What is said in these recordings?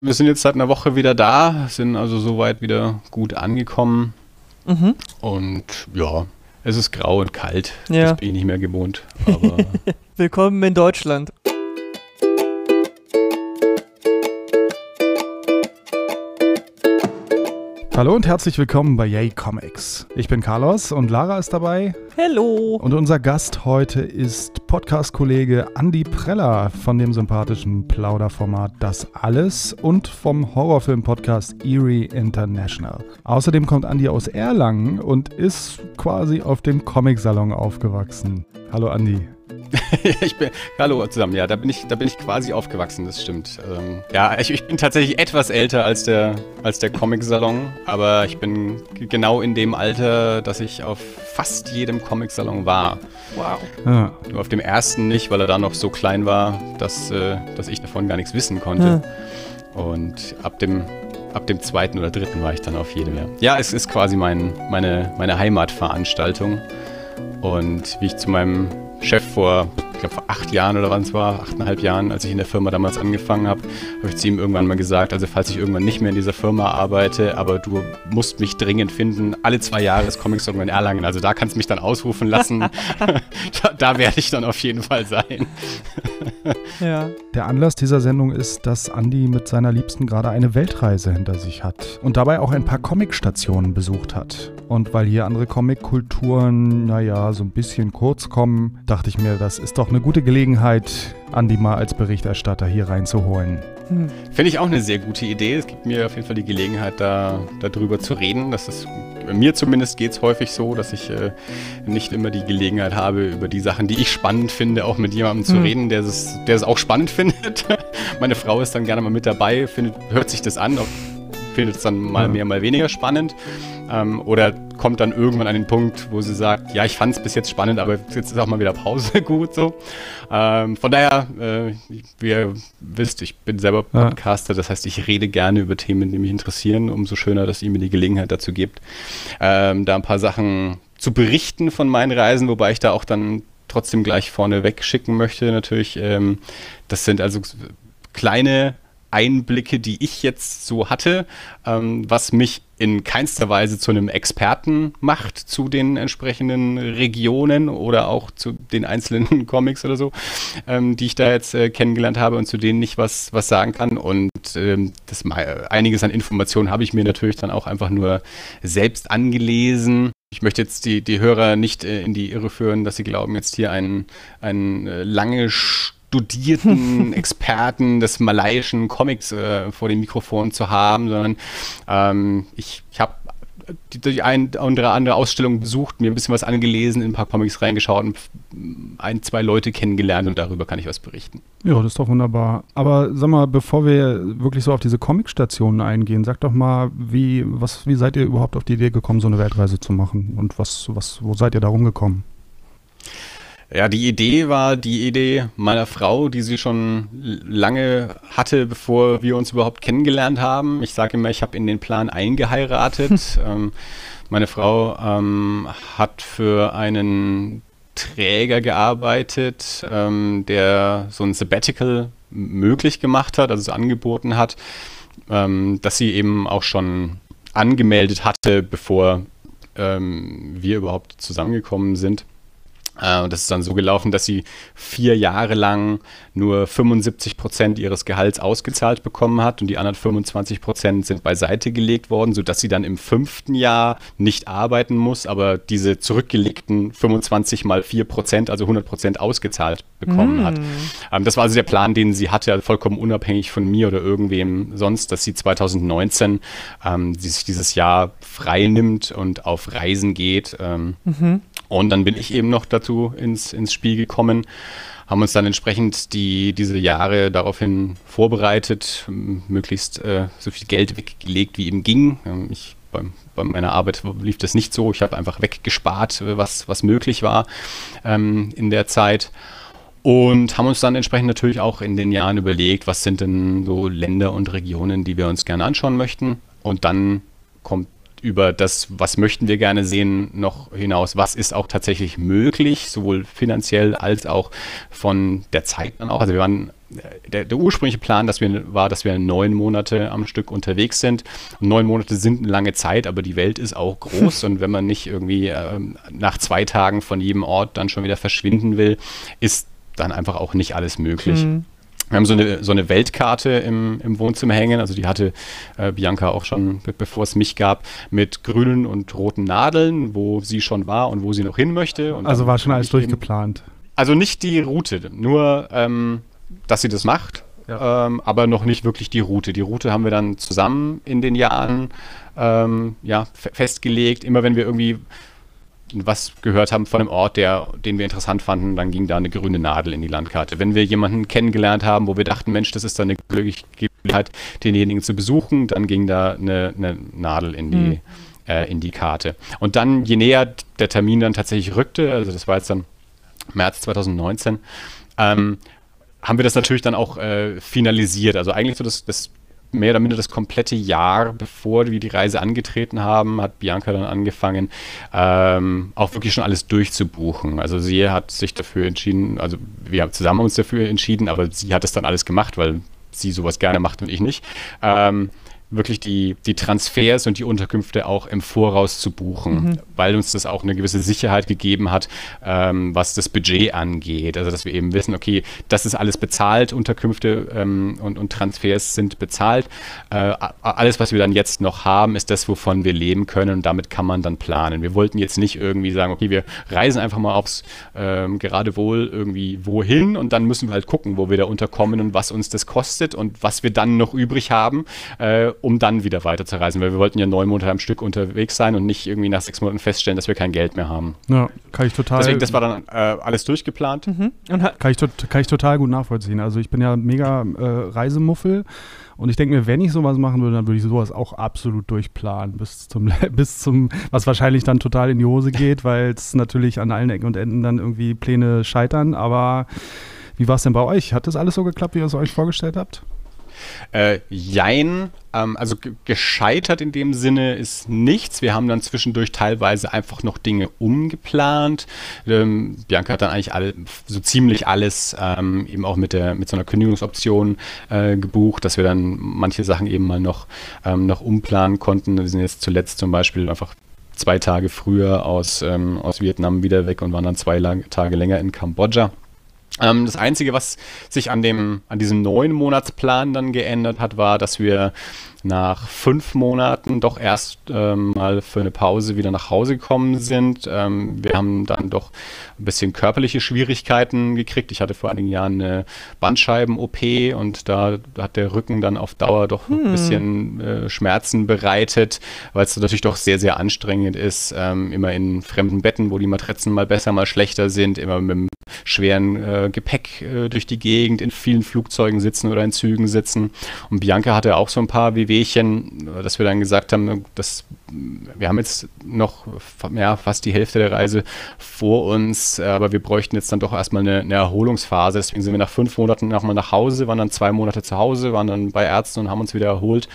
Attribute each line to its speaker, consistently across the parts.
Speaker 1: Wir sind jetzt seit einer Woche wieder da, sind also soweit wieder gut angekommen. Mhm. Und ja, es ist grau und kalt. Ja. Das bin ich nicht mehr gewohnt.
Speaker 2: Willkommen in Deutschland.
Speaker 3: Hallo und herzlich willkommen bei Yay Comics. Ich bin Carlos und Lara ist dabei.
Speaker 2: Hallo.
Speaker 3: Und unser Gast heute ist Podcast-Kollege Andy Preller von dem sympathischen Plauderformat Das Alles und vom Horrorfilm-Podcast Eerie International. Außerdem kommt Andy aus Erlangen und ist quasi auf dem Comic-Salon aufgewachsen. Hallo Andy.
Speaker 1: ich bin, hallo zusammen, ja, da bin ich, da bin ich quasi aufgewachsen, das stimmt. Ähm, ja, ich, ich, bin tatsächlich etwas älter als der, als der Comic-Salon, aber ich bin genau in dem Alter, dass ich auf fast jedem Comic-Salon war.
Speaker 2: Wow.
Speaker 1: Ja. Nur auf dem ersten nicht, weil er da noch so klein war, dass, äh, dass ich davon gar nichts wissen konnte. Ja. Und ab dem, ab dem zweiten oder dritten war ich dann auf jedem, ja. Ja, es ist quasi mein, meine, meine Heimatveranstaltung. Und wie ich zu meinem Chef vor, ich glaube vor acht Jahren oder wann es war, achteinhalb Jahren, als ich in der Firma damals angefangen habe, habe ich zu ihm irgendwann mal gesagt, also falls ich irgendwann nicht mehr in dieser Firma arbeite, aber du musst mich dringend finden, alle zwei Jahre ist Comics irgendwann in Erlangen, also da kannst du mich dann ausrufen lassen, da, da werde ich dann auf jeden Fall sein.
Speaker 3: ja. Der Anlass dieser Sendung ist, dass Andy mit seiner Liebsten gerade eine Weltreise hinter sich hat und dabei auch ein paar Comicstationen besucht hat. Und weil hier andere Comickulturen, naja, so ein bisschen kurz kommen, dachte ich mir, das ist doch eine gute Gelegenheit, Andi mal als Berichterstatter hier reinzuholen.
Speaker 1: Hm. Finde ich auch eine sehr gute Idee. Es gibt mir auf jeden Fall die Gelegenheit, da darüber zu reden. Das ist, mir zumindest geht es häufig so, dass ich äh, nicht immer die Gelegenheit habe, über die Sachen, die ich spannend finde, auch mit jemandem zu hm. reden, der es, der es auch spannend findet. Meine Frau ist dann gerne mal mit dabei, findet, hört sich das an, findet es dann mal mehr, mal weniger spannend. Ähm, oder kommt dann irgendwann an den Punkt, wo sie sagt, ja, ich fand es bis jetzt spannend, aber jetzt ist auch mal wieder Pause gut so. Ähm, von daher, äh, wie ihr wisst, ich bin selber Podcaster, das heißt, ich rede gerne über Themen, die mich interessieren. Umso schöner, dass ihr mir die Gelegenheit dazu gibt, ähm, da ein paar Sachen zu berichten von meinen Reisen, wobei ich da auch dann trotzdem gleich vorne wegschicken möchte natürlich. Ähm, das sind also kleine Einblicke, die ich jetzt so hatte, ähm, was mich in keinster Weise zu einem Experten macht zu den entsprechenden Regionen oder auch zu den einzelnen Comics oder so, ähm, die ich da jetzt äh, kennengelernt habe und zu denen ich was, was sagen kann. Und ähm, das, einiges an Informationen habe ich mir natürlich dann auch einfach nur selbst angelesen. Ich möchte jetzt die, die Hörer nicht äh, in die Irre führen, dass sie glauben, jetzt hier ein, ein äh, lange studierten Experten des malaiischen Comics äh, vor dem Mikrofon zu haben, sondern ähm, ich, ich habe die, die ein oder andere Ausstellung besucht, mir ein bisschen was angelesen, in ein paar Comics reingeschaut und ein, zwei Leute kennengelernt und darüber kann ich was berichten.
Speaker 3: Ja, das ist doch wunderbar. Aber sag mal, bevor wir wirklich so auf diese Comicstationen eingehen, sag doch mal, wie, was, wie seid ihr überhaupt auf die Idee gekommen, so eine Weltreise zu machen und was, was, wo seid ihr da rumgekommen?
Speaker 1: Ja, die Idee war die Idee meiner Frau, die sie schon lange hatte, bevor wir uns überhaupt kennengelernt haben. Ich sage immer, ich habe in den Plan eingeheiratet. ähm, meine Frau ähm, hat für einen Träger gearbeitet, ähm, der so ein Sabbatical möglich gemacht hat, also so angeboten hat, ähm, dass sie eben auch schon angemeldet hatte, bevor ähm, wir überhaupt zusammengekommen sind. Äh, und das ist dann so gelaufen, dass sie vier Jahre lang nur 75 Prozent ihres Gehalts ausgezahlt bekommen hat und die anderen 25 Prozent sind beiseite gelegt worden, sodass sie dann im fünften Jahr nicht arbeiten muss, aber diese zurückgelegten 25 mal 4 Prozent, also 100 Prozent ausgezahlt bekommen mm. hat. Ähm, das war also der Plan, den sie hatte, vollkommen unabhängig von mir oder irgendwem sonst, dass sie 2019 ähm, sich dieses Jahr frei nimmt und auf Reisen geht. Ähm, mhm. Und dann bin ich eben noch dazu ins, ins Spiel gekommen, haben uns dann entsprechend die, diese Jahre daraufhin vorbereitet, möglichst äh, so viel Geld weggelegt, wie eben ging. Ähm, ich, bei, bei meiner Arbeit lief das nicht so. Ich habe einfach weggespart, was, was möglich war ähm, in der Zeit. Und haben uns dann entsprechend natürlich auch in den Jahren überlegt, was sind denn so Länder und Regionen, die wir uns gerne anschauen möchten. Und dann kommt über das, was möchten wir gerne sehen, noch hinaus, was ist auch tatsächlich möglich, sowohl finanziell als auch von der Zeit dann auch. Also wir waren der, der, ursprüngliche Plan dass wir, war, dass wir neun Monate am Stück unterwegs sind. Und neun Monate sind eine lange Zeit, aber die Welt ist auch groß. und wenn man nicht irgendwie ähm, nach zwei Tagen von jedem Ort dann schon wieder verschwinden will, ist dann einfach auch nicht alles möglich. Mhm. Wir haben so eine, so eine Weltkarte im, im Wohnzimmer hängen, also die hatte äh, Bianca auch schon, bevor es mich gab, mit grünen und roten Nadeln, wo sie schon war und wo sie noch hin möchte.
Speaker 3: Also war schon alles durchgeplant.
Speaker 1: also nicht die Route, nur ähm, dass sie das macht, ja. ähm, aber noch nicht wirklich die Route. Die Route haben wir dann zusammen in den Jahren ähm, ja, festgelegt. Immer wenn wir irgendwie was gehört haben von einem Ort, der, den wir interessant fanden, dann ging da eine grüne Nadel in die Landkarte. Wenn wir jemanden kennengelernt haben, wo wir dachten, Mensch, das ist dann eine Gelegenheit, denjenigen zu besuchen, dann ging da eine, eine Nadel in die, mhm. äh, in die Karte. Und dann, je näher der Termin dann tatsächlich rückte, also das war jetzt dann März 2019, ähm, haben wir das natürlich dann auch äh, finalisiert. Also eigentlich so das, das mehr oder minder das komplette Jahr, bevor wir die Reise angetreten haben, hat Bianca dann angefangen, ähm, auch wirklich schon alles durchzubuchen. Also sie hat sich dafür entschieden, also wir haben zusammen uns dafür entschieden, aber sie hat es dann alles gemacht, weil sie sowas gerne macht und ich nicht. Ähm, wirklich die, die Transfers und die Unterkünfte auch im Voraus zu buchen, mhm. weil uns das auch eine gewisse Sicherheit gegeben hat, ähm, was das Budget angeht. Also dass wir eben wissen, okay, das ist alles bezahlt, Unterkünfte ähm, und, und Transfers sind bezahlt. Äh, alles, was wir dann jetzt noch haben, ist das, wovon wir leben können und damit kann man dann planen. Wir wollten jetzt nicht irgendwie sagen, okay, wir reisen einfach mal aufs ähm, Geradewohl irgendwie wohin und dann müssen wir halt gucken, wo wir da unterkommen und was uns das kostet und was wir dann noch übrig haben. Äh, um dann wieder weiterzureisen, weil wir wollten ja neun Monate am Stück unterwegs sein und nicht irgendwie nach sechs Monaten feststellen, dass wir kein Geld mehr haben.
Speaker 3: Ja, kann ich total.
Speaker 1: Deswegen, das war dann äh, alles durchgeplant. Mhm.
Speaker 3: Kann, ich, kann ich total gut nachvollziehen. Also ich bin ja mega äh, Reisemuffel. Und ich denke mir, wenn ich sowas machen würde, dann würde ich sowas auch absolut durchplanen bis zum, bis zum, was wahrscheinlich dann total in die Hose geht, weil es natürlich an allen Ecken und Enden dann irgendwie Pläne scheitern. Aber wie war es denn bei euch? Hat das alles so geklappt, wie ihr es euch vorgestellt habt?
Speaker 1: Äh, jein, ähm, also gescheitert in dem Sinne ist nichts. Wir haben dann zwischendurch teilweise einfach noch Dinge umgeplant. Ähm, Bianca hat dann eigentlich alle, so ziemlich alles ähm, eben auch mit, der, mit so einer Kündigungsoption äh, gebucht, dass wir dann manche Sachen eben mal noch, ähm, noch umplanen konnten. Wir sind jetzt zuletzt zum Beispiel einfach zwei Tage früher aus, ähm, aus Vietnam wieder weg und waren dann zwei Tage länger in Kambodscha. Ähm, das Einzige, was sich an, dem, an diesem neun Monatsplan dann geändert hat, war, dass wir nach fünf Monaten doch erst ähm, mal für eine Pause wieder nach Hause gekommen sind. Ähm, wir haben dann doch ein bisschen körperliche Schwierigkeiten gekriegt. Ich hatte vor einigen Jahren eine Bandscheiben-OP und da hat der Rücken dann auf Dauer doch hm. ein bisschen äh, Schmerzen bereitet, weil es natürlich doch sehr, sehr anstrengend ist. Ähm, immer in fremden Betten, wo die Matratzen mal besser, mal schlechter sind, immer mit einem schweren äh, Gepäck äh, durch die Gegend, in vielen Flugzeugen sitzen oder in Zügen sitzen. Und Bianca hatte auch so ein paar wie Wehwehchen, dass wir dann gesagt haben, dass wir haben jetzt noch ja, fast die Hälfte der Reise vor uns, aber wir bräuchten jetzt dann doch erstmal eine, eine Erholungsphase. Deswegen sind wir nach fünf Monaten nochmal nach Hause, waren dann zwei Monate zu Hause, waren dann bei Ärzten und haben uns wieder erholt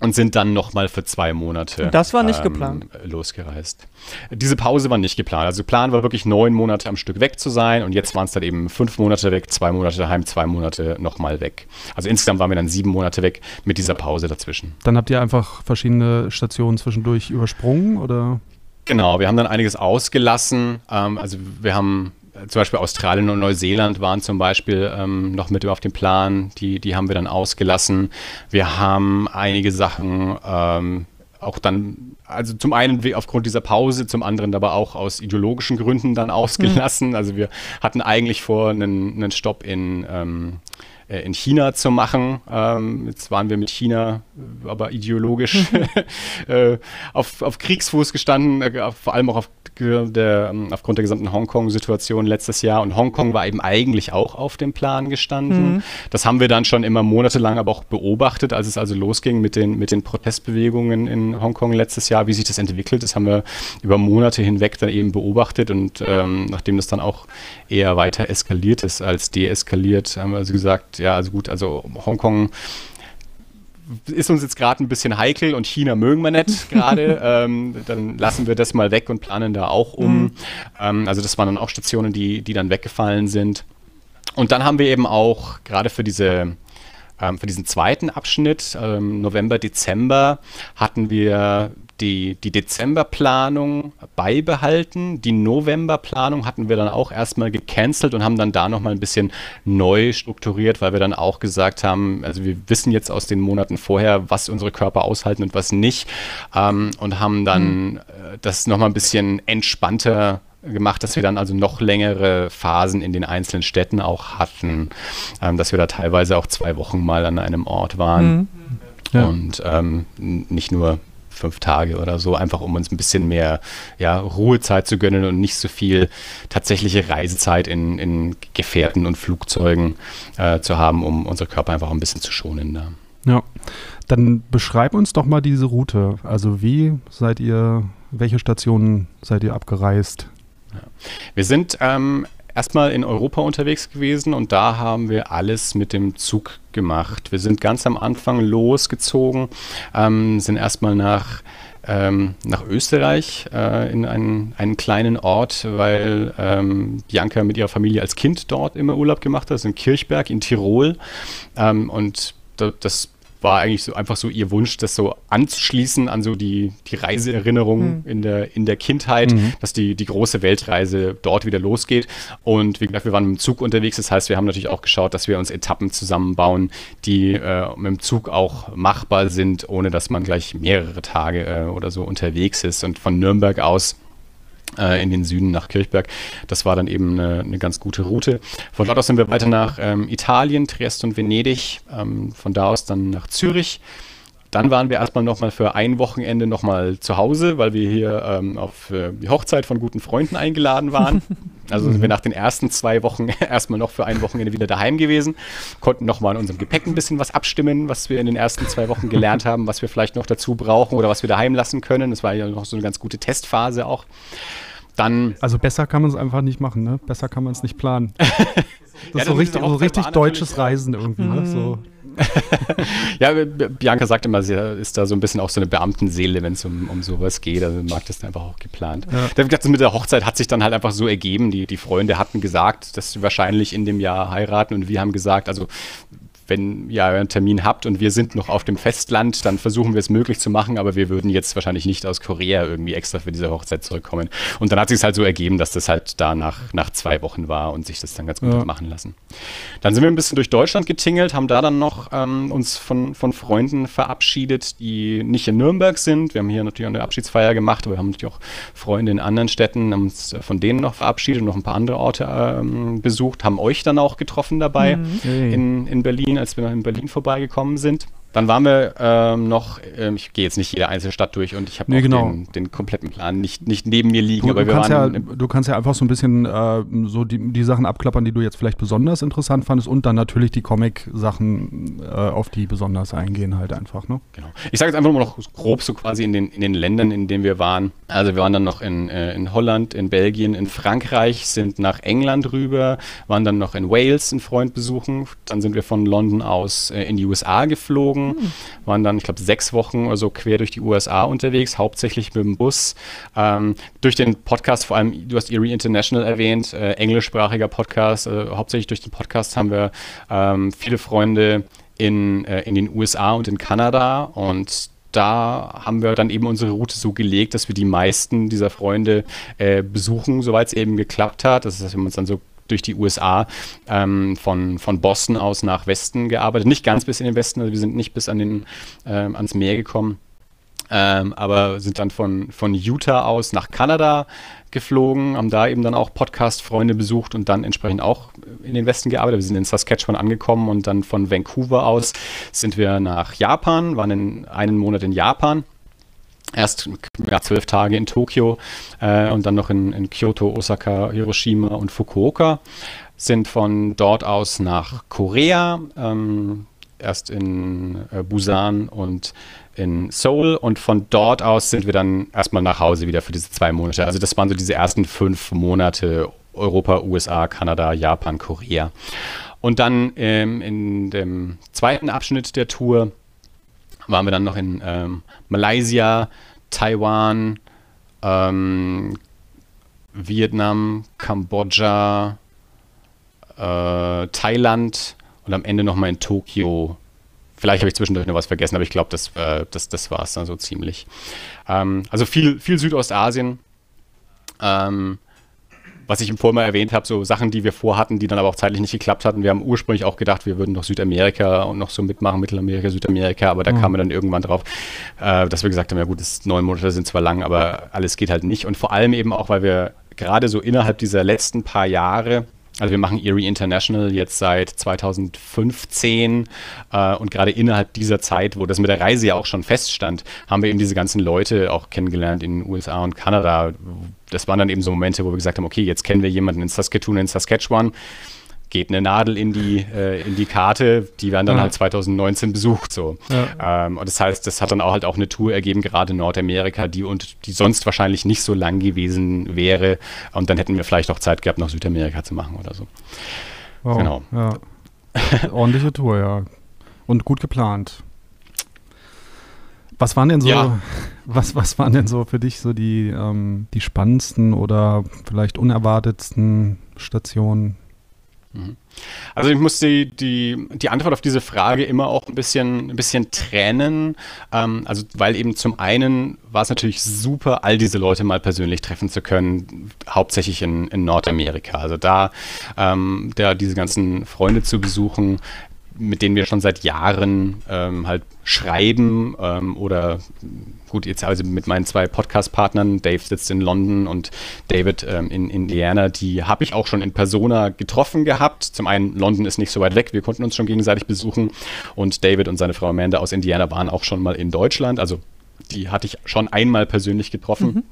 Speaker 1: und sind dann nochmal für zwei Monate.
Speaker 2: Das war nicht ähm, geplant.
Speaker 1: Losgereist. Diese Pause war nicht geplant. Also Plan war wirklich neun Monate am Stück weg zu sein und jetzt waren es dann eben fünf Monate weg, zwei Monate daheim, zwei Monate nochmal weg. Also insgesamt waren wir dann sieben Monate weg mit dieser Pause dazwischen.
Speaker 3: Dann habt ihr einfach verschiedene Stationen zwischendurch übersprungen oder?
Speaker 1: Genau, wir haben dann einiges ausgelassen. Ähm, also wir haben zum Beispiel Australien und Neuseeland waren zum Beispiel ähm, noch mit auf dem Plan. Die, die haben wir dann ausgelassen. Wir haben einige Sachen ähm, auch dann, also zum einen aufgrund dieser Pause, zum anderen aber auch aus ideologischen Gründen dann ausgelassen. Mhm. Also wir hatten eigentlich vor, einen, einen Stopp in ähm, äh, in China zu machen. Ähm, jetzt waren wir mit China aber ideologisch äh, auf, auf Kriegsfuß gestanden, äh, vor allem auch auf der, ähm, aufgrund der gesamten Hongkong-Situation letztes Jahr. Und Hongkong war eben eigentlich auch auf dem Plan gestanden. Mhm. Das haben wir dann schon immer monatelang aber auch beobachtet, als es also losging mit den, mit den Protestbewegungen in Hongkong letztes Jahr, wie sich das entwickelt. Das haben wir über Monate hinweg dann eben beobachtet. Und ähm, nachdem das dann auch eher weiter eskaliert ist als deeskaliert, haben wir also gesagt, ja, also gut, also Hongkong ist uns jetzt gerade ein bisschen heikel und China mögen wir nicht gerade. ähm, dann lassen wir das mal weg und planen da auch um. Mhm. Ähm, also das waren dann auch Stationen, die, die dann weggefallen sind. Und dann haben wir eben auch gerade für diese ähm, für diesen zweiten Abschnitt, ähm, November, Dezember, hatten wir die, die Dezemberplanung beibehalten. Die Novemberplanung hatten wir dann auch erstmal gecancelt und haben dann da nochmal ein bisschen neu strukturiert, weil wir dann auch gesagt haben, also wir wissen jetzt aus den Monaten vorher, was unsere Körper aushalten und was nicht ähm, und haben dann mhm. das nochmal ein bisschen entspannter gemacht, dass wir dann also noch längere Phasen in den einzelnen Städten auch hatten, ähm, dass wir da teilweise auch zwei Wochen mal an einem Ort waren mhm. ja. und ähm, nicht nur fünf Tage oder so, einfach um uns ein bisschen mehr ja, Ruhezeit zu gönnen und nicht so viel tatsächliche Reisezeit in, in Gefährten und Flugzeugen äh, zu haben, um unsere Körper einfach ein bisschen zu schonen. Da.
Speaker 3: Ja, dann beschreib uns doch mal diese Route. Also wie seid ihr, welche Stationen seid ihr abgereist?
Speaker 1: Wir sind ähm, erstmal in Europa unterwegs gewesen und da haben wir alles mit dem Zug gemacht. Wir sind ganz am Anfang losgezogen, ähm, sind erstmal nach ähm, nach Österreich äh, in einen, einen kleinen Ort, weil ähm, Bianca mit ihrer Familie als Kind dort immer Urlaub gemacht hat, in Kirchberg in Tirol. Ähm, und das war eigentlich so einfach so ihr Wunsch, das so anzuschließen an so die, die Reiseerinnerung mhm. in, der, in der Kindheit, mhm. dass die, die große Weltreise dort wieder losgeht. Und wie gesagt, wir waren mit dem Zug unterwegs, das heißt, wir haben natürlich auch geschaut, dass wir uns Etappen zusammenbauen, die äh, mit dem Zug auch machbar sind, ohne dass man gleich mehrere Tage äh, oder so unterwegs ist. Und von Nürnberg aus äh, in den Süden nach Kirchberg. Das war dann eben eine, eine, ganz gute Route. Von dort aus sind wir weiter nach ähm, Italien, Trieste und Venedig. Ähm, von da aus dann nach Zürich. Dann waren wir erstmal nochmal für ein Wochenende nochmal zu Hause, weil wir hier ähm, auf äh, die Hochzeit von guten Freunden eingeladen waren. Also sind wir nach den ersten zwei Wochen erstmal noch für ein Wochenende wieder daheim gewesen, konnten nochmal in unserem Gepäck ein bisschen was abstimmen, was wir in den ersten zwei Wochen gelernt haben, was wir vielleicht noch dazu brauchen oder was wir daheim lassen können. Das war ja noch so eine ganz gute Testphase auch. Dann
Speaker 3: also besser kann man es einfach nicht machen, ne? Besser kann man es nicht planen. Das ja, ist so richtig, so richtig deutsches Reisen irgendwie, ne? So.
Speaker 1: ja, Bianca sagt immer, sie ist da so ein bisschen auch so eine Beamtenseele, wenn es um, um sowas geht. Also mag das einfach auch geplant. Ja. Das mit der Hochzeit hat sich dann halt einfach so ergeben. Die, die Freunde hatten gesagt, dass sie wahrscheinlich in dem Jahr heiraten und wir haben gesagt, also wenn ihr einen Termin habt und wir sind noch auf dem Festland, dann versuchen wir es möglich zu machen, aber wir würden jetzt wahrscheinlich nicht aus Korea irgendwie extra für diese Hochzeit zurückkommen. Und dann hat sich es halt so ergeben, dass das halt da nach, nach zwei Wochen war und sich das dann ganz gut ja. machen lassen. Dann sind wir ein bisschen durch Deutschland getingelt, haben da dann noch ähm, uns von, von Freunden verabschiedet, die nicht in Nürnberg sind. Wir haben hier natürlich eine Abschiedsfeier gemacht, aber wir haben natürlich auch Freunde in anderen Städten, haben uns von denen noch verabschiedet und noch ein paar andere Orte ähm, besucht, haben euch dann auch getroffen dabei mhm. in, in Berlin, als wir in Berlin vorbeigekommen sind. Dann waren wir ähm, noch, ähm, ich gehe jetzt nicht jede einzelne Stadt durch und ich habe nee, genau. den, den, kompletten Plan nicht, nicht neben mir liegen.
Speaker 3: Du, aber du, kannst ja, du kannst ja einfach so ein bisschen äh, so die, die Sachen abklappern, die du jetzt vielleicht besonders interessant fandest und dann natürlich die Comic-Sachen, äh, auf die besonders eingehen halt einfach. Ne?
Speaker 1: Genau. Ich sage jetzt einfach nur noch grob so quasi in den, in den Ländern, in denen wir waren. Also wir waren dann noch in, äh, in Holland, in Belgien, in Frankreich, sind nach England rüber, waren dann noch in Wales einen Freund besuchen. Dann sind wir von London aus äh, in die USA geflogen Wochen, waren dann, ich glaube, sechs Wochen oder so quer durch die USA unterwegs, hauptsächlich mit dem Bus. Ähm, durch den Podcast, vor allem, du hast Erie International erwähnt, äh, englischsprachiger Podcast, äh, hauptsächlich durch den Podcast haben wir ähm, viele Freunde in, äh, in den USA und in Kanada und da haben wir dann eben unsere Route so gelegt, dass wir die meisten dieser Freunde äh, besuchen, soweit es eben geklappt hat. Das heißt, wir haben uns dann so durch die USA ähm, von, von Boston aus nach Westen gearbeitet. Nicht ganz bis in den Westen, also wir sind nicht bis an den, ähm, ans Meer gekommen. Ähm, aber sind dann von, von Utah aus nach Kanada geflogen, haben da eben dann auch Podcast-Freunde besucht und dann entsprechend auch in den Westen gearbeitet. Wir sind in Saskatchewan angekommen und dann von Vancouver aus sind wir nach Japan, waren in einen Monat in Japan erst ja, zwölf Tage in Tokio äh, und dann noch in, in Kyoto, Osaka, Hiroshima und Fukuoka. Sind von dort aus nach Korea, ähm, erst in äh, Busan und in Seoul und von dort aus sind wir dann erstmal nach Hause wieder für diese zwei Monate. Also das waren so diese ersten fünf Monate Europa, USA, Kanada, Japan, Korea. Und dann ähm, in dem zweiten Abschnitt der Tour waren wir dann noch in ähm, Malaysia, Taiwan, ähm, Vietnam, Kambodscha, äh, Thailand und am Ende nochmal in Tokio. Vielleicht habe ich zwischendurch noch was vergessen, aber ich glaube, das, äh, das, das war es dann so ziemlich. Ähm, also viel, viel Südostasien. Ähm, was ich im Vorher mal erwähnt habe, so Sachen, die wir vorhatten, die dann aber auch zeitlich nicht geklappt hatten. Wir haben ursprünglich auch gedacht, wir würden noch Südamerika und noch so mitmachen, Mittelamerika, Südamerika, aber da mhm. kamen wir dann irgendwann drauf, äh, dass wir gesagt haben, ja gut, das neun Monate sind zwar lang, aber alles geht halt nicht. Und vor allem eben auch, weil wir gerade so innerhalb dieser letzten paar Jahre also wir machen Erie International jetzt seit 2015 äh, und gerade innerhalb dieser Zeit, wo das mit der Reise ja auch schon feststand, haben wir eben diese ganzen Leute auch kennengelernt in den USA und Kanada. Das waren dann eben so Momente, wo wir gesagt haben, okay, jetzt kennen wir jemanden in Saskatoon, in Saskatchewan geht eine Nadel in die, äh, in die Karte, die werden dann ja. halt 2019 besucht. So. Ja. Ähm, und das heißt, das hat dann auch halt auch eine Tour ergeben, gerade in Nordamerika, die und die sonst wahrscheinlich nicht so lang gewesen wäre. Und dann hätten wir vielleicht auch Zeit gehabt, noch Südamerika zu machen oder so.
Speaker 3: Wow. Genau. Ja. Ordentliche Tour, ja. Und gut geplant. Was waren denn so, ja. was, was waren denn so für dich so die, ähm, die spannendsten oder vielleicht unerwartetsten Stationen
Speaker 1: Mhm. Also ich muss die, die, die Antwort auf diese Frage immer auch ein bisschen, ein bisschen trennen. Ähm, also weil eben zum einen war es natürlich super, all diese Leute mal persönlich treffen zu können, hauptsächlich in, in Nordamerika. Also da, ähm, da diese ganzen Freunde zu besuchen, mit denen wir schon seit Jahren ähm, halt schreiben ähm, oder gut, jetzt also mit meinen zwei Podcast-Partnern, Dave sitzt in London und David ähm, in Indiana, die habe ich auch schon in Persona getroffen gehabt. Zum einen, London ist nicht so weit weg, wir konnten uns schon gegenseitig besuchen. Und David und seine Frau Amanda aus Indiana waren auch schon mal in Deutschland, also die hatte ich schon einmal persönlich getroffen. Mhm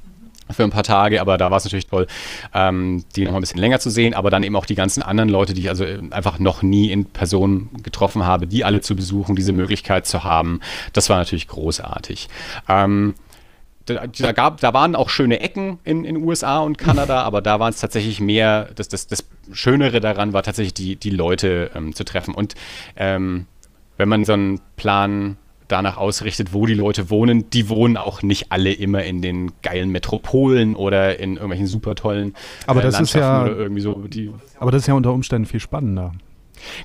Speaker 1: für ein paar Tage, aber da war es natürlich toll, ähm, die noch mal ein bisschen länger zu sehen, aber dann eben auch die ganzen anderen Leute, die ich also einfach noch nie in Person getroffen habe, die alle zu besuchen, diese Möglichkeit zu haben, das war natürlich großartig. Ähm, da, da, gab, da waren auch schöne Ecken in den USA und Kanada, aber da waren es tatsächlich mehr, das, das, das Schönere daran war tatsächlich die, die Leute ähm, zu treffen. Und ähm, wenn man so einen Plan danach ausrichtet, wo die Leute wohnen. Die wohnen auch nicht alle immer in den geilen Metropolen oder in irgendwelchen super tollen
Speaker 3: aber äh, ist ja, oder irgendwie so. Die, aber das ist ja unter Umständen viel spannender.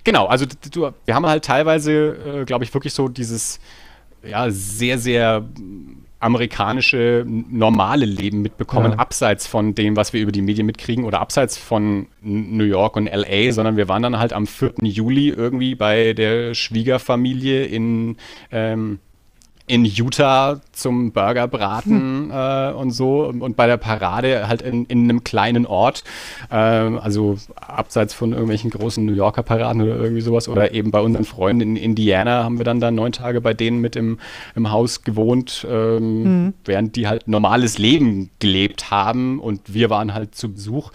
Speaker 1: Genau, also du, wir haben halt teilweise, äh, glaube ich, wirklich so dieses ja, sehr, sehr amerikanische normale Leben mitbekommen, ja. abseits von dem, was wir über die Medien mitkriegen oder abseits von New York und LA, sondern wir waren dann halt am 4. Juli irgendwie bei der Schwiegerfamilie in ähm, in Utah zum Burgerbraten hm. äh, und so und bei der Parade halt in, in einem kleinen Ort, äh, also abseits von irgendwelchen großen New Yorker Paraden oder irgendwie sowas oder eben bei unseren Freunden in Indiana haben wir dann da neun Tage bei denen mit im, im Haus gewohnt, ähm, hm. während die halt normales Leben gelebt haben und wir waren halt zu Besuch.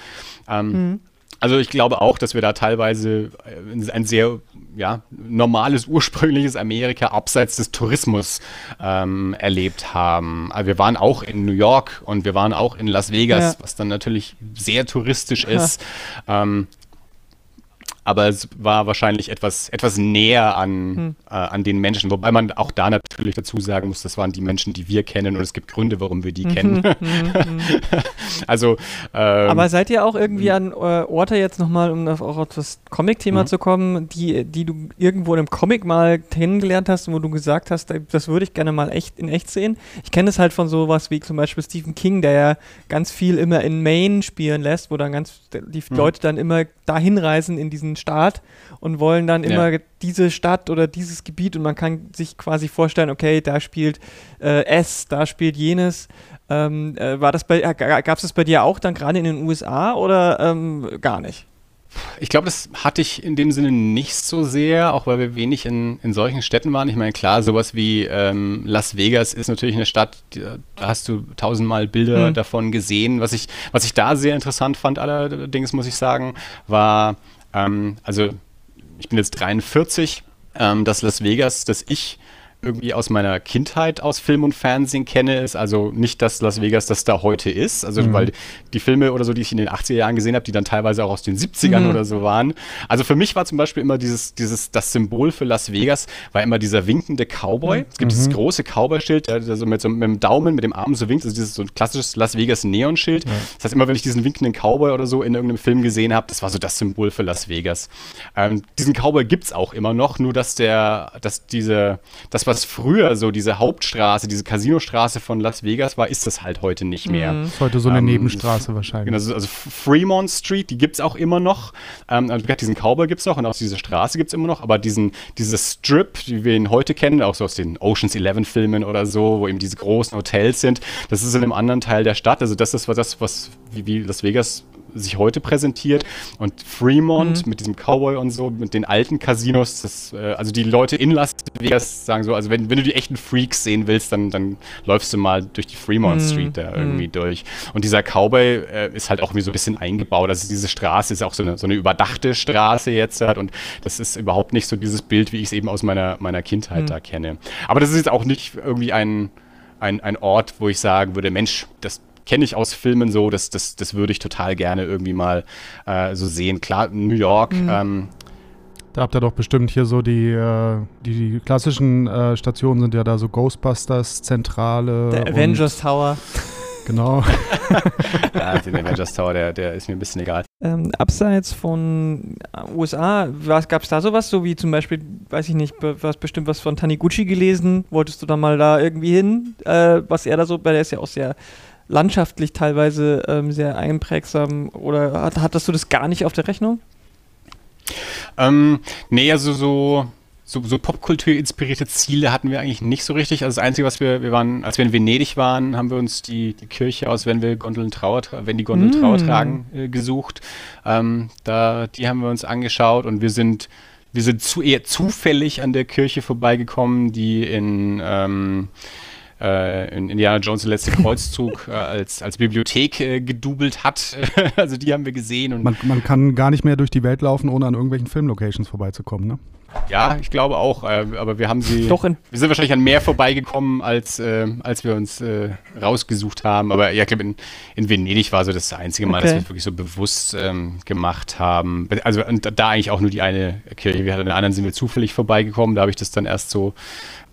Speaker 1: Ähm, hm. Also ich glaube auch, dass wir da teilweise äh, ein sehr ja, normales, ursprüngliches Amerika abseits des Tourismus ähm, erlebt haben. Also wir waren auch in New York und wir waren auch in Las Vegas, ja. was dann natürlich sehr touristisch ist. Ähm, aber es war wahrscheinlich etwas, etwas näher an, hm. äh, an den Menschen, wobei man auch da natürlich dazu sagen muss, das waren die Menschen, die wir kennen und es gibt Gründe, warum wir die mhm. kennen. Mhm, mhm.
Speaker 2: also ähm, Aber seid ihr auch irgendwie an äh, Orte jetzt nochmal, um auf, auch auf das Comic-Thema mhm. zu kommen, die, die du irgendwo in einem Comic mal kennengelernt hast, wo du gesagt hast, das würde ich gerne mal echt in echt sehen? Ich kenne es halt von sowas wie zum Beispiel Stephen King, der ja ganz viel immer in Maine spielen lässt, wo dann ganz die mhm. Leute dann immer dahin reisen in diesen Staat und wollen dann immer ja. diese Stadt oder dieses Gebiet und man kann sich quasi vorstellen, okay, da spielt äh, S, da spielt jenes. Ähm, äh, war das bei, äh, gab es das bei dir auch dann gerade in den USA oder ähm, gar nicht?
Speaker 1: Ich glaube, das hatte ich in dem Sinne nicht so sehr, auch weil wir wenig in, in solchen Städten waren. Ich meine, klar, sowas wie ähm, Las Vegas ist natürlich eine Stadt, die, da hast du tausendmal Bilder mhm. davon gesehen. Was ich, was ich da sehr interessant fand, allerdings muss ich sagen, war ähm, also ich bin jetzt 43, ähm, das Las Vegas, das ich irgendwie aus meiner Kindheit aus Film und Fernsehen kenne, ist also nicht das Las Vegas, das da heute ist. Also, mhm. weil die Filme oder so, die ich in den 80er Jahren gesehen habe, die dann teilweise auch aus den 70ern mhm. oder so waren. Also für mich war zum Beispiel immer dieses, dieses, das Symbol für Las Vegas, war immer dieser winkende Cowboy. Es gibt dieses mhm. große Cowboy-Schild, der, der so mit, so mit dem Daumen, mit dem Arm so winkt. Also dieses so ein klassisches Las Vegas Neon-Schild. Ja. Das heißt, immer wenn ich diesen winkenden Cowboy oder so in irgendeinem Film gesehen habe, das war so das Symbol für Las Vegas. Ähm, diesen Cowboy gibt es auch immer noch, nur dass der, dass diese, das, was früher so diese Hauptstraße, diese Casinostraße von Las Vegas war, ist das halt heute nicht mehr. Mhm.
Speaker 3: Ist heute so eine ähm, Nebenstraße wahrscheinlich.
Speaker 1: Genau, also, also Fremont Street, die gibt es auch immer noch. Ähm, also diesen Cowboy gibt es noch und auch diese Straße gibt es immer noch, aber diesen, dieses Strip, wie wir ihn heute kennen, auch so aus den Oceans 11 Filmen oder so, wo eben diese großen Hotels sind, das ist in einem anderen Teil der Stadt. Also das ist das, was wie, wie Las Vegas sich heute präsentiert. Und Fremont mhm. mit diesem Cowboy und so, mit den alten Casinos, das, äh, also die Leute in Las Vegas sagen so, also wenn, wenn du die echten Freaks sehen willst, dann, dann läufst du mal durch die Fremont mhm. Street da irgendwie mhm. durch. Und dieser Cowboy äh, ist halt auch irgendwie so ein bisschen eingebaut. Also diese Straße ist auch so eine, so eine überdachte Straße jetzt halt und das ist überhaupt nicht so dieses Bild, wie ich es eben aus meiner, meiner Kindheit mhm. da kenne. Aber das ist jetzt auch nicht irgendwie ein, ein, ein Ort, wo ich sagen würde, Mensch, das kenne ich aus Filmen so, das, das, das würde ich total gerne irgendwie mal äh, so sehen. Klar, New York. Mhm. Ähm,
Speaker 3: da habt ihr doch bestimmt hier so die, äh, die, die, klassischen äh, Stationen sind ja da so Ghostbusters, Zentrale.
Speaker 2: Der Avengers Tower.
Speaker 3: Genau.
Speaker 1: ja, den Avengers Tower, der, der ist mir ein bisschen egal.
Speaker 2: Ähm, abseits von USA, gab es da sowas, so wie zum Beispiel, weiß ich nicht, du hast bestimmt was von Taniguchi gelesen, wolltest du da mal da irgendwie hin, äh, was er da so, weil der ist ja auch sehr landschaftlich teilweise ähm, sehr einprägsam oder hat, hattest du das gar nicht auf der Rechnung?
Speaker 1: Ähm, nee, also so, so, so Popkultur-inspirierte Ziele hatten wir eigentlich nicht so richtig. Also das Einzige, was wir, wir waren, als wir in Venedig waren, haben wir uns die, die Kirche aus Wenn wir Gondeln Trauer, wenn die Gondeln mm. Trauer tragen, äh, gesucht. Ähm, da, die haben wir uns angeschaut und wir sind, wir sind zu, eher zufällig an der Kirche vorbeigekommen, die in ähm, äh, in Indiana Jones der letzte Kreuzzug äh, als, als Bibliothek äh, gedubelt hat. also die haben wir gesehen. Und
Speaker 3: man, man kann gar nicht mehr durch die Welt laufen, ohne an irgendwelchen Filmlocations vorbeizukommen, ne?
Speaker 1: Ja, ich glaube auch, äh, aber wir haben sie. Doch wir sind wahrscheinlich an mehr vorbeigekommen, als, äh, als wir uns äh, rausgesucht haben. Aber ja, ich glaube, in, in Venedig war so das einzige Mal, okay. dass wir es wirklich so bewusst ähm, gemacht haben. Also und da eigentlich auch nur die eine Kirche. Wir hatten den anderen sind wir zufällig vorbeigekommen. Da habe ich das dann erst so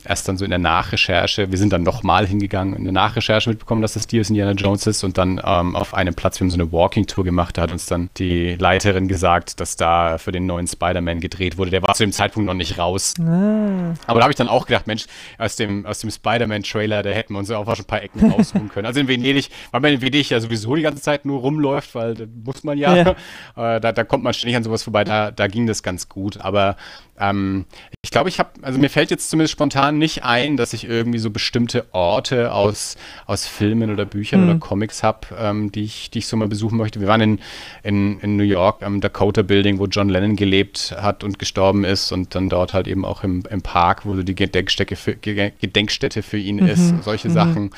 Speaker 1: erst dann so in der Nachrecherche, wir sind dann nochmal hingegangen, in der Nachrecherche mitbekommen, dass das Dios Indiana Jones ist und dann ähm, auf einem Platz, wir haben so eine Walking-Tour gemacht, da hat uns dann die Leiterin gesagt, dass da für den neuen Spider-Man gedreht wurde. Der war zu dem Zeitpunkt noch nicht raus. Ah. Aber da habe ich dann auch gedacht, Mensch, aus dem, aus dem Spider-Man-Trailer, da hätten wir uns auch schon ein paar Ecken rausholen können. Also in Venedig, weil man in Venedig ja sowieso die ganze Zeit nur rumläuft, weil da muss man ja, ja. Äh, da, da kommt man ständig an sowas vorbei, da, da ging das ganz gut. Aber ähm, ich glaube, ich habe, also mir fällt jetzt zumindest spontan nicht ein, dass ich irgendwie so bestimmte Orte aus, aus Filmen oder Büchern mhm. oder Comics habe, ähm, die, ich, die ich so mal besuchen möchte. Wir waren in, in, in New York am Dakota Building, wo John Lennon gelebt hat und gestorben ist und dann dort halt eben auch im, im Park, wo so die Gedenkstätte für, Gedenkstätte für ihn mhm. ist, solche mhm. Sachen.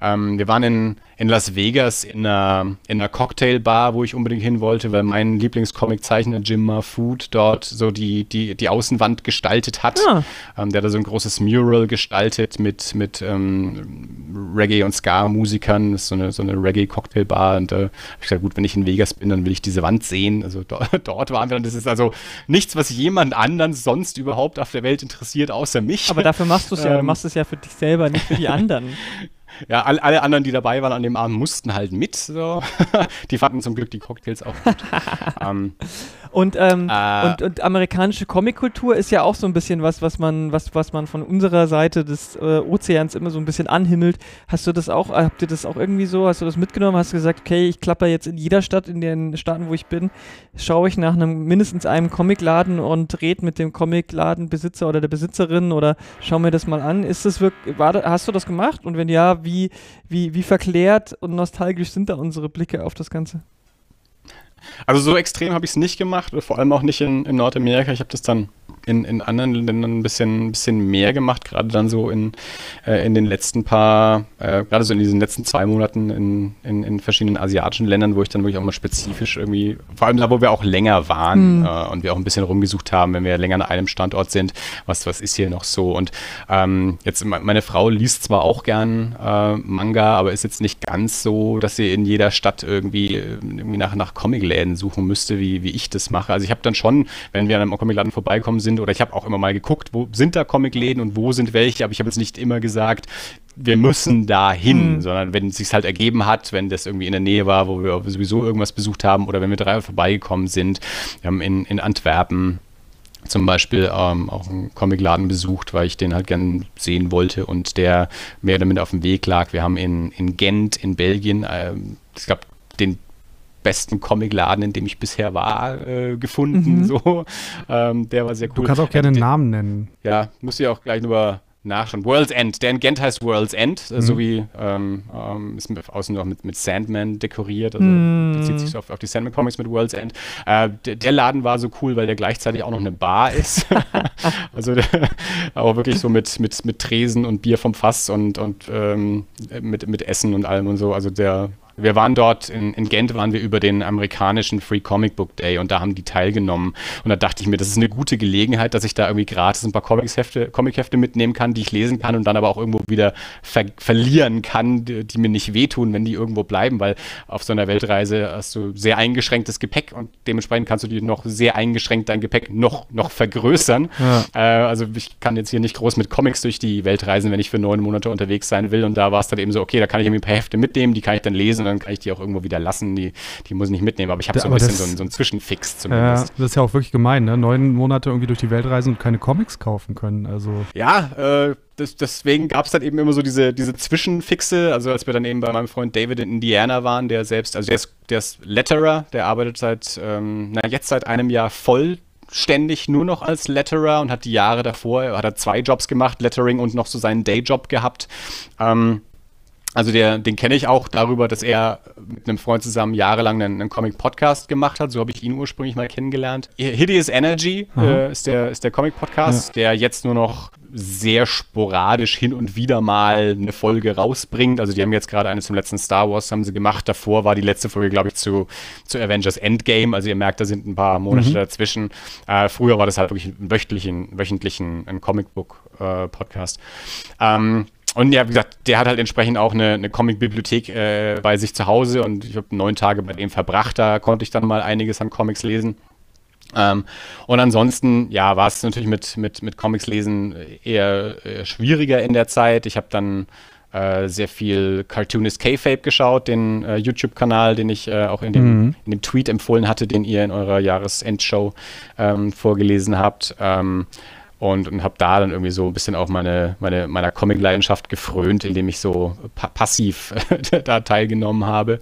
Speaker 1: Ähm, wir waren in, in Las Vegas in einer, in einer Cocktailbar, wo ich unbedingt hin wollte, weil mein Lieblingscomiczeichner Jim Marfood dort so die, die, die Außenwand gestaltet hat. Ah. Ähm, der hat da so ein großes Mural gestaltet mit, mit ähm, Reggae- und Ska-Musikern. Das ist so eine, so eine Reggae-Cocktailbar. Und da äh, habe ich gesagt, gut, wenn ich in Vegas bin, dann will ich diese Wand sehen. Also do dort waren wir. Und das ist also nichts, was jemand anderen sonst überhaupt auf der Welt interessiert, außer mich.
Speaker 2: Aber dafür machst du es ja. Du ähm. machst es ja für dich selber, nicht für die anderen.
Speaker 1: Ja, all, alle anderen, die dabei waren an dem Abend, mussten halt mit. So. die fanden zum Glück die Cocktails auch gut.
Speaker 2: ähm, und, ähm, äh, und, und, amerikanische Comickultur ist ja auch so ein bisschen was, was man, was, was man von unserer Seite des äh, Ozeans immer so ein bisschen anhimmelt. Hast du das auch, habt ihr das auch irgendwie so, hast du das mitgenommen? Hast du gesagt, okay, ich klapper jetzt in jeder Stadt, in den Staaten, wo ich bin, schaue ich nach einem mindestens einem Comicladen und rede mit dem Comicladenbesitzer oder der Besitzerin oder schau mir das mal an. Ist das wirklich, war, hast du das gemacht? Und wenn ja, wie, wie, wie verklärt und nostalgisch sind da unsere Blicke auf das Ganze?
Speaker 1: Also so extrem habe ich es nicht gemacht, vor allem auch nicht in, in Nordamerika. Ich habe das dann in, in anderen Ländern ein bisschen, ein bisschen mehr gemacht, gerade dann so in, äh, in den letzten paar, äh, gerade so in diesen letzten zwei Monaten in, in, in, verschiedenen asiatischen Ländern, wo ich dann wirklich auch mal spezifisch irgendwie, vor allem da, wo wir auch länger waren mhm. äh, und wir auch ein bisschen rumgesucht haben, wenn wir länger an einem Standort sind, was, was ist hier noch so. Und ähm, jetzt, meine Frau liest zwar auch gern äh, Manga, aber ist jetzt nicht ganz so, dass sie in jeder Stadt irgendwie, äh, irgendwie nach, nach Comicläden suchen müsste, wie, wie ich das mache. Also ich habe dann schon, wenn wir an einem Comicladen vorbeikommen sind, oder ich habe auch immer mal geguckt, wo sind da Comicläden und wo sind welche, aber ich habe jetzt nicht immer gesagt, wir müssen da hin, mhm. sondern wenn es sich halt ergeben hat, wenn das irgendwie in der Nähe war, wo wir sowieso irgendwas besucht haben oder wenn wir drei vorbeigekommen sind. Wir haben in, in Antwerpen zum Beispiel ähm, auch einen Comicladen besucht, weil ich den halt gern sehen wollte und der mehr oder minder auf dem Weg lag. Wir haben in, in Gent in Belgien, äh, ich glaube, den besten Comicladen, in dem ich bisher war, äh, gefunden. Mhm. So. Ähm, der war sehr cool.
Speaker 3: Du kannst auch gerne einen Namen nennen.
Speaker 1: Ja, muss ich auch gleich nur nachschauen. World's End. Der in Gent heißt World's End, mhm. so wie ähm, ähm, ist außen noch mit, mit Sandman dekoriert. Also mhm. bezieht sich so auf, auf, die Sandman Comics mit World's End. Äh, der, der, Laden war so cool, weil der gleichzeitig auch noch eine Bar ist. also der, auch wirklich so mit, mit, mit Tresen und Bier vom Fass und, und ähm, mit, mit Essen und allem und so. Also der wir waren dort, in, in, Gent waren wir über den amerikanischen Free Comic Book Day und da haben die teilgenommen. Und da dachte ich mir, das ist eine gute Gelegenheit, dass ich da irgendwie gratis ein paar Comic-Hefte mitnehmen kann, die ich lesen kann und dann aber auch irgendwo wieder ver verlieren kann, die, die, mir nicht wehtun, wenn die irgendwo bleiben, weil auf so einer Weltreise hast du sehr eingeschränktes Gepäck und dementsprechend kannst du dir noch sehr eingeschränkt dein Gepäck noch, noch vergrößern. Ja. Äh, also ich kann jetzt hier nicht groß mit Comics durch die Welt reisen, wenn ich für neun Monate unterwegs sein will. Und da war es dann eben so, okay, da kann ich irgendwie ein paar Hefte mitnehmen, die kann ich dann lesen dann kann ich die auch irgendwo wieder lassen. Die, die muss ich nicht mitnehmen, aber ich habe so ein bisschen das, so, einen, so einen Zwischenfix
Speaker 3: zumindest. Ja, das ist ja auch wirklich gemein, ne? Neun Monate irgendwie durch die Welt reisen und keine Comics kaufen können. Also.
Speaker 1: Ja, äh, das, deswegen gab es dann eben immer so diese, diese Zwischenfixe. Also als wir dann eben bei meinem Freund David in Indiana waren, der selbst, also der ist, der ist Letterer, der arbeitet seit, ähm, na jetzt seit einem Jahr voll ständig nur noch als Letterer und hat die Jahre davor, hat er zwei Jobs gemacht, Lettering und noch so seinen Dayjob gehabt. Ähm, also der, den kenne ich auch darüber, dass er mit einem Freund zusammen jahrelang einen, einen Comic-Podcast gemacht hat. So habe ich ihn ursprünglich mal kennengelernt. Hideous Energy äh, ist der, ist der Comic-Podcast, ja. der jetzt nur noch sehr sporadisch hin und wieder mal eine Folge rausbringt. Also die haben jetzt gerade eine zum letzten Star Wars haben sie gemacht. Davor war die letzte Folge, glaube ich, zu, zu Avengers Endgame. Also ihr merkt, da sind ein paar Monate mhm. dazwischen. Äh, früher war das halt wirklich ein wöchentlichen, wöchentlichen ein Comicbook-Podcast. Äh, ähm, und ja, wie gesagt, der hat halt entsprechend auch eine, eine Comic-Bibliothek äh, bei sich zu Hause und ich habe neun Tage bei dem verbracht. Da konnte ich dann mal einiges an Comics lesen. Ähm, und ansonsten, ja, war es natürlich mit, mit, mit Comics lesen eher, eher schwieriger in der Zeit. Ich habe dann äh, sehr viel Cartoonist K-Fape geschaut, den äh, YouTube-Kanal, den ich äh, auch in dem, mhm. in dem Tweet empfohlen hatte, den ihr in eurer Jahresendshow ähm, vorgelesen habt. Ähm, und, und habe da dann irgendwie so ein bisschen auch meine, meine, meiner Comic-Leidenschaft gefrönt, indem ich so pa passiv da teilgenommen habe.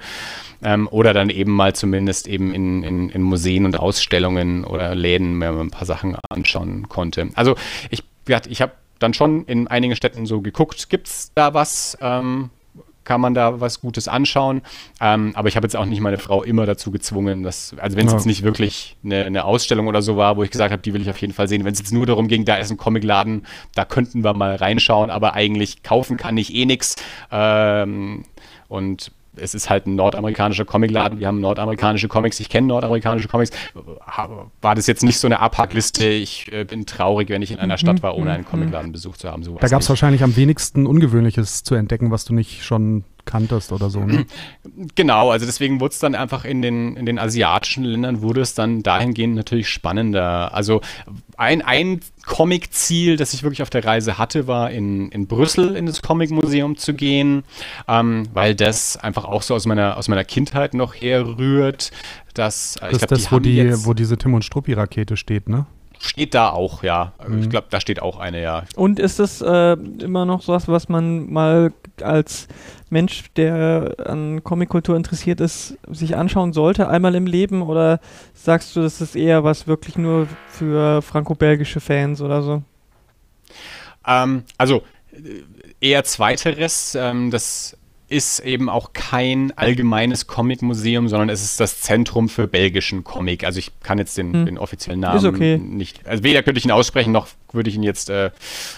Speaker 1: Ähm, oder dann eben mal zumindest eben in, in, in Museen und Ausstellungen oder Läden mir ein paar Sachen anschauen konnte. Also ich, ich habe dann schon in einigen Städten so geguckt, gibt es da was, ähm, kann man da was Gutes anschauen. Ähm, aber ich habe jetzt auch nicht meine Frau immer dazu gezwungen, dass, also wenn es ja. jetzt nicht wirklich eine, eine, Ausstellung oder so war, wo ich gesagt habe, die will ich auf jeden Fall sehen. Wenn es jetzt nur darum ging, da ist ein Comicladen, da könnten wir mal reinschauen, aber eigentlich kaufen kann ich eh nichts. Ähm, und es ist halt ein nordamerikanischer Comicladen, wir haben nordamerikanische Comics, ich kenne nordamerikanische Comics. War das jetzt nicht so eine Abhackliste, ich äh, bin traurig, wenn ich in einer Stadt war, ohne einen mhm. Comicladen besucht zu haben.
Speaker 3: So da gab es wahrscheinlich am wenigsten Ungewöhnliches zu entdecken, was du nicht schon kanntest oder so. Ne?
Speaker 1: Genau, also deswegen wurde es dann einfach in den, in den asiatischen Ländern wurde es dann dahingehend natürlich spannender. Also ein, ein Comic-Ziel, das ich wirklich auf der Reise hatte, war in, in Brüssel in das Comic-Museum zu gehen, ähm, weil das einfach auch so aus meiner, aus meiner Kindheit noch herrührt. Dass,
Speaker 3: äh, das ist glaub, das, die wo, die, wo diese Tim und Struppi-Rakete steht, ne?
Speaker 1: Steht da auch, ja. Mhm. Ich glaube, da steht auch eine, ja.
Speaker 2: Und ist es äh, immer noch sowas, was man mal als Mensch, der an Comickultur interessiert ist, sich anschauen sollte, einmal im Leben? Oder sagst du, das ist eher was wirklich nur für franco-belgische Fans oder so?
Speaker 1: Ähm, also, äh, eher zweiteres. Ähm, das ist eben auch kein allgemeines Comic-Museum, sondern es ist das Zentrum für belgischen Comic. Also ich kann jetzt den, hm. den offiziellen Namen okay. nicht, also weder könnte ich ihn aussprechen, noch würde ich ihn jetzt äh,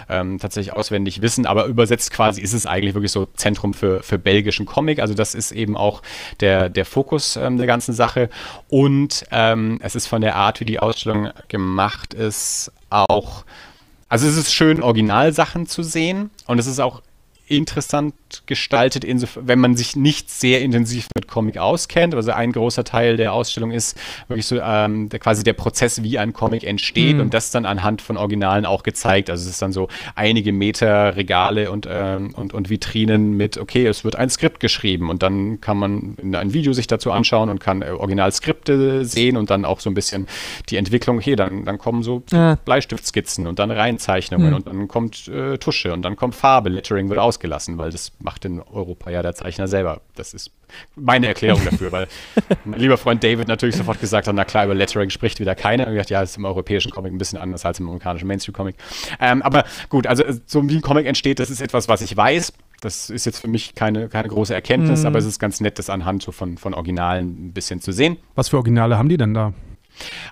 Speaker 1: ähm, tatsächlich auswendig wissen, aber übersetzt quasi ist es eigentlich wirklich so Zentrum für, für belgischen Comic. Also das ist eben auch der, der Fokus ähm, der ganzen Sache. Und ähm, es ist von der Art, wie die Ausstellung gemacht ist, auch also es ist schön, Originalsachen zu sehen und es ist auch interessant gestaltet, wenn man sich nicht sehr intensiv mit Comic auskennt. Also ein großer Teil der Ausstellung ist wirklich so ähm, der, quasi der Prozess, wie ein Comic entsteht mhm. und das dann anhand von Originalen auch gezeigt. Also es ist dann so einige Meter Regale und, ähm, und, und Vitrinen mit, okay, es wird ein Skript geschrieben und dann kann man ein Video sich dazu anschauen und kann äh, Originalskripte sehen und dann auch so ein bisschen die Entwicklung, okay, dann, dann kommen so ja. Bleistiftskizzen und dann Reinzeichnungen mhm. und dann kommt äh, Tusche und dann kommt Farbe, Lettering wird aus ausgelassen, weil das macht in Europa ja der Zeichner selber. Das ist meine Erklärung dafür, weil mein lieber Freund David natürlich sofort gesagt hat, na klar, über Lettering spricht wieder keiner. Und ich dachte, ja, das ist im europäischen Comic ein bisschen anders als im amerikanischen Mainstream-Comic. Ähm, aber gut, also so wie ein Comic entsteht, das ist etwas, was ich weiß. Das ist jetzt für mich keine, keine große Erkenntnis, mm. aber es ist ganz nett, das anhand so von, von Originalen ein bisschen zu sehen.
Speaker 3: Was für Originale haben die denn da?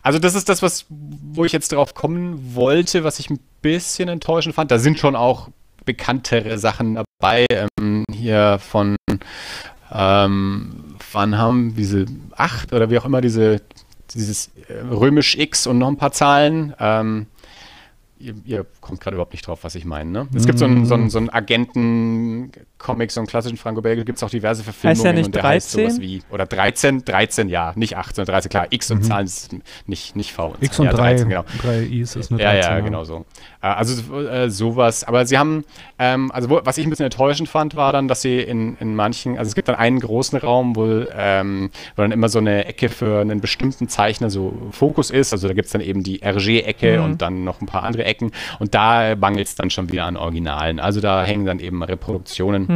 Speaker 1: Also das ist das, was, wo ich jetzt drauf kommen wollte, was ich ein bisschen enttäuschend fand. Da sind schon auch bekanntere Sachen dabei. Ähm, hier von, ähm, wann haben diese acht oder wie auch immer diese, dieses äh, römisch X und noch ein paar Zahlen. Ähm, ihr, ihr, kommt gerade überhaupt nicht drauf, was ich meine. Ne? Es gibt so einen, so einen, so einen Agenten-Comic, so einen klassischen Franco Belge, gibt es auch diverse Verfilmungen.
Speaker 2: Heißt ja nicht und der 13? heißt
Speaker 1: sowas wie, oder 13, 13, ja, nicht 8, sondern 13, klar, X und mhm. Zahlen ist nicht, nicht V.
Speaker 3: Und X und ja, 3, 13, genau. 3 Is ist
Speaker 1: eine 13. Ja, ja, genau so. Äh, also äh, sowas, aber sie haben, ähm, also wo, was ich ein bisschen enttäuschend fand, war dann, dass sie in, in manchen, also es gibt dann einen großen Raum, wo, ähm, wo dann immer so eine Ecke für einen bestimmten Zeichner so Fokus ist, also da gibt es dann eben die RG-Ecke mhm. und dann noch ein paar andere Ecken und da mangelt es dann schon wieder an Originalen. Also da hängen dann eben Reproduktionen. Mhm.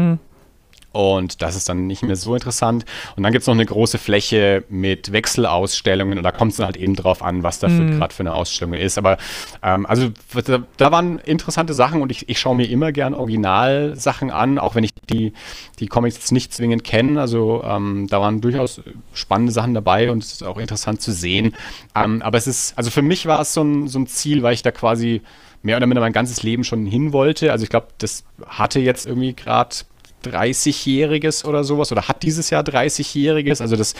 Speaker 1: Und das ist dann nicht mehr so interessant. Und dann gibt es noch eine große Fläche mit Wechselausstellungen und da kommt es dann halt eben drauf an, was da mhm. gerade für eine Ausstellung ist. Aber ähm, also da, da, waren interessante Sachen und ich, ich schaue mir immer gern Originalsachen an, auch wenn ich die, die Comics jetzt nicht zwingend kenne. Also ähm, da waren durchaus spannende Sachen dabei und es ist auch interessant zu sehen. Ähm, aber es ist, also für mich war es so ein, so ein Ziel, weil ich da quasi mehr oder minder mein ganzes Leben schon hin wollte. Also ich glaube, das hatte jetzt irgendwie gerade 30-Jähriges oder sowas oder hat dieses Jahr 30-Jähriges. Also das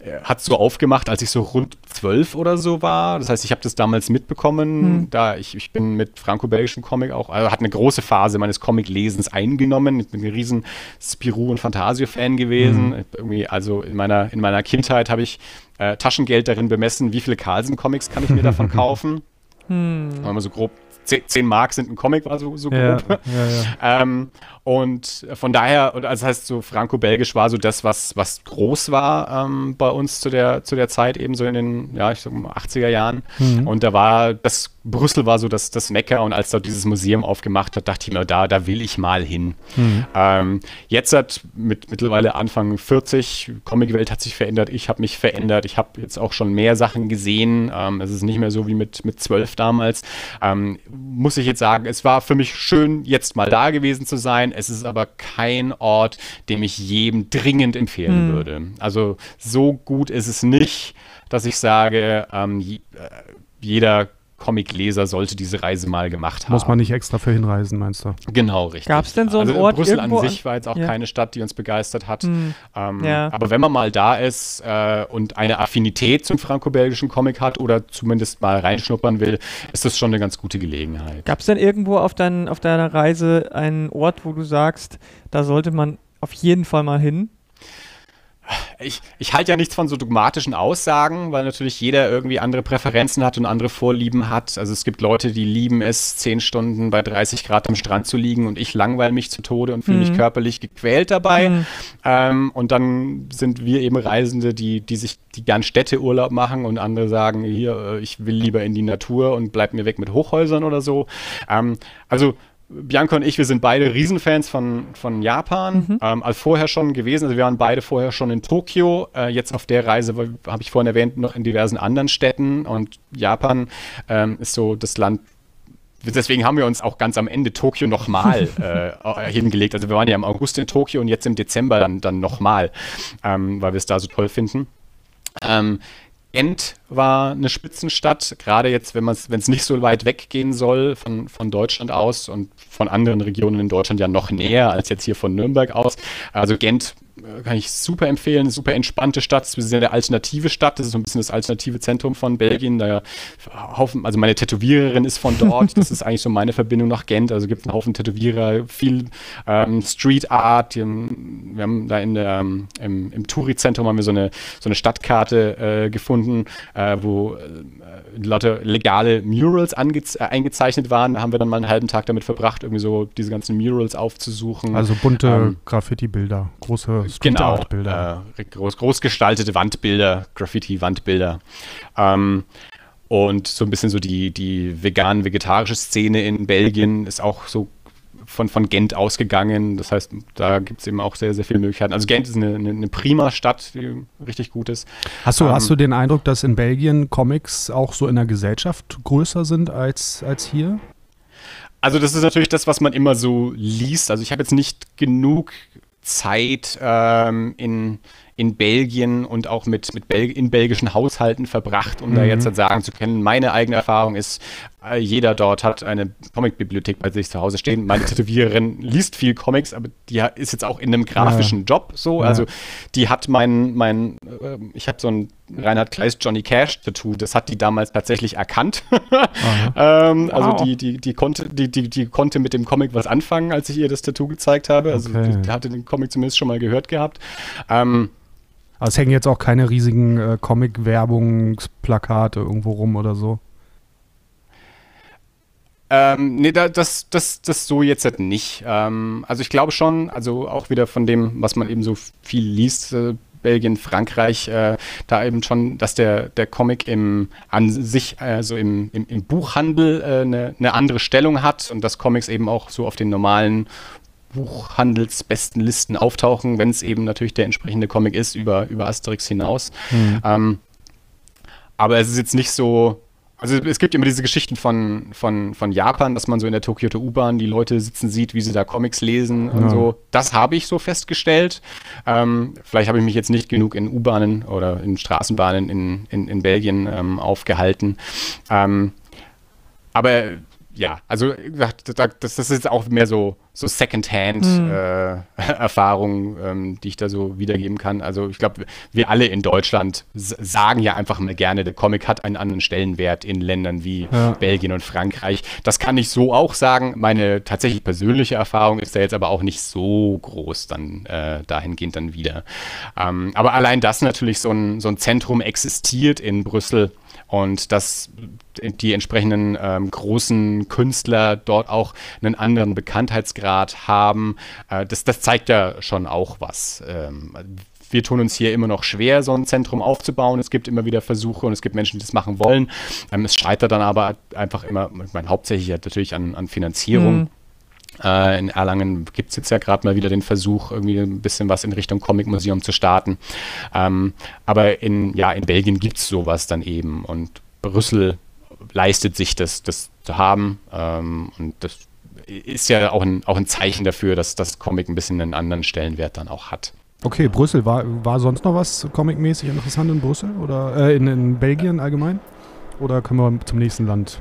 Speaker 1: äh, hat so aufgemacht, als ich so rund zwölf oder so war. Das heißt, ich habe das damals mitbekommen, hm. da ich, ich bin mit franco-belgischen Comic auch, also hat eine große Phase meines Comic-Lesens eingenommen. Ich bin ein riesen Spirou- und Fantasio-Fan gewesen. Hm. Irgendwie, also in meiner, in meiner Kindheit habe ich äh, Taschengeld darin bemessen, wie viele Carlsen-Comics kann ich mir davon kaufen. Hm. Mal so grob 10 Mark sind ein Comic, war so, so grob. Ja, ja, ja. ähm, und von daher, also das heißt, so Franco-Belgisch war so das, was, was groß war ähm, bei uns zu der, zu der Zeit, eben so in den, ja, ich sag mal, 80er Jahren. Mhm. Und da war, das Brüssel war so das, das Mecker und als dort dieses Museum aufgemacht hat, dachte ich mir, da, da will ich mal hin. Mhm. Ähm, jetzt hat mit mittlerweile Anfang 40, Comicwelt hat sich verändert, ich habe mich verändert, ich habe jetzt auch schon mehr Sachen gesehen. Ähm, es ist nicht mehr so wie mit, mit 12 damals. Ähm, muss ich jetzt sagen, es war für mich schön, jetzt mal da gewesen zu sein sein. Es ist aber kein Ort, dem ich jedem dringend empfehlen hm. würde. Also so gut ist es nicht, dass ich sage, ähm, äh, jeder Comicleser sollte diese Reise mal gemacht haben.
Speaker 3: Muss man nicht extra für hinreisen, meinst du?
Speaker 1: Genau, richtig.
Speaker 2: Gab es denn so einen
Speaker 1: also
Speaker 2: Ort
Speaker 1: Brüssel an sich war jetzt auch ja. keine Stadt, die uns begeistert hat.
Speaker 2: Hm.
Speaker 1: Ähm, ja. Aber wenn man mal da ist äh, und eine Affinität zum franco-belgischen Comic hat oder zumindest mal reinschnuppern will, ist das schon eine ganz gute Gelegenheit.
Speaker 2: Gab es denn irgendwo auf, dein, auf deiner Reise einen Ort, wo du sagst, da sollte man auf jeden Fall mal hin?
Speaker 1: Ich, ich halte ja nichts von so dogmatischen Aussagen, weil natürlich jeder irgendwie andere Präferenzen hat und andere Vorlieben hat. Also es gibt Leute, die lieben es, zehn Stunden bei 30 Grad am Strand zu liegen und ich langweile mich zu Tode und fühle mhm. mich körperlich gequält dabei. Mhm. Ähm, und dann sind wir eben Reisende, die, die sich die gern Städteurlaub machen und andere sagen, hier, äh, ich will lieber in die Natur und bleib mir weg mit Hochhäusern oder so. Ähm, also Bianca und ich, wir sind beide Riesenfans von, von Japan. Mhm. Ähm, also vorher schon gewesen. Also wir waren beide vorher schon in Tokio. Äh, jetzt auf der Reise, habe ich vorhin erwähnt, noch in diversen anderen Städten. Und Japan ähm, ist so das Land, deswegen haben wir uns auch ganz am Ende Tokio nochmal äh, hingelegt. Also wir waren ja im August in Tokio und jetzt im Dezember dann, dann nochmal, ähm, weil wir es da so toll finden. Ähm, Gent war eine Spitzenstadt, gerade jetzt, wenn es nicht so weit weggehen soll von, von Deutschland aus und von anderen Regionen in Deutschland ja noch näher als jetzt hier von Nürnberg aus. Also Gent kann ich super empfehlen, eine super entspannte Stadt, es ist eine alternative Stadt, das ist so ein bisschen das alternative Zentrum von Belgien, da Haufen, also meine Tätowiererin ist von dort, das ist eigentlich so meine Verbindung nach Gent, also gibt es einen Haufen Tätowierer, viel ähm, Street Art, wir haben da in der, ähm, im, im Touri-Zentrum haben wir so eine, so eine Stadtkarte äh, gefunden, äh, wo äh, lauter legale Murals äh, eingezeichnet waren, da haben wir dann mal einen halben Tag damit verbracht, irgendwie so diese ganzen Murals aufzusuchen.
Speaker 3: Also bunte ähm, Graffiti-Bilder, große
Speaker 1: genau, Bilder. Äh, groß, groß gestaltete Wandbilder, Graffiti-Wandbilder. Ähm, und so ein bisschen so die, die vegan-vegetarische Szene in Belgien ist auch so von, von Gent ausgegangen. Das heißt, da gibt es eben auch sehr, sehr viele Möglichkeiten. Also Gent ist eine, eine, eine prima Stadt, die richtig gut ist.
Speaker 3: Hast du, ähm, hast du den Eindruck, dass in Belgien Comics auch so in der Gesellschaft größer sind als, als hier?
Speaker 1: Also das ist natürlich das, was man immer so liest. Also ich habe jetzt nicht genug Zeit ähm, in, in Belgien und auch mit, mit Bel in belgischen Haushalten verbracht, um mhm. da jetzt halt sagen zu können, meine eigene Erfahrung ist, jeder dort hat eine Comicbibliothek bei sich zu Hause stehen. Meine Tätowiererin liest viel Comics, aber die ist jetzt auch in einem grafischen ja. Job so. Ja. Also die hat mein, mein äh, ich habe so ein Reinhard Kleist Johnny Cash Tattoo, das hat die damals tatsächlich erkannt. ähm, also wow. die, die, die, konnte, die, die, die konnte mit dem Comic was anfangen, als ich ihr das Tattoo gezeigt habe. Also okay. die hatte den Comic zumindest schon mal gehört gehabt. Ähm,
Speaker 3: aber es hängen jetzt auch keine riesigen äh, Comic-Werbungsplakate irgendwo rum oder so.
Speaker 1: Ähm, nee, da, das, das, das so jetzt halt nicht. Ähm, also ich glaube schon, also auch wieder von dem, was man eben so viel liest, äh, Belgien, Frankreich, äh, da eben schon, dass der, der Comic im, an sich, also im, im, im Buchhandel äh, eine, eine andere Stellung hat und dass Comics eben auch so auf den normalen Buchhandelsbesten Listen auftauchen, wenn es eben natürlich der entsprechende Comic ist, über, über Asterix hinaus. Mhm. Ähm, aber es ist jetzt nicht so, also es gibt immer diese Geschichten von, von, von Japan, dass man so in der Tokyoto U-Bahn die Leute sitzen sieht, wie sie da Comics lesen ja. und so. Das habe ich so festgestellt. Ähm, vielleicht habe ich mich jetzt nicht genug in U-Bahnen oder in Straßenbahnen in, in, in Belgien ähm, aufgehalten. Ähm, aber ja, also das, ist jetzt auch mehr so, so Second-Hand-Erfahrung, mhm. äh, ähm, die ich da so wiedergeben kann. Also ich glaube, wir alle in Deutschland sagen ja einfach mal gerne, der Comic hat einen anderen Stellenwert in Ländern wie ja. Belgien und Frankreich. Das kann ich so auch sagen. Meine tatsächlich persönliche Erfahrung ist da jetzt aber auch nicht so groß dann äh, dahingehend dann wieder. Ähm, aber allein, dass natürlich so ein, so ein Zentrum existiert in Brüssel, und dass die entsprechenden ähm, großen Künstler dort auch einen anderen Bekanntheitsgrad haben, äh, das, das zeigt ja schon auch was. Ähm, wir tun uns hier immer noch schwer, so ein Zentrum aufzubauen. Es gibt immer wieder Versuche und es gibt Menschen, die das machen wollen. Ähm, es scheitert dann aber einfach immer, ich meine, hauptsächlich natürlich an, an Finanzierung. Mhm. Äh, in Erlangen gibt es jetzt ja gerade mal wieder den Versuch, irgendwie ein bisschen was in Richtung Comic-Museum zu starten. Ähm, aber in, ja, in Belgien gibt es sowas dann eben und Brüssel leistet sich das, das zu haben. Ähm, und das ist ja auch ein, auch ein Zeichen dafür, dass das Comic ein bisschen einen anderen Stellenwert dann auch hat.
Speaker 3: Okay, Brüssel. War, war sonst noch was comicmäßig interessant in Brüssel oder äh, in, in Belgien allgemein? Oder können wir zum nächsten Land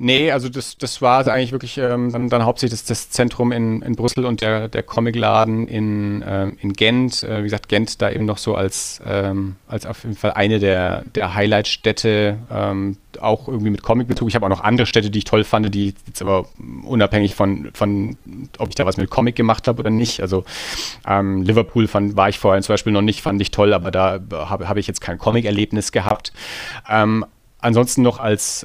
Speaker 1: Nee, also das, das war eigentlich wirklich ähm, dann, dann hauptsächlich das, das Zentrum in, in Brüssel und der, der Comicladen in, ähm, in Gent. Äh, wie gesagt, Gent da eben noch so als, ähm, als auf jeden Fall eine der, der Highlight-Städte, ähm, auch irgendwie mit Comicbezug. Ich habe auch noch andere Städte, die ich toll fand, die jetzt aber unabhängig von, von ob ich da was mit Comic gemacht habe oder nicht. Also ähm, Liverpool fand, war ich vorher zum Beispiel noch nicht, fand ich toll, aber da habe hab ich jetzt kein Comic-Erlebnis gehabt. Ähm, ansonsten noch als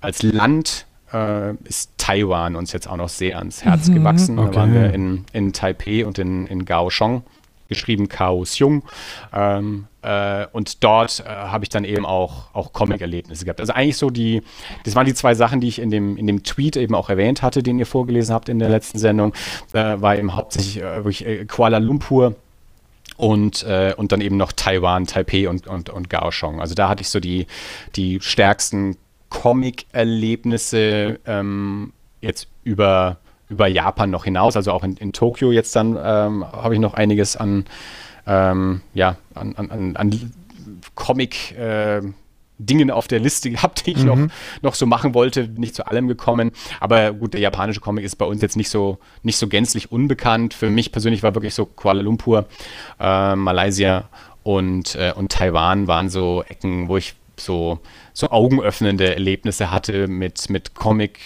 Speaker 1: als Land äh, ist Taiwan uns jetzt auch noch sehr ans Herz mhm, gewachsen. Okay. Da waren wir in, in Taipei und in, in Kaohsiung, geschrieben Kaohsiung. Ähm, äh, und dort äh, habe ich dann eben auch, auch Comic-Erlebnisse gehabt. Also eigentlich so die, das waren die zwei Sachen, die ich in dem, in dem Tweet eben auch erwähnt hatte, den ihr vorgelesen habt in der letzten Sendung. Da war eben hauptsächlich äh, äh, Kuala Lumpur und, äh, und dann eben noch Taiwan, Taipei und, und, und Kaohsiung. Also da hatte ich so die, die stärksten Comic-Erlebnisse ähm, jetzt über, über Japan noch hinaus. Also auch in, in Tokio jetzt dann ähm, habe ich noch einiges an, ähm, ja, an, an, an Comic- äh, Dingen auf der Liste gehabt, die ich mhm. noch, noch so machen wollte, nicht zu allem gekommen. Aber gut, der japanische Comic ist bei uns jetzt nicht so, nicht so gänzlich unbekannt. Für mich persönlich war wirklich so Kuala Lumpur, äh, Malaysia und, äh, und Taiwan waren so Ecken, wo ich so, so augenöffnende Erlebnisse hatte mit, mit Comic.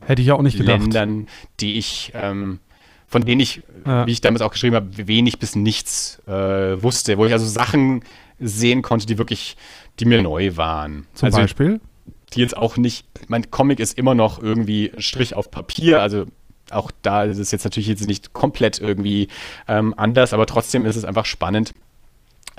Speaker 3: Hätte ich auch nicht gedacht.
Speaker 1: Ländern, die ich, ähm, von denen ich, ja. wie ich damals auch geschrieben habe, wenig bis nichts äh, wusste, wo ich also Sachen sehen konnte, die wirklich, die mir neu waren.
Speaker 3: Zum also, Beispiel?
Speaker 1: Die jetzt auch nicht, mein Comic ist immer noch irgendwie Strich auf Papier, also auch da ist es jetzt natürlich jetzt nicht komplett irgendwie ähm, anders, aber trotzdem ist es einfach spannend,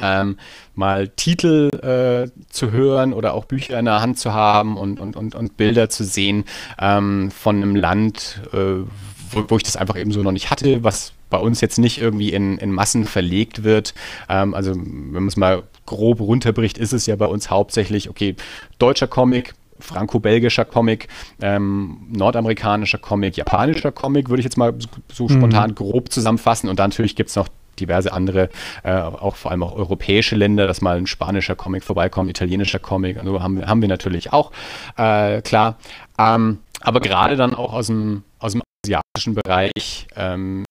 Speaker 1: ähm, mal Titel äh, zu hören oder auch Bücher in der Hand zu haben und, und, und, und Bilder zu sehen ähm, von einem Land, äh, wo, wo, ich das einfach eben so noch nicht hatte, was bei uns jetzt nicht irgendwie in, in Massen verlegt wird. Ähm, also wenn man es mal grob runterbricht, ist es ja bei uns hauptsächlich, okay, deutscher Comic, franco-belgischer Comic, ähm, nordamerikanischer Comic, japanischer Comic, würde ich jetzt mal so, so mhm. spontan grob zusammenfassen. Und dann natürlich gibt es noch diverse andere, äh, auch vor allem auch europäische Länder, dass mal ein spanischer Comic vorbeikommt, italienischer Comic, also haben, haben wir natürlich auch, äh, klar. Ähm, aber gerade dann auch aus dem, aus dem asiatischen Bereich, ähm,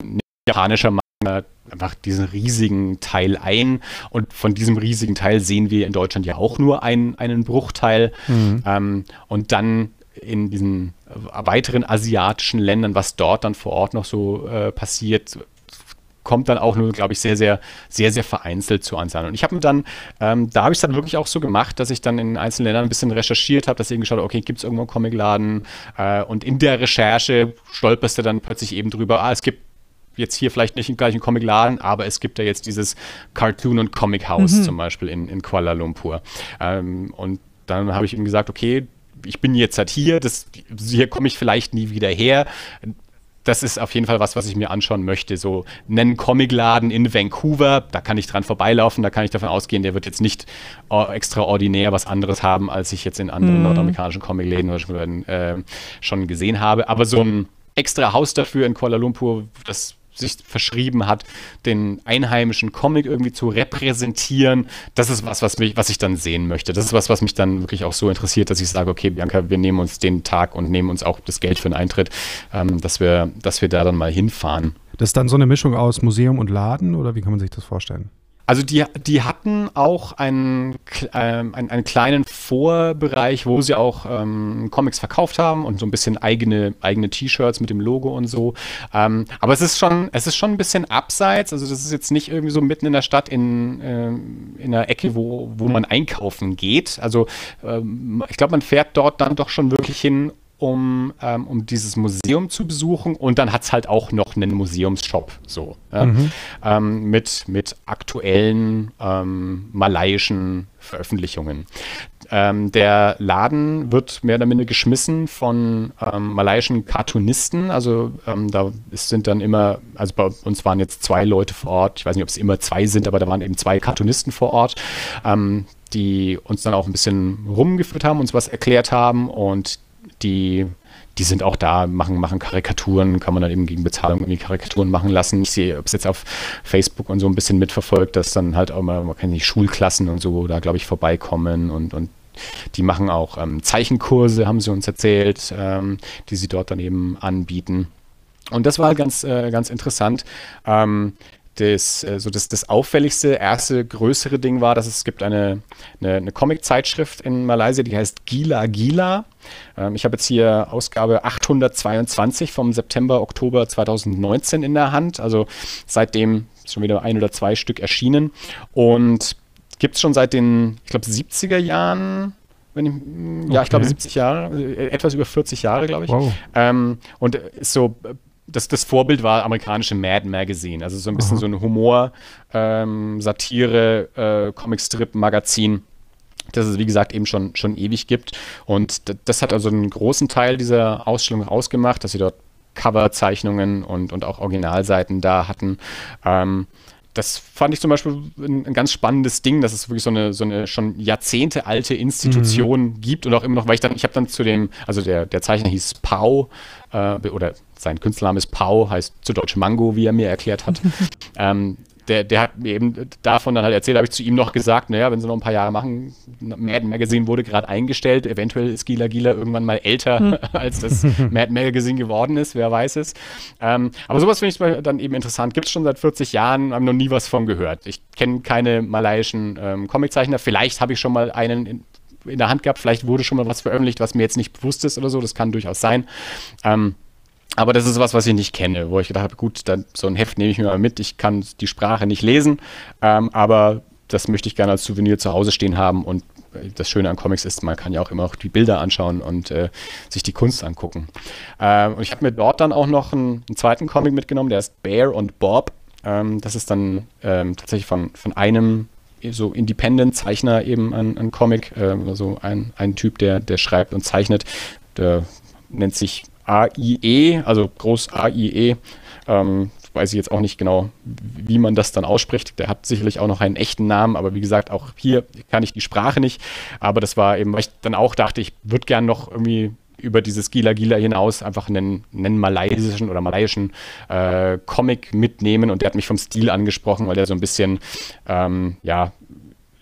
Speaker 1: japanischer Manga einfach diesen riesigen Teil ein. Und von diesem riesigen Teil sehen wir in Deutschland ja auch nur einen, einen Bruchteil. Mhm. Ähm, und dann in diesen weiteren asiatischen Ländern, was dort dann vor Ort noch so äh, passiert, kommt dann auch nur, glaube ich, sehr, sehr, sehr, sehr vereinzelt zu uns an. Und ich habe mir dann, ähm, da habe ich es dann wirklich auch so gemacht, dass ich dann in einzelnen Ländern ein bisschen recherchiert habe, dass ich geschaut habe, okay, gibt es irgendwo einen Comicladen? Äh, und in der Recherche stolperst du dann plötzlich eben drüber, ah, es gibt jetzt hier vielleicht nicht gleich einen Comicladen, aber es gibt ja jetzt dieses Cartoon- und Comic-Haus mhm. zum Beispiel in, in Kuala Lumpur. Ähm, und dann habe ich ihm gesagt, okay, ich bin jetzt halt hier, das, hier komme ich vielleicht nie wieder her das ist auf jeden Fall was, was ich mir anschauen möchte. So einen Comicladen in Vancouver, da kann ich dran vorbeilaufen, da kann ich davon ausgehen, der wird jetzt nicht extraordinär was anderes haben, als ich jetzt in anderen mhm. nordamerikanischen Comicläden oder schon, äh, schon gesehen habe. Aber so ein extra Haus dafür in Kuala Lumpur, das sich verschrieben hat, den einheimischen Comic irgendwie zu repräsentieren, das ist was, was, mich, was ich dann sehen möchte. Das ist was, was mich dann wirklich auch so interessiert, dass ich sage, okay, Bianca, wir nehmen uns den Tag und nehmen uns auch das Geld für den Eintritt, ähm, dass, wir, dass wir da dann mal hinfahren.
Speaker 3: Das ist dann so eine Mischung aus Museum und Laden oder wie kann man sich das vorstellen?
Speaker 1: Also die, die hatten auch einen, ähm, einen, einen, kleinen Vorbereich, wo sie auch ähm, Comics verkauft haben und so ein bisschen eigene, eigene T-Shirts mit dem Logo und so. Ähm, aber es ist schon, es ist schon ein bisschen abseits. Also das ist jetzt nicht irgendwie so mitten in der Stadt in, ähm, in einer Ecke, wo, wo man einkaufen geht. Also ähm, ich glaube, man fährt dort dann doch schon wirklich hin, um, ähm, um dieses Museum zu besuchen. Und dann hat es halt auch noch einen Museumsshop so ja? mhm. ähm, mit, mit aktuellen ähm, malaiischen Veröffentlichungen. Ähm, der Laden wird mehr oder minder geschmissen von ähm, malaiischen Cartoonisten. Also ähm, da sind dann immer, also bei uns waren jetzt zwei Leute vor Ort. Ich weiß nicht, ob es immer zwei sind, aber da waren eben zwei Cartoonisten vor Ort die uns dann auch ein bisschen rumgeführt haben, uns was erklärt haben und die, die sind auch da, machen, machen Karikaturen, kann man dann eben gegen Bezahlung irgendwie Karikaturen machen lassen. Ich sehe, ob es jetzt auf Facebook und so ein bisschen mitverfolgt, dass dann halt auch mal, man kann nicht Schulklassen und so da, glaube ich, vorbeikommen und, und die machen auch ähm, Zeichenkurse, haben sie uns erzählt, ähm, die sie dort dann eben anbieten. Und das war ganz, äh, ganz interessant. Ähm, das, äh, so das, das auffälligste, erste größere Ding war, dass es gibt eine, eine, eine Comic-Zeitschrift in Malaysia, die heißt Gila Gila. Ähm, ich habe jetzt hier Ausgabe 822 vom September, Oktober 2019 in der Hand. Also seitdem schon wieder ein oder zwei Stück erschienen. Und gibt es schon seit den, ich glaube, 70er Jahren wenn ich, ja, okay. ich glaube 70 Jahre, äh, etwas über 40 Jahre, glaube ich. Wow. Ähm, und ist so das, das Vorbild war amerikanische Mad Magazine, also so ein bisschen Aha. so ein Humor, ähm, Satire, äh, Comicstrip-Magazin das es, wie gesagt, eben schon, schon ewig gibt. Und das hat also einen großen Teil dieser Ausstellung ausgemacht, dass sie dort Coverzeichnungen und, und auch Originalseiten da hatten. Ähm, das fand ich zum Beispiel ein, ein, ganz spannendes Ding, dass es wirklich so eine, so eine schon Jahrzehnte alte Institution mhm. gibt und auch immer noch, weil ich dann, ich habe dann zu dem, also der, der Zeichner hieß Pau äh, oder sein Künstlername ist Pau, heißt zu Deutsch Mango, wie er mir erklärt hat. ähm, der, der hat mir eben davon dann halt erzählt, habe ich zu ihm noch gesagt, naja, wenn sie noch ein paar Jahre machen, Mad Magazine wurde gerade eingestellt, eventuell ist Gila Gila irgendwann mal älter, hm. als das Mad Magazine geworden ist, wer weiß es. Ähm, aber sowas finde ich dann eben interessant. Gibt es schon seit 40 Jahren, haben noch nie was von gehört. Ich kenne keine malaiischen ähm, Comiczeichner, vielleicht habe ich schon mal einen in, in, der Hand gehabt, vielleicht wurde schon mal was veröffentlicht, was mir jetzt nicht bewusst ist oder so, das kann durchaus sein. Ähm, aber das ist was, was ich nicht kenne, wo ich gedacht habe, gut, dann, so ein Heft nehme ich mir mal mit. Ich kann die Sprache nicht lesen, ähm, aber das möchte ich gerne als Souvenir zu Hause stehen haben. Und das Schöne an Comics ist, man kann ja auch immer auch die Bilder anschauen und äh, sich die Kunst angucken. Ähm, und ich habe mir dort dann auch noch einen, einen, zweiten Comic mitgenommen, der ist Bear und Bob. Ähm, das ist dann ähm, tatsächlich von, von einem so Independent-Zeichner eben ein, ein Comic, äh, also ein, ein Typ, der, der schreibt und zeichnet. Der nennt sich AIE, also groß AIE. Ähm, weiß ich jetzt auch nicht genau, wie man das dann ausspricht. Der hat sicherlich auch noch einen echten Namen, aber wie gesagt, auch hier kann ich die Sprache nicht. Aber das war eben, weil ich dann auch dachte, ich würde gern noch irgendwie über dieses Gila Gila hinaus einfach einen, einen malaysischen oder malaiischen äh, Comic mitnehmen und der hat mich vom Stil angesprochen, weil der so ein bisschen ähm, ja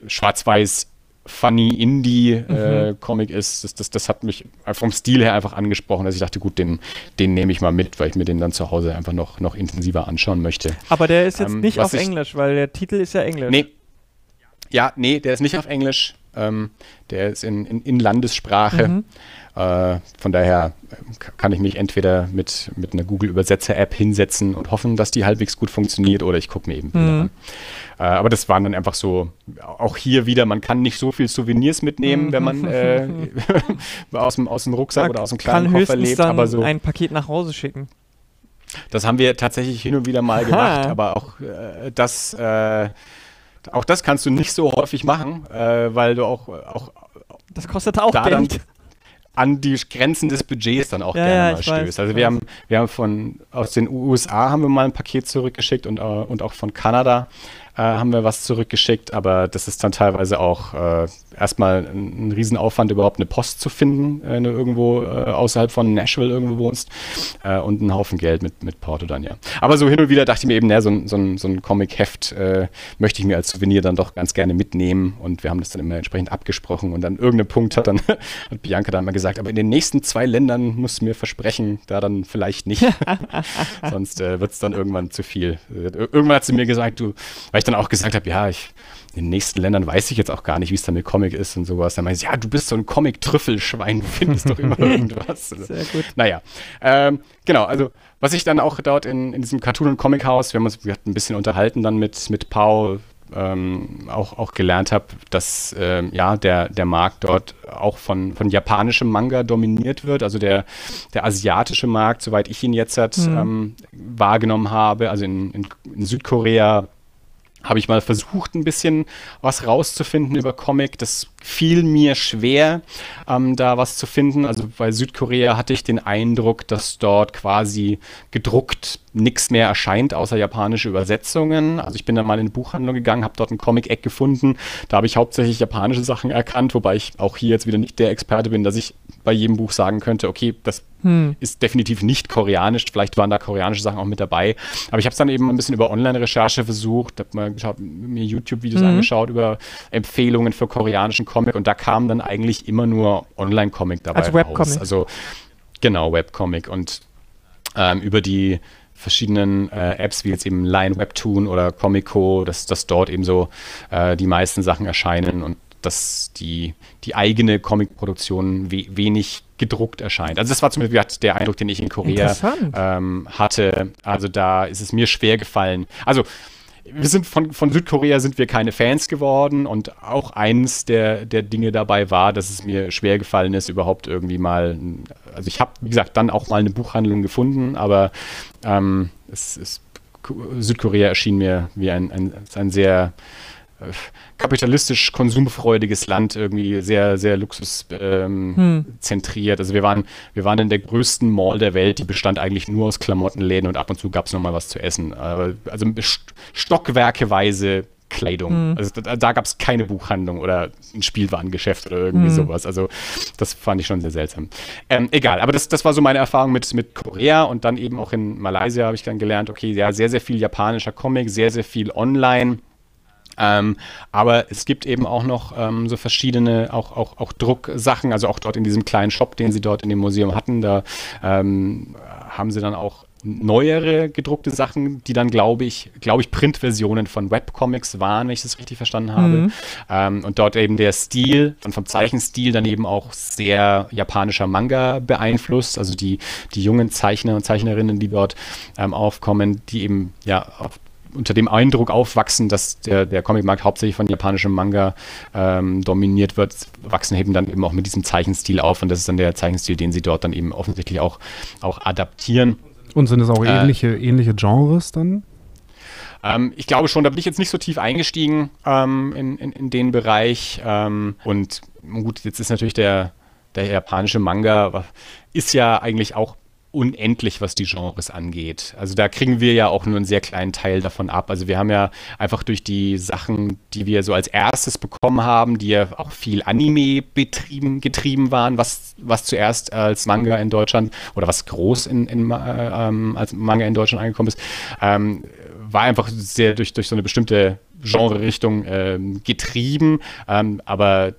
Speaker 1: schwarz-weiß funny Indie-Comic äh, mhm. ist. Das, das, das, hat mich vom Stil her einfach angesprochen, dass ich dachte, gut, den, den nehme ich mal mit, weil ich mir den dann zu Hause einfach noch, noch intensiver anschauen möchte.
Speaker 2: Aber der ist jetzt ähm, nicht auf ich, Englisch, weil der Titel ist ja Englisch.
Speaker 1: Nee. Ja, nee, der ist nicht auf Englisch. Ähm, der ist in, in, in Landessprache. Mhm. Äh, von daher kann ich mich entweder mit, mit einer Google-Übersetzer-App hinsetzen und hoffen, dass die halbwegs gut funktioniert, oder ich gucke mir eben Bilder mhm. an. Äh, aber das waren dann einfach so, auch hier wieder, man kann nicht so viel Souvenirs mitnehmen, wenn man äh, aus, dem, aus dem Rucksack man oder aus dem kleinen Koffer lebt.
Speaker 2: aber so ein Paket nach Hause schicken.
Speaker 1: Das haben wir tatsächlich hin und wieder mal gemacht, aber auch äh, das, äh, auch das kannst du nicht so häufig machen, äh, weil du auch, auch
Speaker 2: das kostet auch Geld
Speaker 1: an die Grenzen des Budgets dann auch ja, gerne mal stößt. Weiß, also wir haben, wir haben von aus den USA haben wir mal ein Paket zurückgeschickt und, und auch von Kanada äh, haben wir was zurückgeschickt, aber das ist dann teilweise auch äh, erstmal ein, ein Riesenaufwand, überhaupt eine Post zu finden, äh, wenn du irgendwo äh, außerhalb von Nashville irgendwo wohnst äh, und einen Haufen Geld mit, mit Porto dann, ja. Aber so hin und wieder dachte ich mir eben, ne, so, so, ein, so ein Comic-Heft äh, möchte ich mir als Souvenir dann doch ganz gerne mitnehmen und wir haben das dann immer entsprechend abgesprochen und an irgendeinem Punkt hat dann hat Bianca dann mal gesagt, aber in den nächsten zwei Ländern musst du mir versprechen, da dann vielleicht nicht, sonst wird es dann irgendwann zu viel. Irgendwann hat sie mir gesagt, du, weil ich dann auch gesagt habe, ja, ich in den nächsten Ländern weiß ich jetzt auch gar nicht, wie es da mit Comic ist und sowas. Dann meinte ich, ja, du bist so ein Comic-Trüffelschwein, findest doch immer irgendwas. Sehr gut. Naja, ähm, genau, also was ich dann auch dort in, in diesem Cartoon- und Comic-Haus, wir haben uns wir hatten ein bisschen unterhalten dann mit, mit Paul, ähm, auch, auch gelernt habe, dass ähm, ja, der, der Markt dort auch von, von japanischem Manga dominiert wird. Also der, der asiatische Markt, soweit ich ihn jetzt hat, mhm. ähm, wahrgenommen habe, also in, in, in Südkorea habe ich mal versucht, ein bisschen was rauszufinden über Comic. Das fiel mir schwer, ähm, da was zu finden. Also bei Südkorea hatte ich den Eindruck, dass dort quasi gedruckt nichts mehr erscheint, außer japanische Übersetzungen. Also ich bin dann mal in eine Buchhandlung gegangen, habe dort ein Comic-Eck gefunden. Da habe ich hauptsächlich japanische Sachen erkannt, wobei ich auch hier jetzt wieder nicht der Experte bin, dass ich bei jedem Buch sagen könnte, okay, das hm. ist definitiv nicht koreanisch. Vielleicht waren da koreanische Sachen auch mit dabei. Aber ich habe es dann eben ein bisschen über Online-Recherche versucht, habe mal geschaut, mir YouTube-Videos hm. angeschaut über Empfehlungen für koreanischen Comic und da kam dann eigentlich immer nur Online-Comic dabei
Speaker 2: also Webcomic.
Speaker 1: Also genau, Webcomic und ähm, über die verschiedenen äh, Apps wie jetzt eben Line Webtoon oder Comico, dass, dass dort eben so äh, die meisten Sachen erscheinen und dass die, die eigene Comic-Produktion we wenig gedruckt erscheint. Also das war zumindest der Eindruck, den ich in Korea ähm, hatte. Also da ist es mir schwer gefallen. Also wir sind von, von Südkorea sind wir keine Fans geworden und auch eins der, der Dinge dabei war, dass es mir schwer gefallen ist, überhaupt irgendwie mal, also ich habe, wie gesagt, dann auch mal eine Buchhandlung gefunden, aber ähm, es, es, Südkorea erschien mir wie ein, ein, ein sehr kapitalistisch konsumfreudiges Land, irgendwie sehr, sehr luxuszentriert. Ähm, hm. Also wir waren, wir waren in der größten Mall der Welt, die bestand eigentlich nur aus Klamottenläden und ab und zu gab es nochmal was zu essen. Also stockwerkeweise Kleidung. Mhm. Also da, da gab es keine Buchhandlung oder ein Spielwarengeschäft oder irgendwie mhm. sowas. Also das fand ich schon sehr seltsam. Ähm, egal, aber das, das war so meine Erfahrung mit, mit Korea und dann eben auch in Malaysia habe ich dann gelernt, okay, ja, sehr, sehr viel japanischer Comic, sehr, sehr viel online. Ähm, aber es gibt eben auch noch ähm, so verschiedene, auch, auch, auch Drucksachen, also auch dort in diesem kleinen Shop, den sie dort in dem Museum hatten, da ähm, haben sie dann auch neuere gedruckte Sachen, die dann, glaube ich, glaube ich, Printversionen von Webcomics waren, wenn ich das richtig verstanden habe. Mhm. Ähm, und dort eben der Stil, dann vom Zeichenstil dann eben auch sehr japanischer Manga beeinflusst. Also die, die jungen Zeichner und Zeichnerinnen, die dort ähm, aufkommen, die eben ja auf unter dem Eindruck aufwachsen, dass der, der Comicmarkt hauptsächlich von japanischem Manga ähm, dominiert wird, wachsen eben dann eben auch mit diesem Zeichenstil auf und das ist dann der Zeichenstil, den sie dort dann eben offensichtlich auch, auch adaptieren.
Speaker 3: Und sind es auch äh, ähnliche, ähnliche Genres dann?
Speaker 1: Ähm, ich glaube schon, da bin ich jetzt nicht so tief eingestiegen ähm, in, in, in, den Bereich. Ähm, und gut, jetzt ist natürlich der, der japanische Manga, ist ja eigentlich auch unendlich, was die Genres angeht. Also da kriegen wir ja auch nur einen sehr kleinen Teil davon ab. Also wir haben ja einfach durch die Sachen, die wir so als erstes bekommen haben, die ja auch viel Anime betrieben, getrieben waren, was, was zuerst als Manga in Deutschland oder was groß in, in äh, ähm, als Manga in Deutschland angekommen ist, ähm, war einfach sehr durch, durch so eine bestimmte Genre-Richtung ähm, getrieben. Ähm, aber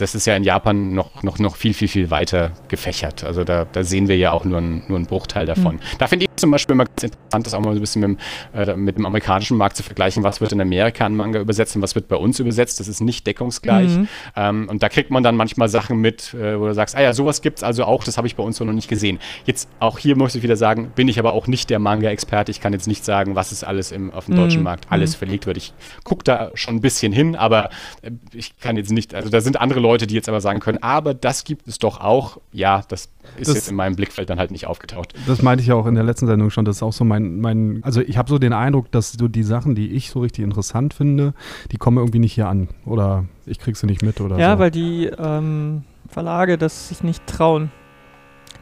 Speaker 1: das ist ja in Japan noch, noch, noch viel, viel, viel weiter gefächert. Also da, da sehen wir ja auch nur, ein, nur einen Bruchteil davon. Mhm. Da finde ich zum Beispiel immer ganz interessant, das auch mal ein bisschen mit, äh, mit, dem amerikanischen Markt zu vergleichen, was wird in Amerika an Manga übersetzt und was wird bei uns übersetzt. Das ist nicht deckungsgleich. Mhm. Ähm, und da kriegt man dann manchmal Sachen mit, äh, wo du sagst, ah ja, sowas gibt es also auch, das habe ich bei uns so noch nicht gesehen. Jetzt auch hier muss ich wieder sagen, bin ich aber auch nicht der Manga-Experte. Ich kann jetzt nicht sagen, was es alles im, auf dem mhm. deutschen Markt alles mhm. verlegt wird. Ich gucke da schon ein bisschen hin, aber äh, ich kann jetzt nicht, also da sind andere Leute, die jetzt aber sagen können, aber das gibt es doch auch. Ja, das ist das, jetzt in meinem Blickfeld dann halt nicht aufgetaucht.
Speaker 3: Das meinte ich ja auch in der letzten Sendung schon. Das ist auch so mein, mein also ich habe so den Eindruck, dass so die Sachen, die ich so richtig interessant finde, die kommen irgendwie nicht hier an. Oder ich krieg sie nicht mit oder
Speaker 2: Ja,
Speaker 3: so.
Speaker 2: weil die ähm, Verlage das sich nicht trauen.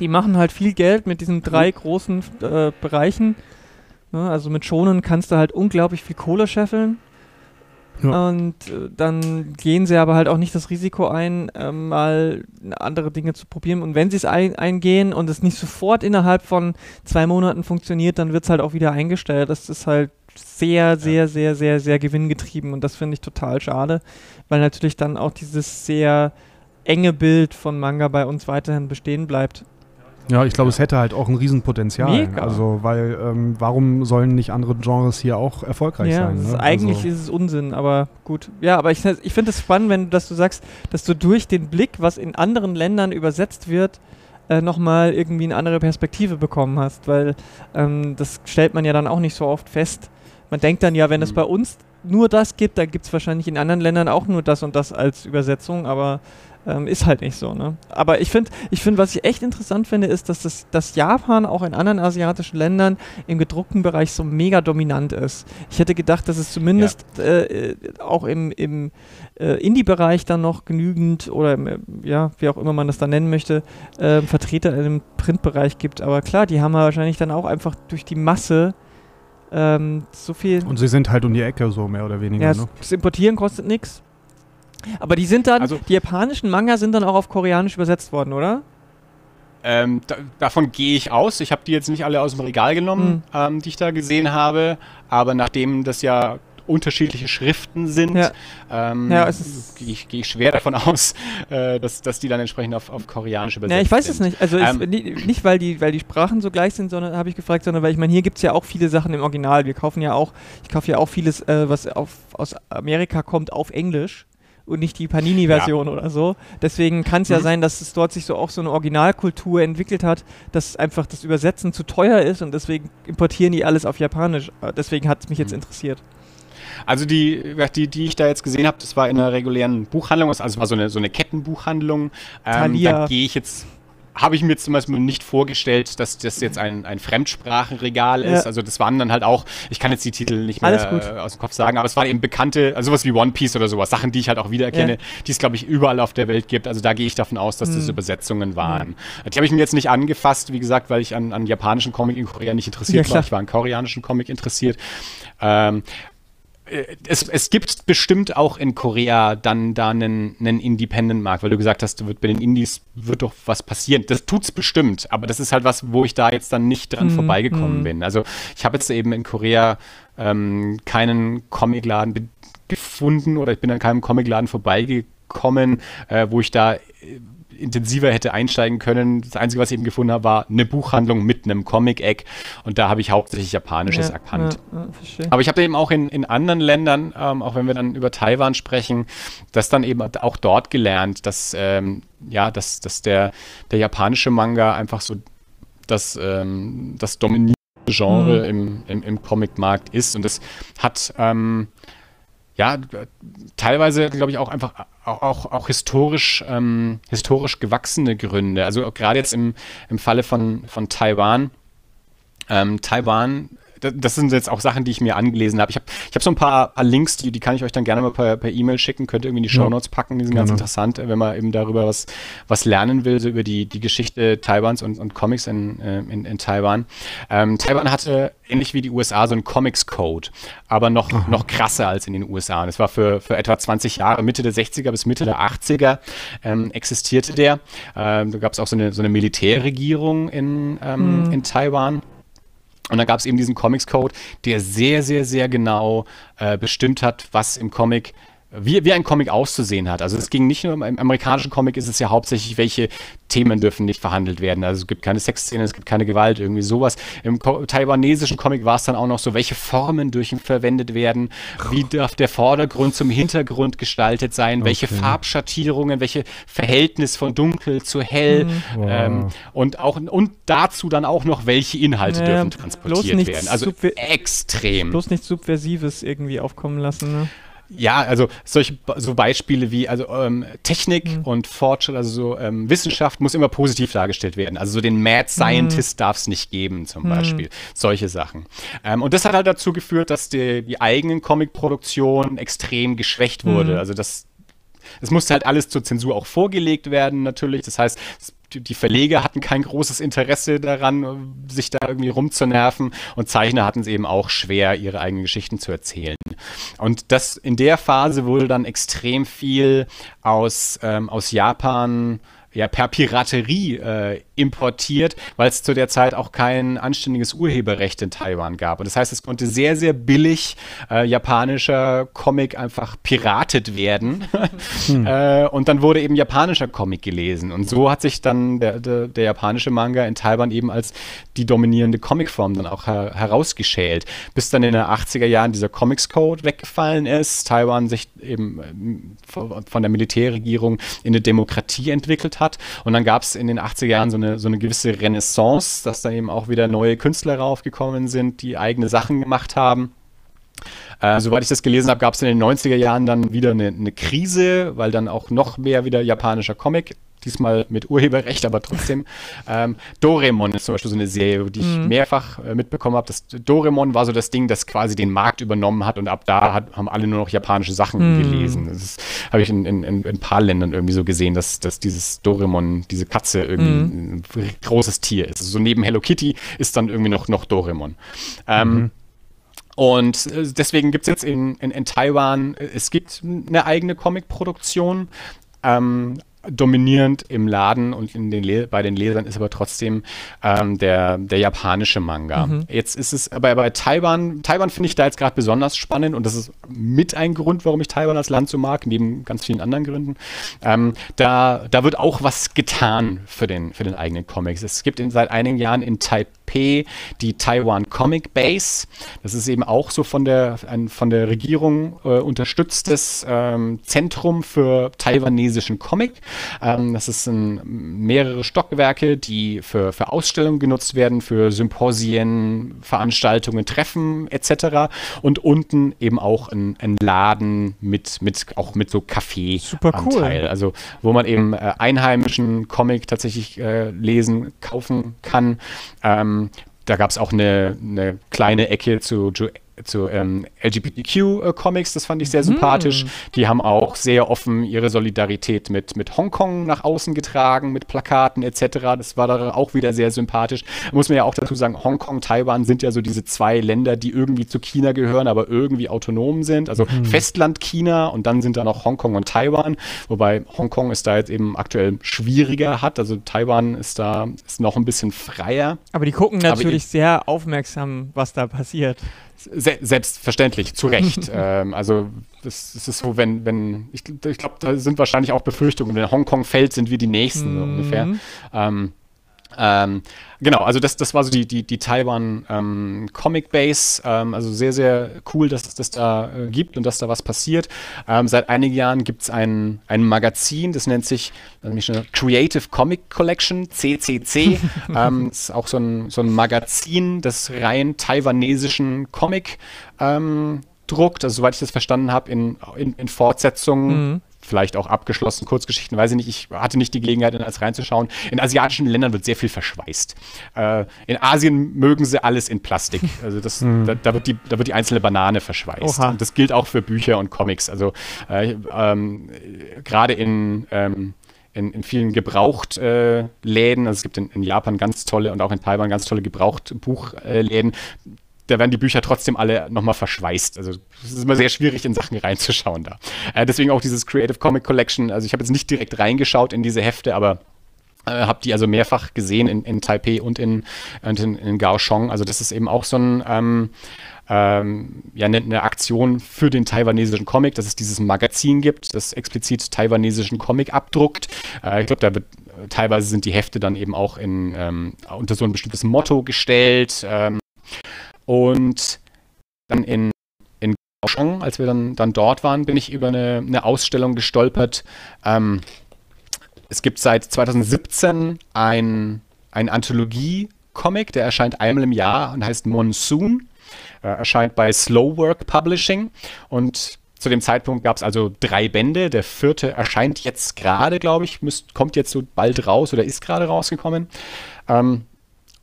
Speaker 2: Die machen halt viel Geld mit diesen drei großen äh, Bereichen. Ne? Also mit Schonen kannst du halt unglaublich viel Kohle scheffeln. Ja. Und äh, dann gehen sie aber halt auch nicht das Risiko ein, äh, mal andere Dinge zu probieren. Und wenn sie es ein, eingehen und es nicht sofort innerhalb von zwei Monaten funktioniert, dann wird es halt auch wieder eingestellt. Das ist halt sehr, sehr, ja. sehr, sehr, sehr gewinngetrieben. Und das finde ich total schade, weil natürlich dann auch dieses sehr enge Bild von Manga bei uns weiterhin bestehen bleibt.
Speaker 3: Ja, ich glaube, ja. es hätte halt auch ein Riesenpotenzial. Mega. Also, weil, ähm, warum sollen nicht andere Genres hier auch erfolgreich ja, sein?
Speaker 2: Ne? Eigentlich also ist es Unsinn, aber gut. Ja, aber ich, ich finde es spannend, wenn dass du sagst, dass du durch den Blick, was in anderen Ländern übersetzt wird, äh, nochmal irgendwie eine andere Perspektive bekommen hast, weil ähm, das stellt man ja dann auch nicht so oft fest. Man denkt dann ja, wenn mhm. es bei uns nur das gibt, dann gibt es wahrscheinlich in anderen Ländern auch nur das und das als Übersetzung, aber ähm, ist halt nicht so, ne? Aber ich finde, ich find, was ich echt interessant finde, ist, dass, das, dass Japan auch in anderen asiatischen Ländern im gedruckten Bereich so mega dominant ist. Ich hätte gedacht, dass es zumindest ja. äh, auch im, im äh, Indie-Bereich dann noch genügend oder ja, wie auch immer man das dann nennen möchte, äh, Vertreter im Printbereich gibt. Aber klar, die haben wahrscheinlich dann auch einfach durch die Masse ähm, so viel.
Speaker 3: Und sie sind halt um die Ecke so mehr oder weniger. Ja,
Speaker 2: ne? das Importieren kostet nichts. Aber die sind dann, also, die japanischen Manga sind dann auch auf Koreanisch übersetzt worden, oder?
Speaker 1: Ähm, da, davon gehe ich aus. Ich habe die jetzt nicht alle aus dem Regal genommen, mhm. ähm, die ich da gesehen habe. Aber nachdem das ja unterschiedliche Schriften sind, ja. ähm, ja, gehe ich, geh ich, schwer davon aus, äh, dass, dass die dann entsprechend auf, auf Koreanisch übersetzt
Speaker 2: ja, ich weiß sind. es nicht. Also ähm, ist, nicht, weil die, weil die Sprachen so gleich sind, sondern habe ich gefragt, sondern weil ich meine, hier gibt es ja auch viele Sachen im Original. Wir kaufen ja auch, ich kaufe ja auch vieles, äh, was auf, aus Amerika kommt, auf Englisch und nicht die Panini-Version ja. oder so. Deswegen kann es ja mhm. sein, dass es dort sich so auch so eine Originalkultur entwickelt hat, dass einfach das Übersetzen zu teuer ist und deswegen importieren die alles auf Japanisch. Äh, deswegen hat es mich mhm. jetzt interessiert.
Speaker 1: Also die, die, die ich da jetzt gesehen habe, das war in einer regulären Buchhandlung, also es war so eine, so eine Kettenbuchhandlung. Ähm, da gehe ich jetzt habe ich mir zum Beispiel nicht vorgestellt, dass das jetzt ein, ein Fremdsprachenregal ist. Ja. Also das waren dann halt auch, ich kann jetzt die Titel nicht mehr äh, aus dem Kopf sagen, aber es waren eben bekannte, also sowas wie One Piece oder sowas, Sachen, die ich halt auch wiedererkenne, ja. die es, glaube ich, überall auf der Welt gibt. Also da gehe ich davon aus, dass das hm. Übersetzungen waren. Hm. Die habe ich mir jetzt nicht angefasst, wie gesagt, weil ich an, an japanischen Comic in Korea nicht interessiert ja, war. Ich war an koreanischen Comic interessiert. Ähm, äh, es, es gibt bestimmt auch in Korea dann da einen, einen Independent-Markt, weil du gesagt hast, wird bei den Indies wird doch was passieren. Das tut's bestimmt, aber das ist halt was, wo ich da jetzt dann nicht dran mm, vorbeigekommen mm. bin. Also ich habe jetzt eben in Korea ähm, keinen Comicladen gefunden oder ich bin an keinem Comicladen vorbeigekommen, äh, wo ich da äh, intensiver hätte einsteigen können. Das Einzige, was ich eben gefunden habe, war eine Buchhandlung mit einem Comic-Eck und da habe ich hauptsächlich Japanisches ja, erkannt. Ja, ja, Aber ich habe eben auch in, in anderen Ländern, ähm, auch wenn wir dann über Taiwan sprechen, das dann eben auch dort gelernt, dass, ähm, ja, dass, dass der, der japanische Manga einfach so das, ähm, das dominierende Genre mhm. im, im, im Comic-Markt ist und das hat ähm, ja, teilweise, glaube ich, auch einfach auch, auch, auch historisch, ähm, historisch gewachsene Gründe. Also gerade jetzt im, im Falle von, von Taiwan. Ähm, Taiwan das sind jetzt auch Sachen, die ich mir angelesen habe. Ich habe ich hab so ein paar, paar, Links, die, die kann ich euch dann gerne mal per, per E-Mail schicken, könnt ihr irgendwie in die Show Notes packen, die sind ganz interessant, wenn man eben darüber was, was lernen will, so über die, die Geschichte Taiwans und, und Comics in, äh, in, in Taiwan. Ähm, Taiwan hatte ähnlich wie die USA so einen Comics-Code, aber noch, noch krasser als in den USA. Und das war für, für etwa 20 Jahre, Mitte der 60er bis Mitte der 80er ähm, existierte der. Ähm, da gab es auch so eine, so eine Militärregierung in, ähm, mhm. in Taiwan. Und dann gab es eben diesen Comics Code, der sehr, sehr, sehr genau äh, bestimmt hat, was im Comic wie, wie ein Comic auszusehen hat. Also es ging nicht nur im amerikanischen Comic ist es ja hauptsächlich, welche Themen dürfen nicht verhandelt werden. Also es gibt keine Sexszenen, es gibt keine Gewalt, irgendwie sowas. Im taiwanesischen Comic war es dann auch noch so, welche Formen dürfen verwendet werden, wie darf der Vordergrund zum Hintergrund gestaltet sein, welche okay. Farbschattierungen, welche Verhältnis von dunkel zu hell mhm. ähm, und auch und dazu dann auch noch, welche Inhalte naja, dürfen transportiert werden. Also extrem.
Speaker 2: Bloß nichts Subversives irgendwie aufkommen lassen, ne?
Speaker 1: Ja, also solche so Beispiele wie also ähm, Technik mhm. und Fortschritt, also so ähm, Wissenschaft muss immer positiv dargestellt werden. Also so den Mad Scientist mhm. darf es nicht geben, zum mhm. Beispiel. Solche Sachen. Ähm, und das hat halt dazu geführt, dass die, die eigenen Comic-Produktion extrem geschwächt wurde. Mhm. Also das es musste halt alles zur Zensur auch vorgelegt werden, natürlich. Das heißt, die Verleger hatten kein großes Interesse daran, sich da irgendwie rumzunerven und Zeichner hatten es eben auch schwer, ihre eigenen Geschichten zu erzählen. Und das in der Phase wurde dann extrem viel aus, ähm, aus Japan ja, per Piraterie äh, importiert, weil es zu der Zeit auch kein anständiges Urheberrecht in Taiwan gab. Und das heißt, es konnte sehr, sehr billig äh, japanischer Comic einfach piratet werden. Hm. äh, und dann wurde eben japanischer Comic gelesen. Und so hat sich dann der, der, der japanische Manga in Taiwan eben als die dominierende Comicform dann auch her herausgeschält. Bis dann in den 80er Jahren dieser Comics Code weggefallen ist, Taiwan sich eben ähm, von der Militärregierung in eine Demokratie entwickelt hat. Und dann gab es in den 80er Jahren so eine, so eine gewisse Renaissance, dass da eben auch wieder neue Künstler raufgekommen sind, die eigene Sachen gemacht haben. Äh, soweit ich das gelesen habe, gab es in den 90er Jahren dann wieder eine, eine, Krise, weil dann auch noch mehr wieder japanischer Comic diesmal mit Urheberrecht, aber trotzdem. ähm, Doremon ist zum Beispiel so eine Serie, die ich mhm. mehrfach äh, mitbekommen habe. Doremon war so das Ding, das quasi den Markt übernommen hat und ab da hat, haben alle nur noch japanische Sachen mhm. gelesen. Das habe ich in, in, in, ein paar Ländern irgendwie so gesehen, dass, dass dieses Doremon, diese Katze irgendwie mhm. ein großes Tier ist. Also so neben Hello Kitty ist dann irgendwie noch, noch Doremon. Ähm, mhm. Und äh, deswegen gibt es jetzt in, in, in, Taiwan, äh, es gibt eine eigene Comic-Produktion, ähm, dominierend im Laden und in den bei den Lesern ist aber trotzdem ähm, der, der japanische Manga. Mhm. Jetzt ist es aber bei Taiwan, Taiwan finde ich da jetzt gerade besonders spannend und das ist mit ein Grund, warum ich Taiwan als Land so mag, neben ganz vielen anderen Gründen. Ähm, da, da wird auch was getan für den, für den eigenen Comics. Es gibt in, seit einigen Jahren in Taipei Taipei die Taiwan Comic Base. Das ist eben auch so von der, ein von der Regierung äh, unterstütztes ähm, Zentrum für taiwanesischen Comic. Ähm, das ist ein, mehrere Stockwerke, die für, für Ausstellungen genutzt werden, für Symposien, Veranstaltungen, Treffen etc. Und unten eben auch ein, ein Laden mit, mit auch mit so Kaffee.
Speaker 2: Super cool.
Speaker 1: Also wo man eben äh, einheimischen Comic tatsächlich äh, lesen, kaufen kann. Ähm, da gab es auch eine, eine kleine Ecke zu zu ähm, LGBTQ-Comics, das fand ich sehr sympathisch. Mm. Die haben auch sehr offen ihre Solidarität mit, mit Hongkong nach außen getragen, mit Plakaten etc. Das war da auch wieder sehr sympathisch. Muss man ja auch dazu sagen, Hongkong, Taiwan sind ja so diese zwei Länder, die irgendwie zu China gehören, aber irgendwie autonom sind. Also mm. Festland China und dann sind da noch Hongkong und Taiwan, wobei Hongkong es da jetzt eben aktuell schwieriger hat. Also Taiwan ist da ist noch ein bisschen freier.
Speaker 2: Aber die gucken natürlich sehr aufmerksam, was da passiert.
Speaker 1: Se selbstverständlich, zu Recht. ähm, also es, es, ist so, wenn, wenn, ich, ich glaube, da sind wahrscheinlich auch Befürchtungen, wenn Hongkong fällt, sind wir die Nächsten mhm. so ungefähr. Ähm, ähm, genau, also das, das war so die, die, die Taiwan ähm, Comic Base. Ähm, also sehr, sehr cool, dass es das da äh, gibt und dass da was passiert. Ähm, seit einigen Jahren gibt es ein, ein Magazin, das nennt sich äh, Creative Comic Collection, CCC. Ähm, das ist auch so ein, so ein Magazin, das rein taiwanesischen Comic ähm, druckt, also soweit ich das verstanden habe, in, in, in Fortsetzungen mhm vielleicht auch abgeschlossen, Kurzgeschichten, weiß ich nicht. Ich hatte nicht die Gelegenheit, in alles reinzuschauen. In asiatischen Ländern wird sehr viel verschweißt. Äh, in Asien mögen sie alles in Plastik. Also das, mhm. da, da, wird die, da wird die einzelne Banane verschweißt. Oha. Und das gilt auch für Bücher und Comics. Also äh, ähm, gerade in ähm, in, in, vielen Gebrauchtläden. Äh, also es gibt in, in, Japan ganz tolle und auch in Taiwan ganz tolle Gebrauchtbuchläden da werden die Bücher trotzdem alle nochmal verschweißt. Also es ist immer sehr schwierig, in Sachen reinzuschauen da. Äh, deswegen auch dieses Creative Comic Collection. Also ich habe jetzt nicht direkt reingeschaut in diese Hefte, aber äh, habe die also mehrfach gesehen in, in Taipei und in, und in, in Kaohsiung. Also das ist eben auch so ein ähm, ähm, ja, eine, eine, Aktion für den taiwanesischen Comic, dass es dieses Magazin gibt, das explizit taiwanesischen Comic abdruckt. Äh, ich glaube, da wird teilweise sind die Hefte dann eben auch in, ähm, unter so ein bestimmtes Motto gestellt. Ähm, und dann in, in Kaohsiung, als wir dann, dann dort waren, bin ich über eine, eine Ausstellung gestolpert. Ähm, es gibt seit 2017 ein, ein Anthologie-Comic, der erscheint einmal im Jahr und heißt Monsoon. Äh, erscheint bei Slow Work Publishing und zu dem Zeitpunkt gab es also drei Bände. Der vierte erscheint jetzt gerade, glaube ich, müsst, kommt jetzt so bald raus oder ist gerade rausgekommen. Ähm,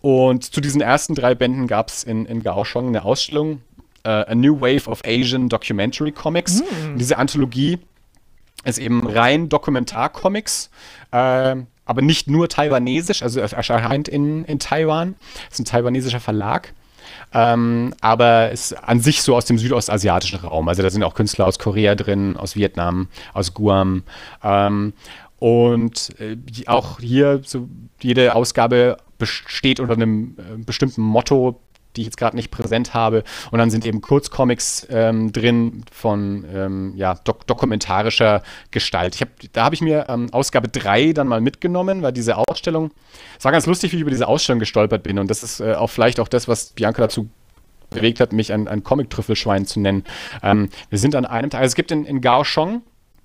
Speaker 1: und zu diesen ersten drei Bänden gab es in, in Kaohsiung eine Ausstellung, uh, A New Wave of Asian Documentary Comics. Mhm. Diese Anthologie ist eben rein Dokumentarcomics, äh, aber nicht nur taiwanesisch, also erscheint in, in Taiwan. Es ist ein taiwanesischer Verlag. Ähm, aber ist an sich so aus dem südostasiatischen Raum. Also da sind auch Künstler aus Korea drin, aus Vietnam, aus Guam. Ähm, und äh, auch hier, so jede Ausgabe besteht unter einem äh, bestimmten Motto, die ich jetzt gerade nicht präsent habe. Und dann sind eben Kurzcomics ähm, drin von ähm, ja, dok dokumentarischer Gestalt. Hab, da habe ich mir ähm, Ausgabe 3 dann mal mitgenommen, weil diese Ausstellung, es war ganz lustig, wie ich über diese Ausstellung gestolpert bin. Und das ist äh, auch vielleicht auch das, was Bianca dazu bewegt hat, mich ein, ein Comic-Trüffelschwein zu nennen. Ähm, wir sind an einem Tag, also es gibt in, in Kaohsiung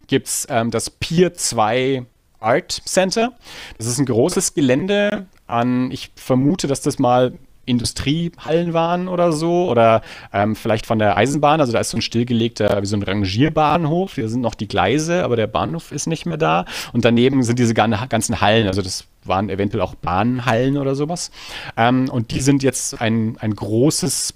Speaker 1: gibt's, ähm, das Pier 2 Art Center. Das ist ein großes Gelände an, ich vermute, dass das mal Industriehallen waren oder so oder ähm, vielleicht von der Eisenbahn. Also da ist so ein stillgelegter, wie so ein Rangierbahnhof. Hier sind noch die Gleise, aber der Bahnhof ist nicht mehr da. Und daneben sind diese ganzen Hallen. Also das waren eventuell auch Bahnhallen oder sowas. Ähm, und die sind jetzt ein, ein großes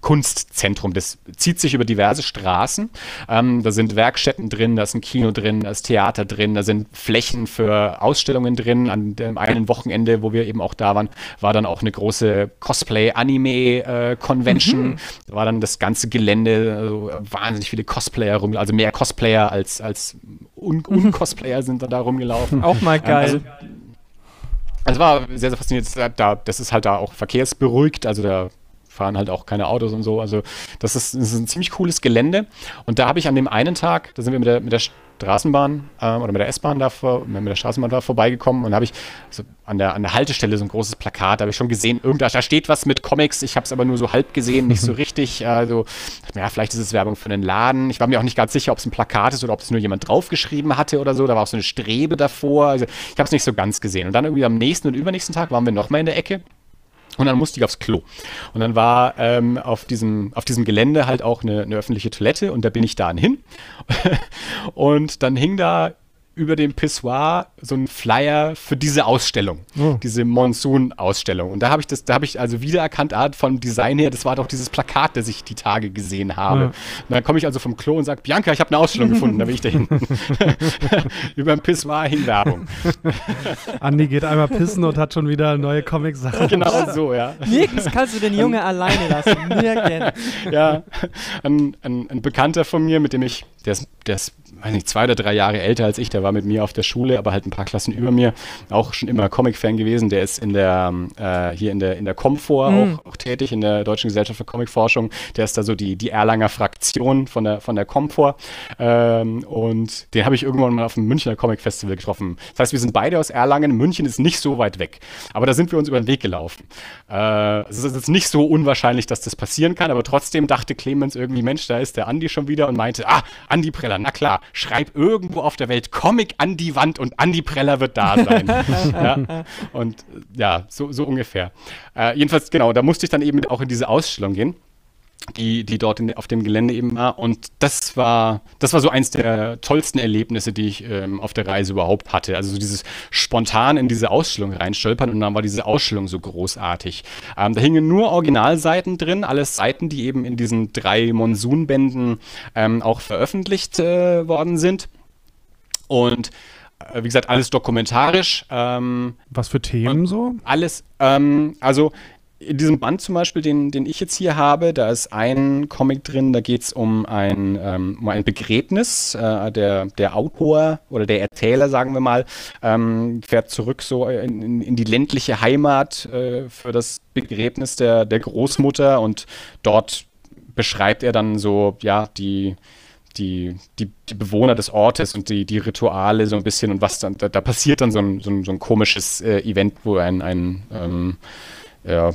Speaker 1: Kunstzentrum. Das zieht sich über diverse Straßen. Ähm, da sind Werkstätten drin, da ist ein Kino drin, da ist Theater drin, da sind Flächen für Ausstellungen drin. An dem einen Wochenende, wo wir eben auch da waren, war dann auch eine große Cosplay-Anime-Convention. Mhm. Da war dann das ganze Gelände, also wahnsinnig viele Cosplayer rum, also mehr Cosplayer als, als Un-Cosplayer sind da rumgelaufen.
Speaker 2: Auch mal geil. Also,
Speaker 1: es war sehr, sehr faszinierend. Da, das ist halt da auch verkehrsberuhigt, also da fahren halt auch keine Autos und so. Also das ist, das ist ein ziemlich cooles Gelände. Und da habe ich an dem einen Tag, da sind wir mit der, mit der Straßenbahn äh, oder mit der S-Bahn da vor, mit der Straßenbahn da vorbeigekommen und habe ich so an der, an der Haltestelle so ein großes Plakat, da habe ich schon gesehen, irgendda da steht was mit Comics, ich habe es aber nur so halb gesehen, nicht so richtig. Also, ja, vielleicht ist es Werbung für einen Laden. Ich war mir auch nicht ganz sicher, ob es ein Plakat ist oder ob es nur jemand draufgeschrieben hatte oder so. Da war auch so eine Strebe davor. Also, ich habe es nicht so ganz gesehen. Und dann irgendwie am nächsten und übernächsten Tag waren wir nochmal in der Ecke und dann musste ich aufs Klo. Und dann war ähm, auf, diesem, auf diesem Gelände halt auch eine, eine öffentliche Toilette und da bin ich dann hin. und dann hing da über dem Pissoir so ein Flyer für diese Ausstellung, oh. diese Monsoon-Ausstellung. Und da habe ich das, da habe ich also wiedererkannt, Art von Design her, das war doch dieses Plakat, das ich die Tage gesehen habe. Ja. Und dann komme ich also vom Klo und sage, Bianca, ich habe eine Ausstellung gefunden, da bin ich da hinten. über dem Pissoir hing Werbung.
Speaker 3: Andi geht einmal pissen und hat schon wieder neue Comic-Sachen.
Speaker 1: Genau so, ja.
Speaker 2: Nirgends kannst du den Junge alleine lassen. Nirgends.
Speaker 1: Ja, ein, ein, ein Bekannter von mir, mit dem ich, der ist, der ist weiß nicht, zwei oder drei Jahre älter als ich, der war mit mir auf der Schule, aber halt ein paar Klassen über mir, auch schon immer Comic-Fan gewesen. Der ist in der, äh, hier in der, in der Comfort mhm. auch, auch, tätig, in der Deutschen Gesellschaft für Comicforschung. Der ist da so die, die Erlanger Fraktion von der, von der Comfort. Ähm, und den habe ich irgendwann mal auf dem Münchner Comic Festival getroffen. Das heißt, wir sind beide aus Erlangen. München ist nicht so weit weg. Aber da sind wir uns über den Weg gelaufen. Äh, es ist jetzt nicht so unwahrscheinlich, dass das passieren kann, aber trotzdem dachte Clemens irgendwie, Mensch, da ist der Andi schon wieder und meinte, ah, Andi Preller, na klar, schreib irgendwo auf der Welt Comic an die Wand und Andi Preller wird da sein. ja? Und ja, so, so ungefähr. Äh, jedenfalls, genau, da musste ich dann eben auch in diese Ausstellung gehen die, die dort in, auf dem Gelände eben war. Und das war, das war so eins der tollsten Erlebnisse, die ich ähm, auf der Reise überhaupt hatte. Also so dieses spontan in diese Ausstellung reinstolpern und dann war diese Ausstellung so großartig. Ähm, da hingen nur Originalseiten drin, alles Seiten, die eben in diesen drei Monsunbänden ähm, auch veröffentlicht äh, worden sind. Und äh, wie gesagt, alles dokumentarisch. Ähm,
Speaker 3: Was für Themen so?
Speaker 1: Alles, ähm, also in diesem Band zum Beispiel, den, den ich jetzt hier habe, da ist ein Comic drin, da geht es um, ein, ähm, um ein Begräbnis. Äh, der, der Autor oder der Erzähler, sagen wir mal, ähm, fährt zurück so in, in, in die ländliche Heimat äh, für das Begräbnis der, der Großmutter und dort beschreibt er dann so, ja, die, die, die, die, Bewohner des Ortes und die, die Rituale so ein bisschen und was dann, da, da passiert dann so ein, so ein, so ein komisches äh, Event, wo ein, ein ähm, ja,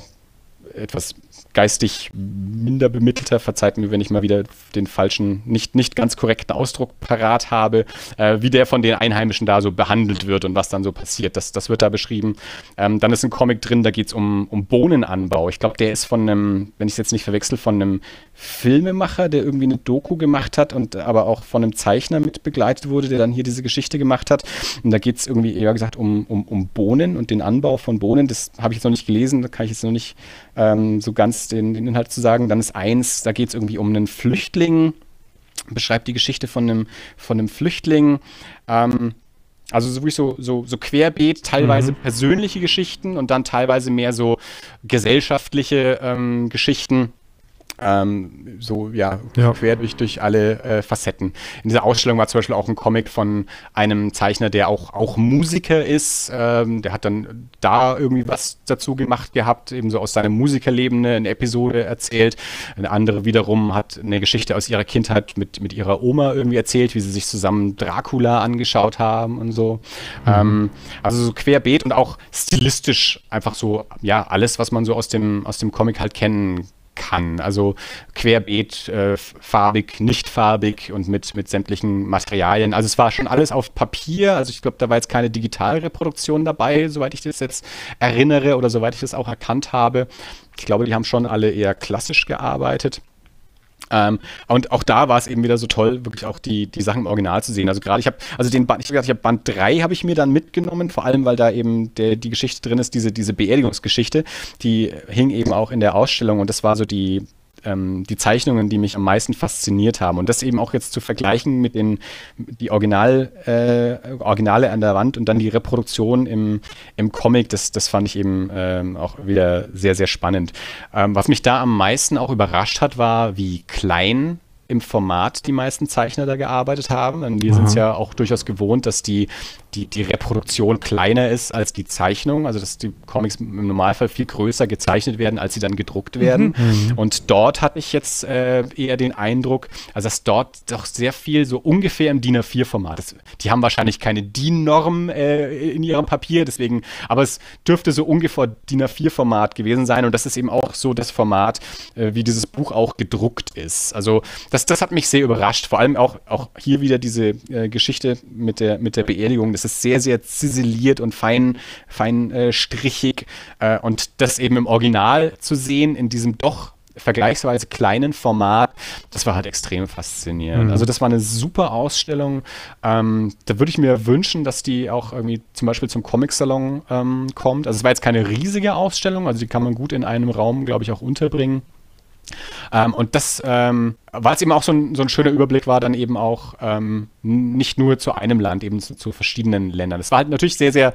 Speaker 1: etwas geistig minder bemittelter, verzeiht mir, wenn ich mal wieder den falschen, nicht, nicht ganz korrekten Ausdruck parat habe, äh, wie der von den Einheimischen da so behandelt wird und was dann so passiert. Das, das wird da beschrieben. Ähm, dann ist ein Comic drin, da geht es um, um Bohnenanbau. Ich glaube, der ist von einem, wenn ich es jetzt nicht verwechsel, von einem Filmemacher, der irgendwie eine Doku gemacht hat und aber auch von einem Zeichner mit begleitet wurde, der dann hier diese Geschichte gemacht hat. Und da geht es irgendwie eher gesagt um, um, um Bohnen und den Anbau von Bohnen. Das habe ich jetzt noch nicht gelesen, da kann ich jetzt noch nicht ähm, so ganz den, den, Inhalt zu sagen. Dann ist eins, da geht es irgendwie um einen Flüchtling, beschreibt die Geschichte von einem, von einem Flüchtling. Ähm, also so wirklich so, so, so querbeet, teilweise mhm. persönliche Geschichten und dann teilweise mehr so gesellschaftliche ähm, Geschichten ähm, so ja, ja, quer durch, durch alle äh, Facetten. In dieser Ausstellung war zum Beispiel auch ein Comic von einem Zeichner, der auch, auch Musiker ist. Ähm, der hat dann da irgendwie was dazu gemacht gehabt, eben so aus seinem Musikerleben eine, eine Episode erzählt. Eine andere wiederum hat eine Geschichte aus ihrer Kindheit mit, mit ihrer Oma irgendwie erzählt, wie sie sich zusammen Dracula angeschaut haben und so. Mhm. Ähm, also so querbeet und auch stilistisch einfach so, ja, alles, was man so aus dem, aus dem Comic halt kennen kann. Also querbeet, äh, farbig, nicht farbig und mit, mit sämtlichen Materialien. Also es war schon alles auf Papier. Also ich glaube, da war jetzt keine Digitalreproduktion dabei, soweit ich das jetzt erinnere oder soweit ich das auch erkannt habe. Ich glaube, die haben schon alle eher klassisch gearbeitet. Ähm, und auch da war es eben wieder so toll, wirklich auch die, die Sachen im Original zu sehen. Also gerade ich habe, also den Band, ich habe ich habe Band 3 habe ich mir dann mitgenommen, vor allem weil da eben der, die Geschichte drin ist, diese, diese Beerdigungsgeschichte, die hing eben auch in der Ausstellung und das war so die, ähm, die Zeichnungen, die mich am meisten fasziniert haben. Und das eben auch jetzt zu vergleichen mit den die Original, äh, Originale an der Wand und dann die Reproduktion im, im Comic, das, das fand ich eben ähm, auch wieder sehr, sehr spannend. Ähm, was mich da am meisten auch überrascht hat, war, wie klein im Format die meisten Zeichner da gearbeitet haben. Und wir sind es ja auch durchaus gewohnt, dass die die, die Reproduktion kleiner ist als die Zeichnung, also dass die Comics im Normalfall viel größer gezeichnet werden, als sie dann gedruckt werden. Mhm. mhm. Und dort hatte ich jetzt äh, eher den Eindruck, also dass dort doch sehr viel so ungefähr im DIN A4-Format. Die haben wahrscheinlich keine DIN-Norm äh, in ihrem Papier, deswegen, aber es dürfte so ungefähr DIN A4-Format gewesen sein und das ist eben auch so das Format, äh, wie dieses Buch auch gedruckt ist. Also das, das hat mich sehr überrascht, vor allem auch, auch hier wieder diese äh, Geschichte mit der, mit der Beerdigung. Das ist sehr, sehr ziseliert und fein, fein äh, strichig äh, und das eben im Original zu sehen in diesem doch vergleichsweise kleinen Format, das war halt extrem faszinierend. Mhm. Also das war eine super Ausstellung. Ähm, da würde ich mir wünschen, dass die auch irgendwie zum Beispiel zum Comic-Salon ähm, kommt. Also es war jetzt keine riesige Ausstellung, also die kann man gut in einem Raum, glaube ich, auch unterbringen. Ähm, und das, ähm, weil es eben auch so ein, so ein, schöner Überblick war, dann eben auch ähm, nicht nur zu einem Land, eben zu, zu verschiedenen Ländern. Es war halt natürlich sehr, sehr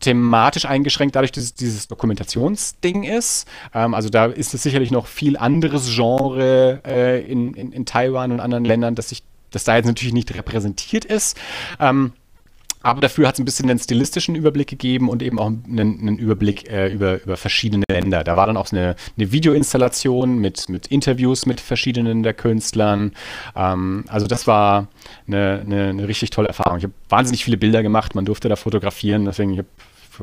Speaker 1: thematisch eingeschränkt, dadurch, dass es dieses Dokumentationsding ist. Ähm, also da ist es sicherlich noch viel anderes Genre äh, in, in, in, Taiwan und anderen Ländern, dass sich das da jetzt natürlich nicht repräsentiert ist. Ähm, aber dafür hat es ein bisschen einen stilistischen Überblick gegeben und eben auch einen, einen Überblick äh, über, über verschiedene Länder. Da war dann auch eine, eine Videoinstallation mit, mit Interviews mit verschiedenen der Künstlern. Ähm, also das war eine, eine, eine, richtig tolle Erfahrung. Ich habe wahnsinnig viele Bilder gemacht, man durfte da fotografieren, deswegen habe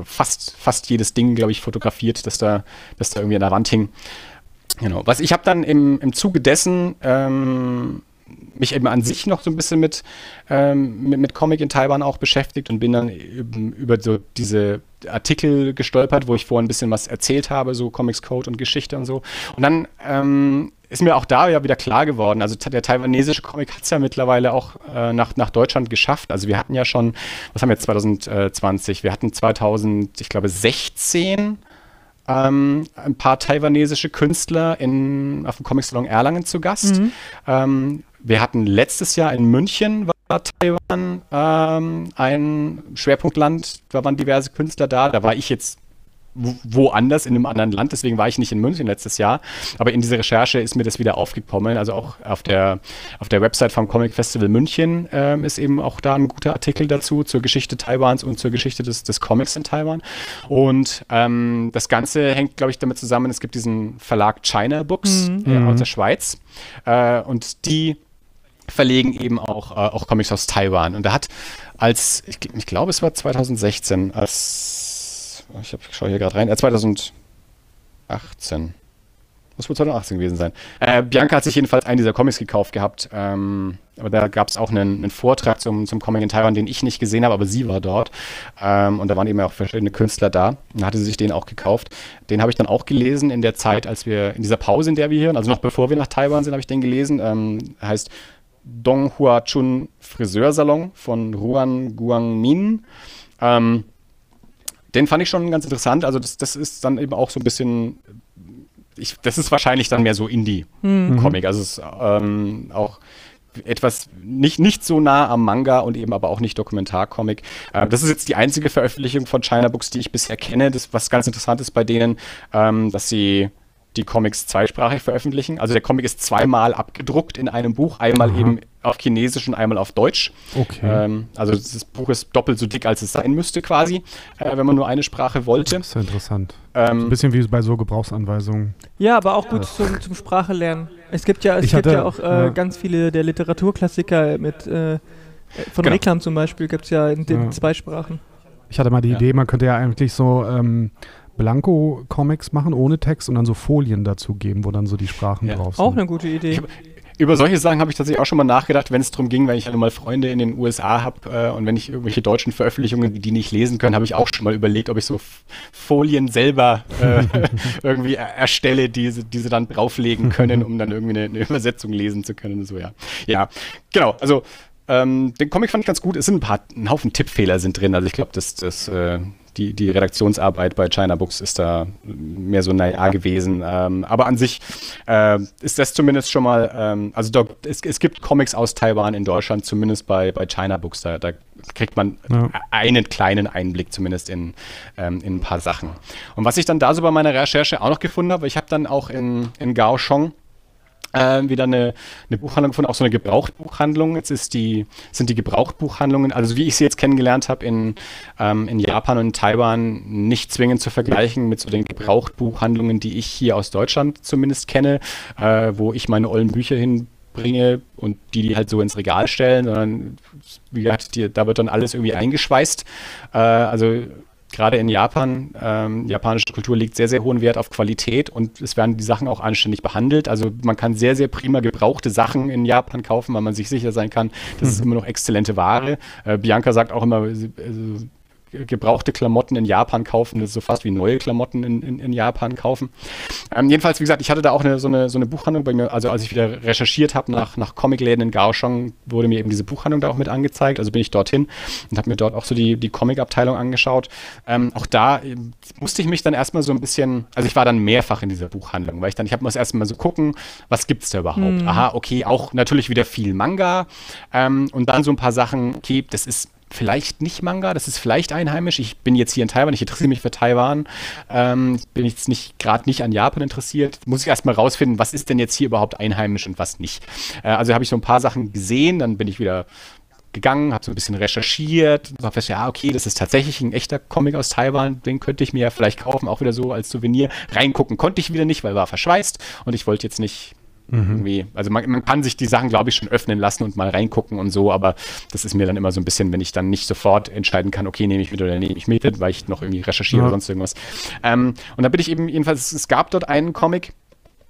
Speaker 1: fast, fast jedes Ding, glaube ich, fotografiert, das da, das da irgendwie an der Wand hing. Genau. Was ich habe dann im, im Zuge dessen ähm, mich eben an sich noch so ein bisschen mit, ähm, mit, mit, Comic in Taiwan auch beschäftigt und bin dann über so diese Artikel gestolpert, wo ich vorhin ein bisschen was erzählt habe, so Comics Code und Geschichte und so. Und dann ähm, ist mir auch da ja wieder klar geworden. Also der taiwanesische Comic hat es ja mittlerweile auch äh, nach, nach Deutschland geschafft. Also wir hatten ja schon, was haben wir jetzt 2020? Wir hatten 2000, ich glaube 16 ähm, ein paar taiwanesische Künstler in, auf dem Comic Salon Erlangen zu Gast. Mhm. Ähm, wir hatten letztes Jahr in München war Taiwan ähm, ein Schwerpunktland, da waren diverse Künstler da. Da war ich jetzt woanders in einem anderen Land, deswegen war ich nicht in München letztes Jahr. Aber in dieser Recherche ist mir das wieder aufgekommen. Also auch auf der, auf der Website vom Comic Festival München ähm, ist eben auch da ein guter Artikel dazu, zur Geschichte Taiwans und zur Geschichte des, des Comics in Taiwan. Und ähm, das Ganze hängt, glaube ich, damit zusammen, es gibt diesen Verlag China Books mhm. äh, aus der Schweiz. Äh, und die verlegen eben auch, äh, auch Comics aus Taiwan. Und da hat als, ich, ich glaube, es war 2016, als, ich, ich schaue hier gerade rein, äh, 2018. Muss wohl 2018 gewesen sein. Äh, Bianca hat sich jedenfalls einen dieser Comics gekauft gehabt. Ähm, aber da gab es auch einen, einen, Vortrag zum, zum Comic in Taiwan, den ich nicht gesehen habe, aber sie war dort. Ähm, und da waren eben auch verschiedene Künstler da. Und da hatte sie sich den auch gekauft. Den habe ich dann auch gelesen in der Zeit, als wir, in dieser Pause, in der wir hier, also noch bevor wir nach Taiwan sind, habe ich den gelesen. Ähm, heißt Dong Hua Chun Friseursalon von Ruan Guangmin. Ähm, den fand ich schon ganz interessant. Also das, das ist dann eben auch so ein bisschen, ich, das ist wahrscheinlich dann mehr so Indie-Comic. Mhm. Also es ist ähm, auch etwas nicht, nicht so nah am Manga und eben aber auch nicht Dokumentarcomic. Äh, das ist jetzt die einzige Veröffentlichung von China Books, die ich bisher kenne. Das, was ganz interessant ist bei denen, ähm, dass sie die Comics zweisprachig veröffentlichen. Also der Comic ist zweimal abgedruckt in einem Buch, einmal Aha. eben auf Chinesisch und einmal auf Deutsch.
Speaker 3: Okay.
Speaker 1: Ähm, also das Buch ist doppelt so dick, als es sein müsste quasi, äh, wenn man nur eine Sprache wollte.
Speaker 3: Das ist ja interessant. Ähm, so ein bisschen wie bei so Gebrauchsanweisungen.
Speaker 2: Ja, aber auch gut ja. zum, zum Sprache lernen. Es gibt ja, es gibt hatte, ja auch äh, ja. ganz viele der Literaturklassiker mit äh, von genau. Reklam zum Beispiel gibt es ja in den ja. zwei Sprachen.
Speaker 3: Ich hatte mal die Idee, man könnte ja eigentlich so ähm, Blanko-Comics machen ohne Text und dann so Folien dazu geben, wo dann so die Sprachen ja. drauf sind.
Speaker 2: Auch eine gute Idee.
Speaker 1: Über solche Sachen habe ich tatsächlich auch schon mal nachgedacht, wenn es darum ging, wenn ich halt mal Freunde in den USA habe äh, und wenn ich irgendwelche deutschen Veröffentlichungen, die nicht lesen können, habe ich auch schon mal überlegt, ob ich so Folien selber äh, irgendwie erstelle, die, die sie dann drauflegen können, um dann irgendwie eine, eine Übersetzung lesen zu können. So, ja. ja, genau. Also ähm, den Comic fand ich ganz gut. Es sind ein paar, ein Haufen Tippfehler sind drin. Also ich glaube, das, das äh, die, die Redaktionsarbeit bei China Books ist da mehr so naja gewesen. Ähm, aber an sich äh, ist das zumindest schon mal, ähm, also da, es, es gibt Comics aus Taiwan in Deutschland, zumindest bei, bei China Books. Da, da kriegt man ja. einen kleinen Einblick zumindest in, ähm, in ein paar Sachen. Und was ich dann da so bei meiner Recherche auch noch gefunden habe, ich habe dann auch in, in Kaohsiung äh, wieder eine, eine Buchhandlung von auch so eine Gebrauchtbuchhandlung. Jetzt ist die, sind die Gebrauchtbuchhandlungen, also wie ich sie jetzt kennengelernt habe in, ähm, in Japan und in Taiwan, nicht zwingend zu vergleichen mit so den Gebrauchtbuchhandlungen, die ich hier aus Deutschland zumindest kenne, äh, wo ich meine ollen Bücher hinbringe und die die halt so ins Regal stellen, sondern wie gesagt, die, da wird dann alles irgendwie eingeschweißt. Äh, also gerade in Japan, ähm, japanische Kultur legt sehr, sehr hohen Wert auf Qualität und es werden die Sachen auch anständig behandelt. Also man kann sehr, sehr prima gebrauchte Sachen in Japan kaufen, weil man sich sicher sein kann, das mhm. ist immer noch exzellente Ware. Äh, Bianca sagt auch immer, also, gebrauchte Klamotten in Japan kaufen, das ist so fast wie neue Klamotten in, in, in Japan kaufen. Ähm, jedenfalls, wie gesagt, ich hatte da auch eine, so, eine, so eine Buchhandlung bei mir, also als ich wieder recherchiert habe nach, nach Comicläden in Kaohsiung, wurde mir eben diese Buchhandlung da auch mit angezeigt, also bin ich dorthin und habe mir dort auch so die, die Comic-Abteilung angeschaut. Ähm, auch da äh, musste ich mich dann erstmal so ein bisschen, also ich war dann mehrfach in dieser Buchhandlung, weil ich dann, ich habe mal erstmal so gucken, was gibt es da überhaupt? Mhm. Aha, okay, auch natürlich wieder viel Manga ähm, und dann so ein paar Sachen, okay, das ist vielleicht nicht Manga, das ist vielleicht einheimisch. Ich bin jetzt hier in Taiwan, ich interessiere mich für Taiwan. Ähm, bin jetzt nicht gerade nicht an Japan interessiert. Muss ich erstmal rausfinden, was ist denn jetzt hier überhaupt einheimisch und was nicht. Äh, also habe ich so ein paar Sachen gesehen, dann bin ich wieder gegangen, habe so ein bisschen recherchiert, habe fest, ja, okay, das ist tatsächlich ein echter Comic aus Taiwan, den könnte ich mir ja vielleicht kaufen, auch wieder so als Souvenir. Reingucken konnte ich wieder nicht, weil war verschweißt und ich wollte jetzt nicht Mhm. Also man, man, kann sich die Sachen, glaube ich, schon öffnen lassen und mal reingucken und so, aber das ist mir dann immer so ein bisschen, wenn ich dann nicht sofort entscheiden kann, okay, nehme ich mit oder nehme ich mit, weil ich noch irgendwie recherchiere ja. oder sonst irgendwas. Ähm, und da bin ich eben, jedenfalls, es gab dort einen Comic,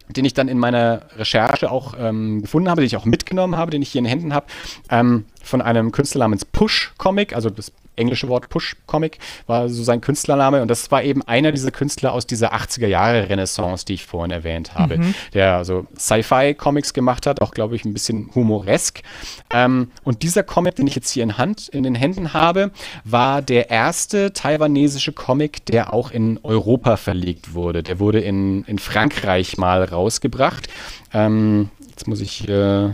Speaker 1: den ich dann in meiner Recherche auch ähm, gefunden habe, den ich auch mitgenommen habe, den ich hier in den Händen habe, ähm, von einem Künstler namens Push Comic, also das englische Wort Push Comic, war so sein Künstlername. Und das war eben einer dieser Künstler aus dieser 80er Jahre Renaissance, die ich vorhin erwähnt habe, mhm. der also Sci-Fi-Comics gemacht hat, auch glaube ich ein bisschen humoresk. Ähm, und dieser Comic, den ich jetzt hier in Hand, in den Händen habe, war der erste taiwanesische Comic, der auch in Europa verlegt wurde. Der wurde in, in Frankreich mal rausgebracht. Ähm, jetzt muss ich äh,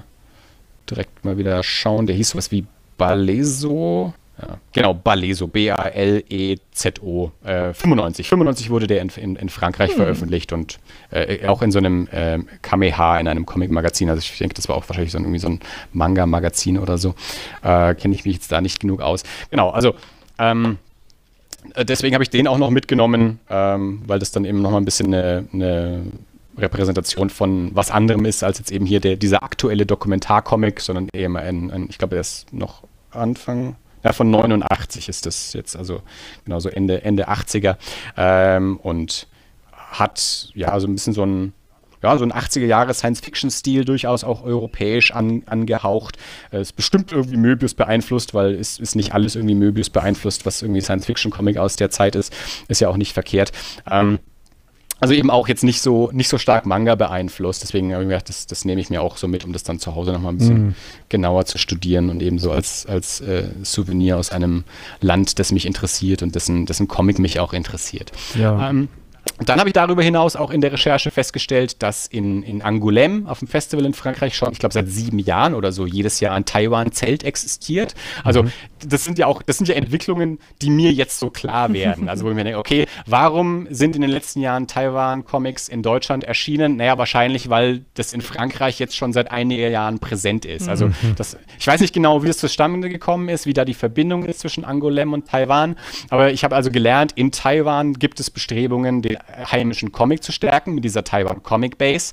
Speaker 1: direkt mal wieder schauen. Der hieß sowas wie Baleso. Ja, genau, Balezo, B-A-L-E-Z-O. Äh, 95. 95 wurde der in, in, in Frankreich hm. veröffentlicht und äh, auch in so einem äh, Kameha, in einem Comic-Magazin. Also ich denke, das war auch wahrscheinlich so ein, irgendwie so ein Manga-Magazin oder so. Äh, Kenne ich mich jetzt da nicht genug aus. Genau, also ähm, äh, deswegen habe ich den auch noch mitgenommen, ähm, weil das dann eben nochmal ein bisschen eine, eine Repräsentation von was anderem ist, als jetzt eben hier der, dieser aktuelle Dokumentarcomic, sondern eben ein, ein ich glaube, der ist noch Anfang ja, von 89 ist das jetzt, also genau so Ende, Ende 80er. Ähm, und hat ja so ein bisschen so ein, ja, so ein 80er Jahre Science-Fiction-Stil durchaus auch europäisch an, angehaucht. Es ist bestimmt irgendwie Möbius beeinflusst, weil es ist nicht alles irgendwie Möbius beeinflusst, was irgendwie Science-Fiction-Comic aus der Zeit ist. Ist ja auch nicht verkehrt. Ähm, also eben auch jetzt nicht so, nicht so stark Manga beeinflusst. Deswegen habe ich mir gedacht, das, das nehme ich mir auch so mit, um das dann zu Hause nochmal ein bisschen mm. genauer zu studieren und eben so als, als äh, Souvenir aus einem Land, das mich interessiert und dessen, dessen Comic mich auch interessiert. Ja. Ähm, dann habe ich darüber hinaus auch in der Recherche festgestellt, dass in, in Angoulême auf dem Festival in Frankreich schon, ich glaube, seit sieben Jahren oder so jedes Jahr ein Taiwan-Zelt existiert. Also mhm. das sind ja auch, das sind ja Entwicklungen, die mir jetzt so klar werden. Also wo ich mir denke, okay, warum sind in den letzten Jahren Taiwan-Comics in Deutschland erschienen? Naja, wahrscheinlich, weil das in Frankreich jetzt schon seit einigen Jahren präsent ist. Also mhm. das, ich weiß nicht genau, wie es zustande gekommen ist, wie da die Verbindung ist zwischen Angoulême und Taiwan. Aber ich habe also gelernt, in Taiwan gibt es Bestrebungen, den heimischen Comic zu stärken mit dieser Taiwan Comic Base.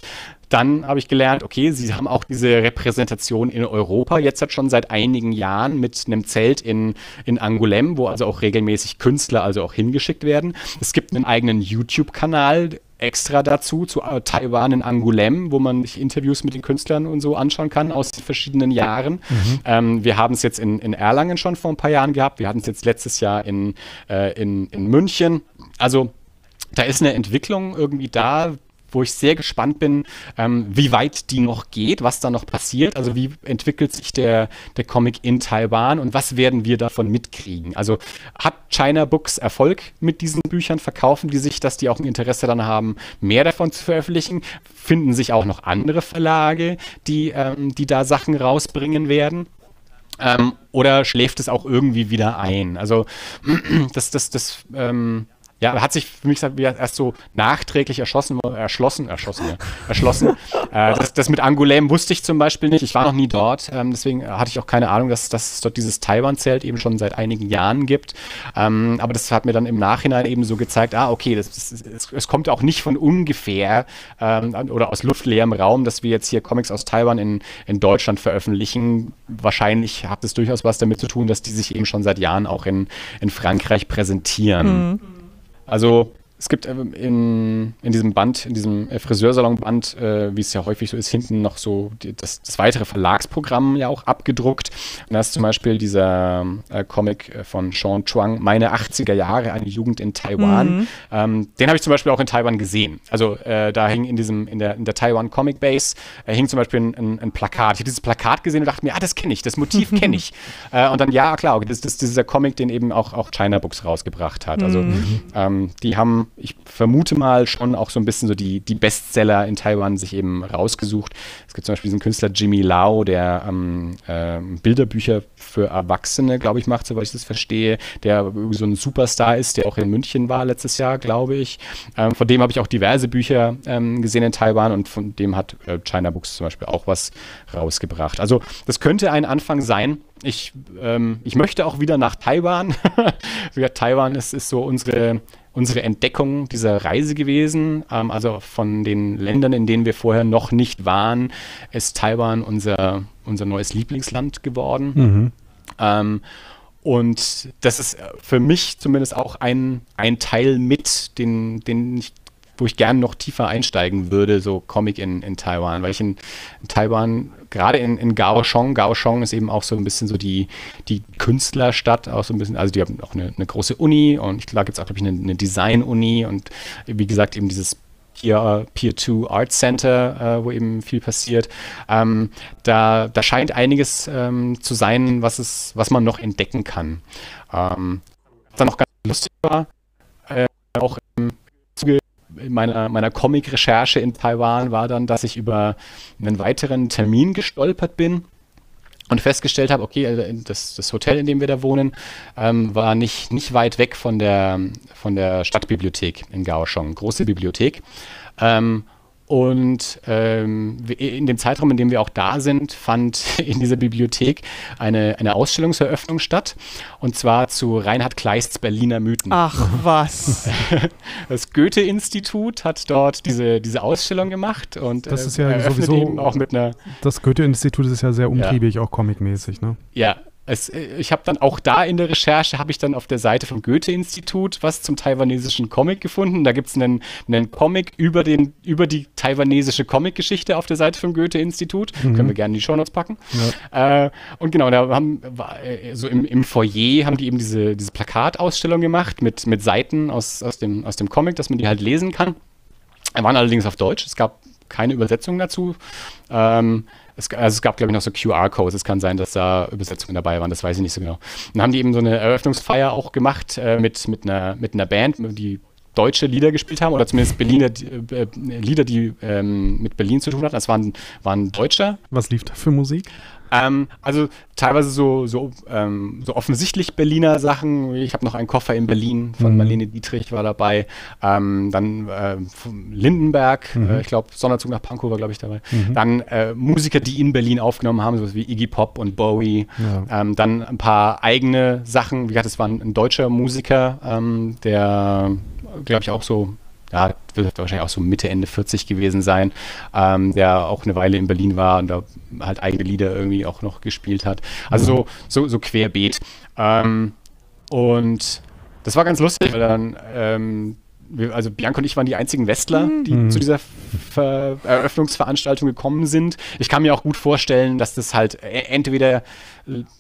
Speaker 1: Dann habe ich gelernt, okay, sie haben auch diese Repräsentation in Europa jetzt hat schon seit einigen Jahren mit einem Zelt in, in Angoulême, wo also auch regelmäßig Künstler also auch hingeschickt werden. Es gibt einen eigenen YouTube-Kanal, extra dazu, zu äh, Taiwan in Angoulême, wo man sich Interviews mit den Künstlern und so anschauen kann aus den verschiedenen Jahren. Mhm. Ähm, wir haben es jetzt in, in Erlangen schon vor ein paar Jahren gehabt. Wir hatten es jetzt letztes Jahr in, äh, in, in München. Also da ist eine Entwicklung irgendwie da, wo ich sehr gespannt bin, ähm, wie weit die noch geht, was da noch passiert. Also wie entwickelt sich der, der Comic in Taiwan und was werden wir davon mitkriegen? Also hat China Books Erfolg mit diesen Büchern? Verkaufen die sich, dass die auch ein Interesse daran haben, mehr davon zu veröffentlichen? Finden sich auch noch andere Verlage, die, ähm, die da Sachen rausbringen werden? Ähm, oder schläft es auch irgendwie wieder ein? Also das, das, das, ähm, ja, hat sich für mich erst so nachträglich erschossen, erschlossen, erschossen, ja, erschlossen. äh, das, das, mit Angoulême wusste ich zum Beispiel nicht. Ich war noch nie dort, ähm, deswegen hatte ich auch keine Ahnung, dass, dass es dort dieses Taiwan-Zelt eben schon seit einigen Jahren gibt. Ähm, aber das hat mir dann im Nachhinein eben so gezeigt, ah, okay, das, das, es, kommt auch nicht von ungefähr ähm, oder aus luftleerem Raum, dass wir jetzt hier Comics aus Taiwan in, in Deutschland veröffentlichen. Wahrscheinlich hat es durchaus was damit zu tun, dass die sich eben schon seit Jahren auch in, in Frankreich präsentieren. Mhm. Also es gibt ähm, in, in diesem Band, in diesem äh, Friseursalon-Band, äh, wie es ja häufig so ist, hinten noch so die, das, das, weitere Verlagsprogramm ja auch abgedruckt. Und da ist zum Beispiel dieser äh, Comic äh, von Sean Chuang, Meine 80er Jahre, eine Jugend in Taiwan. Mhm. Ähm, den habe ich zum Beispiel auch in Taiwan gesehen. Also äh, da hing in diesem, in der, in der Taiwan Comic Base, äh, hing zum Beispiel ein, ein, ein, Plakat. Ich habe dieses Plakat gesehen und dachte mir, ah, das kenne ich, das Motiv kenne ich. und dann, ja, klar, das, das, das ist dieser Comic, den eben auch, auch China Books rausgebracht hat. Also mhm. ähm, die haben ich vermute mal, schon auch so ein bisschen so die, die Bestseller in Taiwan sich eben rausgesucht. Es gibt zum Beispiel diesen Künstler Jimmy Lau, der ähm, äh, Bilderbücher für Erwachsene, glaube ich, macht, soweit ich das verstehe, der so ein Superstar ist, der auch in München war letztes Jahr, glaube ich. Ähm, von dem habe ich auch diverse Bücher ähm, gesehen in Taiwan und von dem hat äh, China Books zum Beispiel auch was rausgebracht. Also das könnte ein Anfang sein. Ich, ähm, ich möchte auch wieder nach Taiwan. Taiwan ist, ist so unsere unsere Entdeckung dieser Reise gewesen. Ähm, also von den Ländern, in denen wir vorher noch nicht waren, ist Taiwan unser, unser neues Lieblingsland geworden. Mhm. Ähm, und das ist für mich zumindest auch ein, ein Teil mit, den, den ich wo ich gerne noch tiefer einsteigen würde, so Comic in, in Taiwan, weil ich in, in Taiwan, gerade in, in Kaohsiung, Kaohsiung ist eben auch so ein bisschen so die, die Künstlerstadt, auch so ein bisschen, also die haben auch eine, eine große Uni und ich glaube, gibt es auch, glaube ich, eine, eine Design-Uni und wie gesagt, eben dieses Peer, Peer-to Art Center, äh, wo eben viel passiert. Ähm, da, da scheint einiges ähm, zu sein, was, es, was man noch entdecken kann. Ähm, was dann auch ganz lustig war, äh, auch im Zuge meiner, meiner Comic-Recherche in Taiwan war dann, dass ich über einen weiteren Termin gestolpert bin und festgestellt habe, okay, äh, das, das Hotel, in dem wir da wohnen, ähm, war nicht, nicht weit weg von der, von der Stadtbibliothek in Kaohsiung, große Bibliothek. Ähm, und ähm, in dem Zeitraum, in dem wir auch da sind, fand in dieser Bibliothek eine, eine Ausstellungseröffnung statt. Und zwar zu Reinhard Kleists Berliner Mythen.
Speaker 2: Ach was.
Speaker 1: Das Goethe-Institut hat dort diese, diese Ausstellung gemacht und
Speaker 3: das ist ja äh, sowieso auch mit einer. Das Goethe-Institut ist ja sehr umtriebig, ja. auch comicmäßig, ne?
Speaker 1: Ja, es, äh, ich habe dann auch da in der Recherche, habe ich dann auf der Seite vom Goethe-Institut was zum taiwanesischen Comic gefunden. Da gibt es einen, einen Comic über, den, über die taiwanesische Comic-Geschichte auf der Seite vom Goethe-Institut. Mhm. Können wir gerne in die Shownotes packen. Ja. Äh, und genau, da haben äh, so im, im Foyer haben die eben diese, diese Plakatausstellung gemacht mit, mit Seiten aus, aus, dem, aus dem Comic, dass man die halt lesen kann. Er waren allerdings auf Deutsch. Es gab keine Übersetzung dazu. Ähm, es, also es gab, glaube ich, noch so QR-Codes. Es kann sein, dass da Übersetzungen dabei waren, das weiß ich nicht so genau. dann haben die eben so eine Eröffnungsfeier auch gemacht äh, mit, mit, einer, mit einer Band, die deutsche Lieder gespielt haben oder zumindest Berliner äh, äh, Lieder, die ähm, mit Berlin zu tun hatten. Das waren, waren Deutsche.
Speaker 3: Was lief da für Musik?
Speaker 1: Ähm, also teilweise so, so, ähm, so offensichtlich Berliner Sachen. Ich habe noch einen Koffer in Berlin von mhm. Marlene Dietrich war dabei. Ähm, dann äh, Lindenberg, mhm. äh, ich glaube Sonderzug nach Pankow war glaube ich dabei. Mhm. Dann äh, Musiker, die in Berlin aufgenommen haben, sowas wie Iggy Pop und Bowie. Ja. Ähm, dann ein paar eigene Sachen. Wie gesagt, es war ein, ein deutscher Musiker, ähm, der glaube ich auch so ja, wird wahrscheinlich auch so Mitte, Ende 40 gewesen sein, ähm, der auch eine Weile in Berlin war und da halt eigene Lieder irgendwie auch noch gespielt hat. Also mhm. so, so, so querbeet. Ähm, und das war ganz lustig, weil dann, ähm, wir, also Bianca und ich waren die einzigen Westler, die mhm. zu dieser Ver Eröffnungsveranstaltung gekommen sind. Ich kann mir auch gut vorstellen, dass das halt e-, entweder,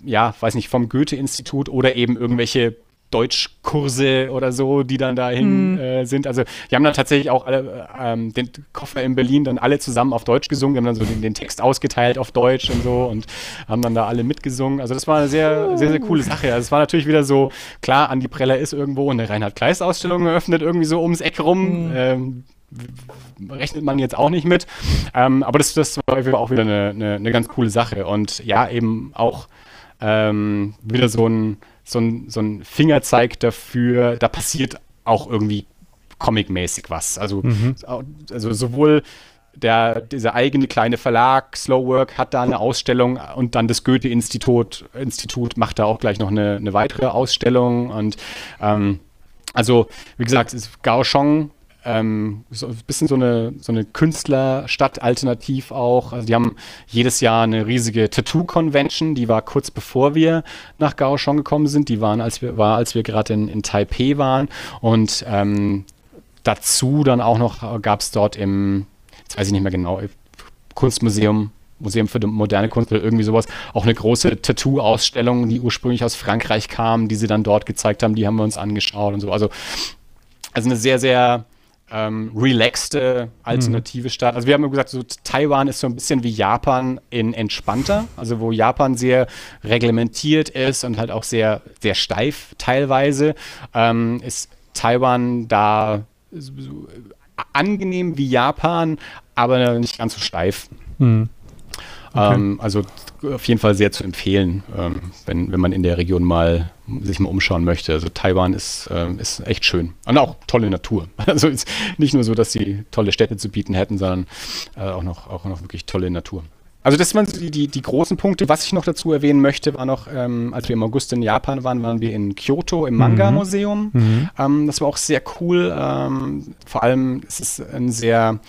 Speaker 1: ja, weiß nicht, vom Goethe-Institut oder eben irgendwelche Deutschkurse oder so, die dann dahin mhm. äh, sind. Also die haben dann tatsächlich auch alle ähm, den Koffer in Berlin dann alle zusammen auf Deutsch gesungen, die haben dann so den, den, Text ausgeteilt auf Deutsch und so und haben dann da alle mitgesungen. Also das war eine sehr, sehr, sehr coole Sache. Also es war natürlich wieder so, klar, Andi Preller ist irgendwo eine Reinhard-Kleist-Ausstellung eröffnet, irgendwie so ums Eck rum. Mhm. Ähm, rechnet man jetzt auch nicht mit. Ähm, aber das, das war auch wieder eine, eine, eine, ganz coole Sache. Und ja, eben auch ähm, wieder so ein so ein, so ein Fingerzeig dafür, da passiert auch irgendwie comic-mäßig was. Also, mhm. also sowohl der, dieser eigene kleine Verlag, Slowwork, hat da eine Ausstellung und dann das Goethe-Institut Institut macht da auch gleich noch eine, eine weitere Ausstellung. Und ähm, also, wie gesagt, ist Kaohsiung ähm, so ein bisschen so eine, so eine Künstlerstadt alternativ auch. Also die haben jedes Jahr eine riesige Tattoo-Convention, die war kurz bevor wir nach Kaohsiung gekommen sind. Die waren, als wir, war, als wir gerade in, in Taipei waren. Und ähm, dazu dann auch noch gab es dort im jetzt weiß ich nicht mehr genau, Kunstmuseum, Museum für moderne Kunst oder irgendwie sowas, auch eine große Tattoo-Ausstellung, die ursprünglich aus Frankreich kam, die sie dann dort gezeigt haben, die haben wir uns angeschaut und so. Also, also eine sehr, sehr ähm, relaxte alternative mhm. Stadt. Also wir haben gesagt, so Taiwan ist so ein bisschen wie Japan in entspannter, also wo Japan sehr reglementiert ist und halt auch sehr, sehr steif teilweise, ähm, ist Taiwan da angenehm wie Japan, aber nicht ganz so steif. Mhm. Okay. Ähm, also auf jeden Fall sehr zu empfehlen, ähm, wenn, wenn man in der Region mal sich mal umschauen möchte. Also Taiwan ist, ähm, ist echt schön. Und auch tolle Natur. Also ist nicht nur so, dass sie tolle Städte zu bieten hätten, sondern äh, auch, noch, auch noch wirklich tolle Natur. Also das waren die, die, die, großen Punkte. Was ich noch dazu erwähnen möchte, war noch, ähm, als wir im August in Japan waren, waren wir in Kyoto im Manga-Museum. Mhm. mhm. Ähm, das war auch sehr cool. Ähm, vor allem ist es ein sehr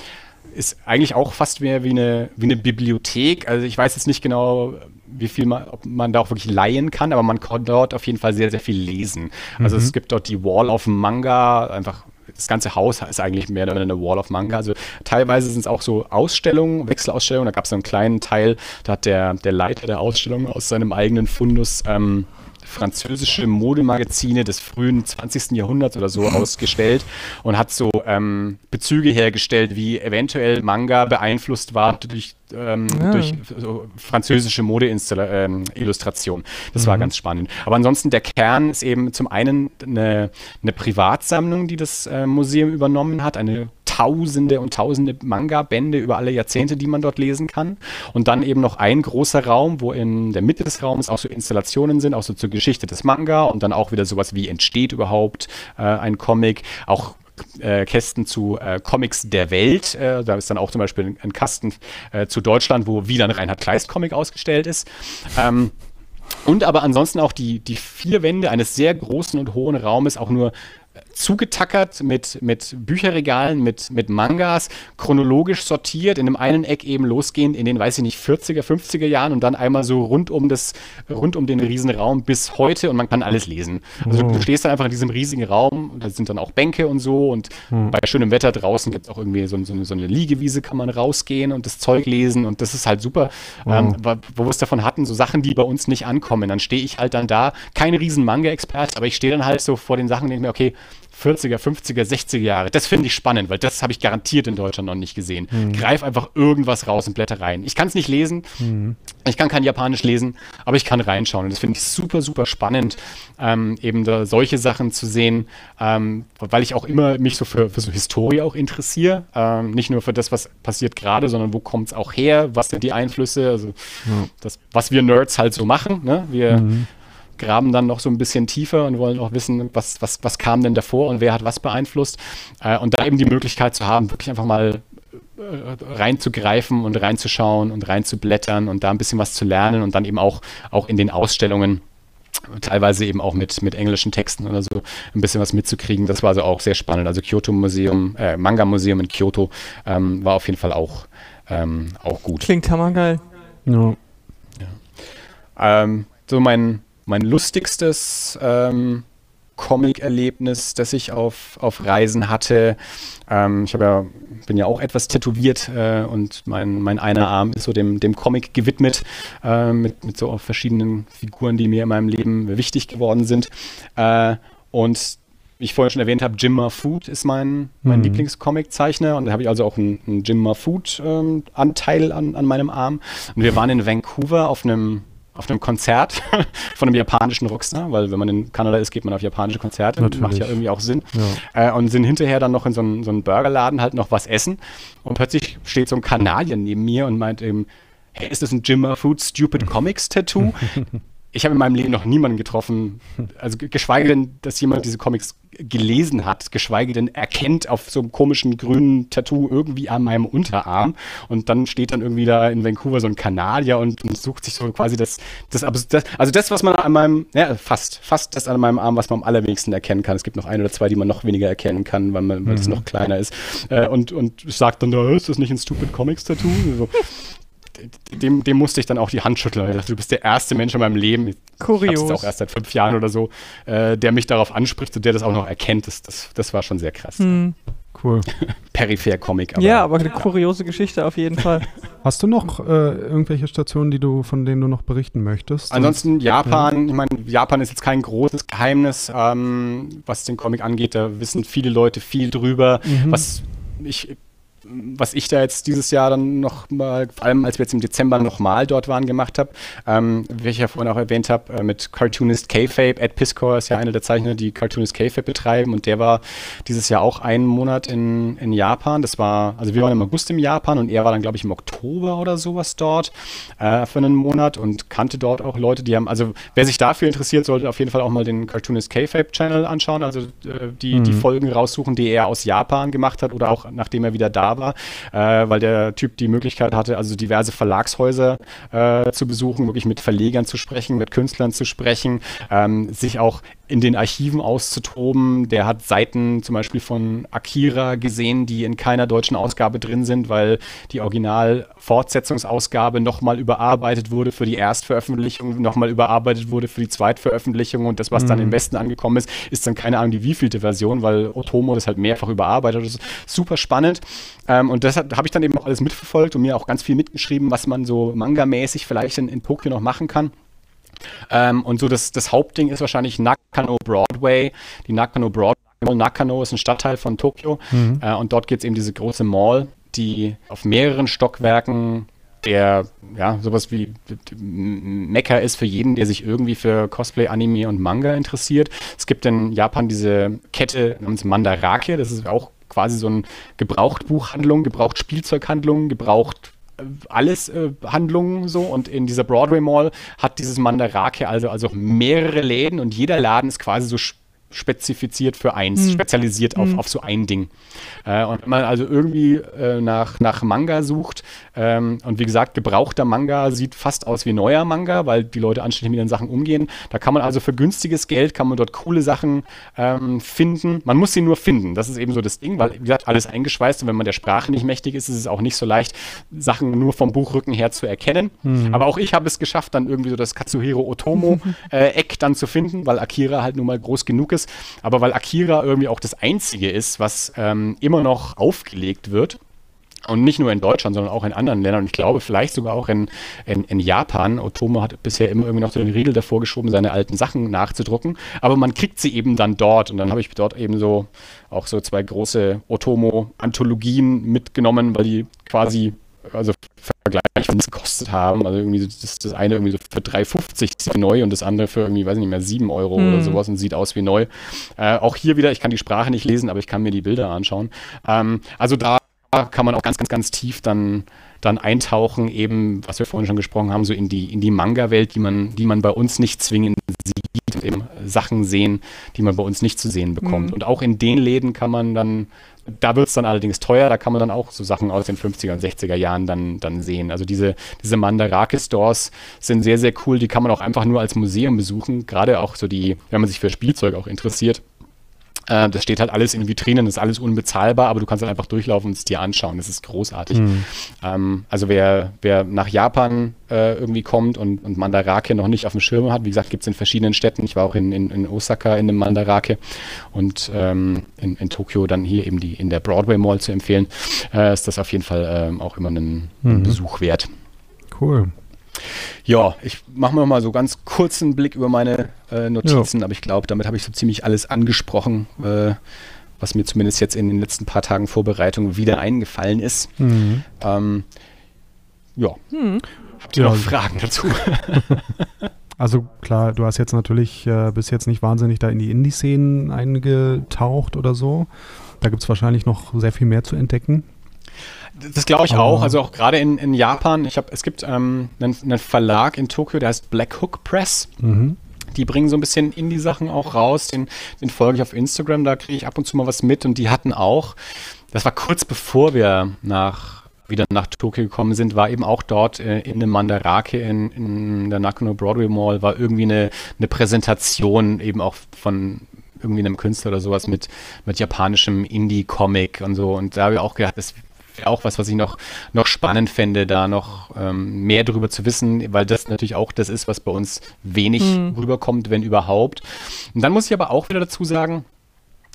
Speaker 1: ist eigentlich auch fast mehr wie eine, wie eine Bibliothek. Also ich weiß jetzt nicht genau, wie viel man, ob man da auch wirklich leihen kann, aber man kann dort auf jeden Fall sehr, sehr viel lesen. Also mhm. es gibt dort die Wall of Manga, einfach das ganze Haus ist eigentlich mehr oder weniger eine Wall of Manga. Also teilweise sind es auch so Ausstellungen, Wechselausstellungen. Da gab es so einen kleinen Teil, da hat der, der Leiter der Ausstellung aus seinem eigenen Fundus ähm, französische Modemagazine des frühen 20. Jahrhunderts oder so ausgestellt und hat so ähm, Bezüge hergestellt, wie eventuell Manga beeinflusst war durch, ähm, ja. durch so französische Modeillustration. Ähm, das mhm. war ganz spannend. Aber ansonsten der Kern ist eben zum einen eine, eine Privatsammlung, die das äh, Museum übernommen hat, eine Tausende und Tausende Manga-Bände über alle Jahrzehnte, die man dort lesen kann. Und dann eben noch ein großer Raum, wo in der Mitte des Raums auch so Installationen sind, auch so zur Geschichte des Manga und dann auch wieder sowas wie entsteht überhaupt äh, ein Comic, auch äh, Kästen zu äh, Comics der Welt. Äh, da ist dann auch zum Beispiel ein, Kasten äh, zu Deutschland, wo wieder ein Reinhard Kleist Comic ausgestellt ist. Ähm, und aber ansonsten auch die, die vier Wände eines sehr großen und hohen Raumes auch nur zugetackert mit, mit Bücherregalen, mit, mit Mangas, chronologisch sortiert, in dem einen Eck eben losgehend in den, weiß ich nicht, 40er, 50er Jahren und dann einmal so rund um das, rund um den Riesenraum bis heute und man kann alles lesen. Also oh. du stehst dann einfach in diesem riesigen Raum, da sind dann auch Bänke und so und hm. bei schönem Wetter draußen gibt es auch irgendwie so, so, so, eine Liegewiese, kann man rausgehen und das Zeug lesen und das ist halt super, oh. ähm, wo wir es davon hatten, so Sachen, die bei uns nicht ankommen. Dann stehe ich halt dann da, kein riesen Manga-Experte, aber ich stehe dann halt so vor den Sachen und denke mir, okay, 40er, 50er, 60er Jahre. Das finde ich spannend, weil das habe ich garantiert in Deutschland noch nicht gesehen. Mhm. Greif einfach irgendwas raus und blätter rein. Ich kann es nicht lesen, mhm. ich kann kein Japanisch lesen, aber ich kann reinschauen. Und das finde ich super, super spannend, ähm, eben da solche Sachen zu sehen, ähm, weil ich auch immer mich so für, für so Historie auch interessiere. Ähm, nicht nur für das, was passiert gerade, sondern wo kommt es auch her, was sind die Einflüsse, also mhm. das, was wir Nerds halt so machen. Ne? Wir mhm graben dann noch so ein bisschen tiefer und wollen auch wissen, was, was, was kam denn davor und wer hat was beeinflusst. Äh, und da eben die Möglichkeit zu haben, wirklich einfach mal äh, reinzugreifen und reinzuschauen und reinzublättern und da ein bisschen was zu lernen und dann eben auch, auch in den Ausstellungen teilweise eben auch mit, mit englischen Texten oder so ein bisschen was mitzukriegen. Das war also auch sehr spannend. Also Kyoto Museum, äh, Manga Museum in Kyoto ähm, war auf jeden Fall auch, ähm, auch gut.
Speaker 2: Klingt hammergeil.
Speaker 1: Ja. ja. Ähm, so mein, mein lustigstes ähm, Comic-Erlebnis, das ich auf, auf Reisen hatte. Ähm, ich ja, bin ja auch etwas tätowiert äh, und mein, mein einer Arm ist so dem, dem Comic gewidmet, äh, mit, mit so verschiedenen Figuren, die mir in meinem Leben wichtig geworden sind. Äh, und wie ich vorher schon erwähnt habe, Jim Food ist mein, mein mhm. Lieblingscomic-Zeichner und da habe ich also auch einen, einen Jim Food-Anteil ähm, an, an meinem Arm. Und wir waren in Vancouver auf einem auf einem Konzert von einem japanischen Rockstar, weil wenn man in Kanada ist, geht man auf japanische Konzerte. Natürlich. Macht ja irgendwie auch Sinn. Ja. Äh, und sind hinterher dann noch in so einen, so einen Burgerladen halt noch was essen. Und plötzlich steht so ein Kanadier neben mir und meint eben, hey, ist das ein Jimmer Food Stupid Comics Tattoo? ich habe in meinem Leben noch niemanden getroffen, also geschweige denn, dass jemand diese Comics gelesen hat, geschweige denn erkennt auf so einem komischen grünen Tattoo irgendwie an meinem Unterarm und dann steht dann irgendwie da in Vancouver so ein Kanadier und, und sucht sich so quasi das, das, also das, was man an meinem, ja, fast, fast das an meinem Arm, was man am allerwenigsten erkennen kann. Es gibt noch ein oder zwei, die man noch weniger erkennen kann, weil, man, weil mhm. es noch kleiner ist. Äh, und, und sagt dann, ist das nicht ein Stupid Comics Tattoo? So dem, dem musste ich dann auch die Hand schütteln. Ich dachte, du bist der erste Mensch in meinem Leben,
Speaker 2: Kurios.
Speaker 1: Ich auch erst seit fünf Jahren oder so, äh, der mich darauf anspricht und der das auch noch erkennt. Das, das, das war schon sehr krass. Hm.
Speaker 3: Cool.
Speaker 1: Peripher-Comic.
Speaker 2: Ja, aber eine kuriose Geschichte auf jeden Fall.
Speaker 3: Hast du noch äh, irgendwelche Stationen, die du, von denen du noch berichten möchtest?
Speaker 1: Ansonsten Japan. Ja. Ich meine, Japan ist jetzt kein großes Geheimnis, ähm, was den Comic angeht. Da wissen viele Leute viel drüber. Mhm. Was ich was ich da jetzt dieses Jahr dann noch mal, vor allem als wir jetzt im Dezember nochmal dort waren, gemacht habe, ähm, wie ich ja vorhin auch erwähnt habe, äh, mit Cartoonist K-Fape. Ed Piscor ist ja einer der Zeichner, die Cartoonist K-Fape betreiben und der war dieses Jahr auch einen Monat in, in Japan. Das war, also wir waren im August im Japan und er war dann, glaube ich, im Oktober oder sowas dort äh, für einen Monat und kannte dort auch Leute, die haben, also wer sich dafür interessiert, sollte auf jeden Fall auch mal den Cartoonist K-Fape Channel anschauen, also äh, die, mhm. die Folgen raussuchen, die er aus Japan gemacht hat oder auch nachdem er wieder da war, äh, weil der Typ die Möglichkeit hatte, also diverse Verlagshäuser äh, zu besuchen, wirklich mit Verlegern zu sprechen, mit Künstlern zu sprechen, ähm, sich auch in den Archiven auszutoben. Der hat Seiten zum Beispiel von Akira gesehen, die in keiner deutschen Ausgabe drin sind, weil die Original-Fortsetzungsausgabe nochmal überarbeitet wurde für die Erstveröffentlichung, nochmal überarbeitet wurde für die Zweitveröffentlichung und das, was mhm. dann im mhm. Westen angekommen ist, ist dann keine Ahnung die wievielte Version, weil Otomo das halt mehrfach überarbeitet. Das ist super spannend. Ähm, und deshalb habe ich dann eben auch alles mitverfolgt und mir auch ganz viel mitgeschrieben, was man so manga-mäßig vielleicht in, in Tokio noch machen kann. Ähm, und so das, das Hauptding ist wahrscheinlich Nakano Broadway. Die Nakano Broadway. Nakano ist ein Stadtteil von Tokio mhm. äh, und dort gibt es eben diese große Mall, die auf mehreren Stockwerken der ja sowas wie Mecker ist für jeden, der sich irgendwie für Cosplay, Anime und Manga interessiert. Es gibt in Japan diese Kette namens Mandarake, das ist auch quasi so eine Gebrauchtbuchhandlung, Gebrauchtspielzeughandlung, gebraucht alles äh, Handlungen so und in dieser Broadway Mall hat dieses Mandarake also, also mehrere Läden und jeder Laden ist quasi so spezifiziert für eins, hm. spezialisiert auf, hm. auf so ein Ding. Äh, und wenn man also irgendwie äh, nach, nach Manga sucht, ähm, und wie gesagt, gebrauchter Manga sieht fast aus wie neuer Manga, weil die Leute anständig mit den Sachen umgehen. Da kann man also für günstiges Geld, kann man dort coole Sachen ähm, finden. Man muss sie nur finden. Das ist eben so das Ding, weil, wie gesagt, alles eingeschweißt und wenn man der Sprache nicht mächtig ist, ist es auch nicht so leicht, Sachen nur vom Buchrücken her zu erkennen. Hm. Aber auch ich habe es geschafft, dann irgendwie so das Katsuhiro Otomo-Eck äh, dann zu finden, weil Akira halt nun mal groß genug ist. Aber weil Akira irgendwie auch das Einzige ist, was ähm, immer noch aufgelegt wird. Und nicht nur in Deutschland, sondern auch in anderen Ländern. Und ich glaube, vielleicht sogar auch in, in, in Japan. Otomo hat bisher immer irgendwie noch so den Riegel davor geschoben, seine alten Sachen nachzudrucken. Aber man kriegt sie eben dann dort. Und dann habe ich dort eben so auch so zwei große Otomo-Anthologien mitgenommen, weil die quasi also Vergleich, was gekostet haben. Also irgendwie das, das eine irgendwie so für 3,50 neu und das andere für irgendwie, weiß ich nicht mehr, 7 Euro hm. oder sowas und sieht aus wie neu. Äh, auch hier wieder, ich kann die Sprache nicht lesen, aber ich kann mir die Bilder anschauen. Ähm, also da kann man auch ganz, ganz, ganz tief dann, dann eintauchen, eben, was wir vorhin schon gesprochen haben, so in die, in die Manga-Welt, die man, die man bei uns nicht zwingend sieht eben Sachen sehen, die man bei uns nicht zu sehen bekommt. Mhm. Und auch in den Läden kann man dann da wird es dann allerdings teuer, da kann man dann auch so Sachen aus den 50er und 60er Jahren dann, dann sehen. Also diese, diese Mandarake-Stores sind sehr, sehr cool, die kann man auch einfach nur als Museum besuchen, gerade auch so die, wenn man sich für Spielzeug auch interessiert. Äh, das steht halt alles in Vitrinen, das ist alles unbezahlbar, aber du kannst halt einfach durchlaufen und es dir anschauen. Das ist großartig. Mhm. Ähm, also wer, wer nach Japan äh, irgendwie kommt und, und Mandarake noch nicht auf dem Schirm hat, wie gesagt, gibt es in verschiedenen Städten. Ich war auch in, in, in Osaka in dem Mandarake und ähm, in, in Tokio dann hier eben die in der Broadway Mall zu empfehlen, äh, ist das auf jeden Fall äh, auch immer einen, einen mhm. Besuch wert.
Speaker 3: Cool.
Speaker 1: Ja, ich mache mir mal so ganz kurzen Blick über meine äh, Notizen, ja. aber ich glaube, damit habe ich so ziemlich alles angesprochen, äh, was mir zumindest jetzt in den letzten paar Tagen Vorbereitung wieder eingefallen ist. Mhm. Ähm, ja. Mhm. Habt ihr ja. noch Fragen dazu?
Speaker 3: Also klar, du hast jetzt natürlich äh, bis jetzt nicht wahnsinnig da in die Indie-Szenen eingetaucht oder so. Da gibt es wahrscheinlich noch sehr viel mehr zu entdecken.
Speaker 1: Das glaube ich oh. auch. Also auch gerade in, in Japan. Ich habe, es gibt ähm, einen, einen, Verlag in Tokio, der heißt Black Hook Press. Mhm. Die bringen so ein bisschen Indie-Sachen auch raus. Den, den folge ich auf Instagram. Da kriege ich ab und zu mal was mit. Und die hatten auch, das war kurz bevor wir nach wieder nach Tokio gekommen sind, war eben auch dort äh, in einem Mandarake in, in der Nakano Broadway Mall, war irgendwie eine, eine Präsentation eben auch von irgendwie einem Künstler oder sowas mit, mit japanischem Indie-Comic und so. Und da habe ich auch gedacht, das wäre auch was, was ich noch, noch spannend fände, da noch ähm, mehr darüber zu wissen, weil das natürlich auch das ist, was bei uns wenig mhm. rüberkommt, wenn überhaupt. Und dann muss ich aber auch wieder dazu sagen,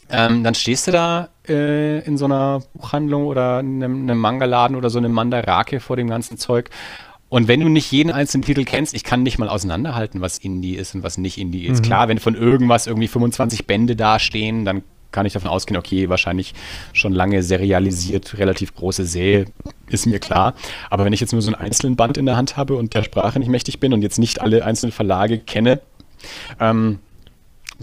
Speaker 1: ähm, dann stehst du da äh, in so einer Buchhandlung oder in einem, einem Manga-Laden oder so einem Mandarake vor dem ganzen Zeug und wenn du nicht jeden einzelnen Titel kennst, ich kann nicht mal auseinanderhalten, was Indie ist und was nicht Indie ist. Mhm. Klar, wenn von irgendwas irgendwie 25 Bände dastehen, dann kann ich davon ausgehen, okay, wahrscheinlich schon lange serialisiert, relativ große Serie, ist mir klar. Aber wenn ich jetzt nur so einen einzelnen Band in der Hand habe und der Sprache nicht mächtig bin und jetzt nicht alle einzelnen Verlage kenne, ähm,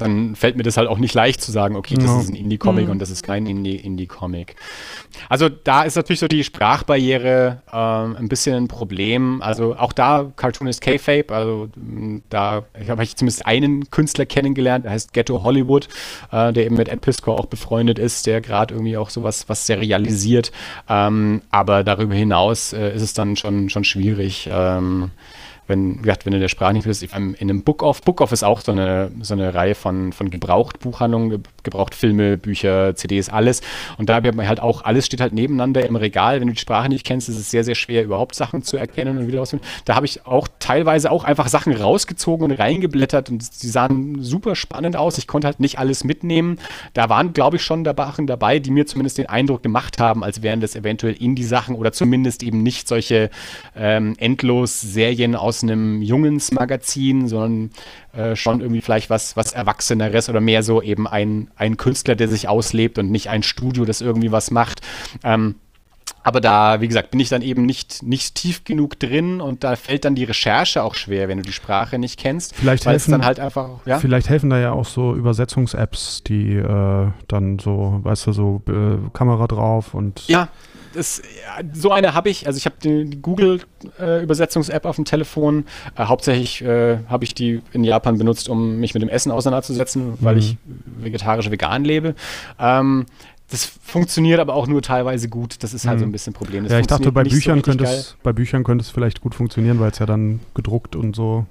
Speaker 1: dann fällt mir das halt auch nicht leicht zu sagen, okay, das no. ist ein Indie-Comic mhm. und das ist kein Indie-Comic. Also da ist natürlich so die Sprachbarriere ähm, ein bisschen ein Problem. Also auch da Cartoon ist K-Fape, also da habe ich zumindest einen Künstler kennengelernt, der heißt Ghetto Hollywood, äh, der eben mit Ed Pisco auch befreundet ist, der gerade irgendwie auch sowas was serialisiert. Ähm, aber darüber hinaus äh, ist es dann schon, schon schwierig. Ähm, wenn, gesagt, wenn du der Sprache nicht bist, in einem Book-Off, Book-Off ist auch so eine, so eine Reihe von, von Gebrauchtbuchhandlungen, gebraucht Filme, Bücher, CDs, alles. Und da hat man halt auch, alles steht halt nebeneinander im Regal. Wenn du die Sprache nicht kennst, ist es sehr, sehr schwer, überhaupt Sachen zu erkennen und wieder auszufinden. Da habe ich auch teilweise auch einfach Sachen rausgezogen und reingeblättert und die sahen super spannend aus. Ich konnte halt nicht alles mitnehmen. Da waren, glaube ich, schon Sachen dabei, die mir zumindest den Eindruck gemacht haben, als wären das eventuell Indie-Sachen oder zumindest eben nicht solche ähm, endlos Serien aus einem Jungsmagazin, sondern äh, schon irgendwie vielleicht was, was Erwachseneres oder mehr so eben ein, ein Künstler, der sich auslebt und nicht ein Studio, das irgendwie was macht. Ähm, aber da, wie gesagt, bin ich dann eben nicht, nicht tief genug drin und da fällt dann die Recherche auch schwer, wenn du die Sprache nicht kennst.
Speaker 3: Vielleicht helfen dann halt einfach, ja? Vielleicht helfen da ja auch so Übersetzungs-Apps, die äh, dann so, weißt du, so äh, Kamera drauf und.
Speaker 1: Ja, das, so eine habe ich. Also ich habe die, Google-Übersetzungs-App äh, auf dem Telefon. Äh, hauptsächlich äh, habe ich die in Japan benutzt, um mich mit dem Essen auseinanderzusetzen, weil mhm. ich vegetarisch vegan lebe. Ähm, das funktioniert aber auch nur teilweise gut. Das ist halt mhm. so ein bisschen ein Problem. Das
Speaker 3: ja, ich dachte, bei Büchern, so könnte es, bei Büchern könnte es vielleicht gut funktionieren, weil es ja dann gedruckt und so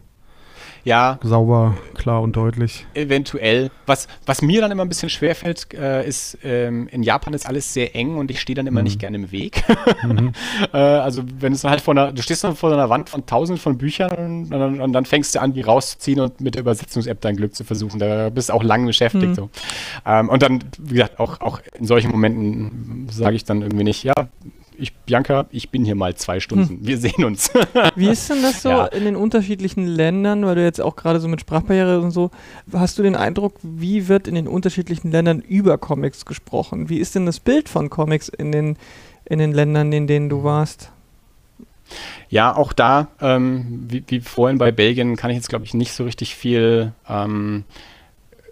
Speaker 1: ja.
Speaker 3: Sauber, klar und deutlich.
Speaker 1: Eventuell. Was, was mir dann immer ein bisschen schwerfällt, äh, ist, ähm, in Japan ist alles sehr eng und ich stehe dann immer mhm. nicht gerne im Weg. mhm. äh, also wenn es halt vor einer, du stehst dann vor einer Wand von tausend von Büchern und, und, und, dann fängst du an, die rauszuziehen und mit der Übersetzungs-App dein Glück zu versuchen. Da bist du auch lang beschäftigt. Mhm. So. Ähm, und dann, wie gesagt, auch, auch in solchen Momenten sage ich dann irgendwie nicht, ja, ich, Bianca, ich bin hier mal zwei Stunden. Hm. Wir sehen uns.
Speaker 2: Wie ist denn das so ja. in den unterschiedlichen Ländern, weil du jetzt auch gerade so mit Sprachbarriere und so, hast du den Eindruck, wie wird in den unterschiedlichen Ländern über Comics gesprochen? Wie ist denn das Bild von Comics in den, in den Ländern, in denen du warst?
Speaker 1: Ja, auch da, ähm, wie, wie, vorhin bei Belgien, kann ich jetzt, glaube ich, nicht so richtig viel ähm,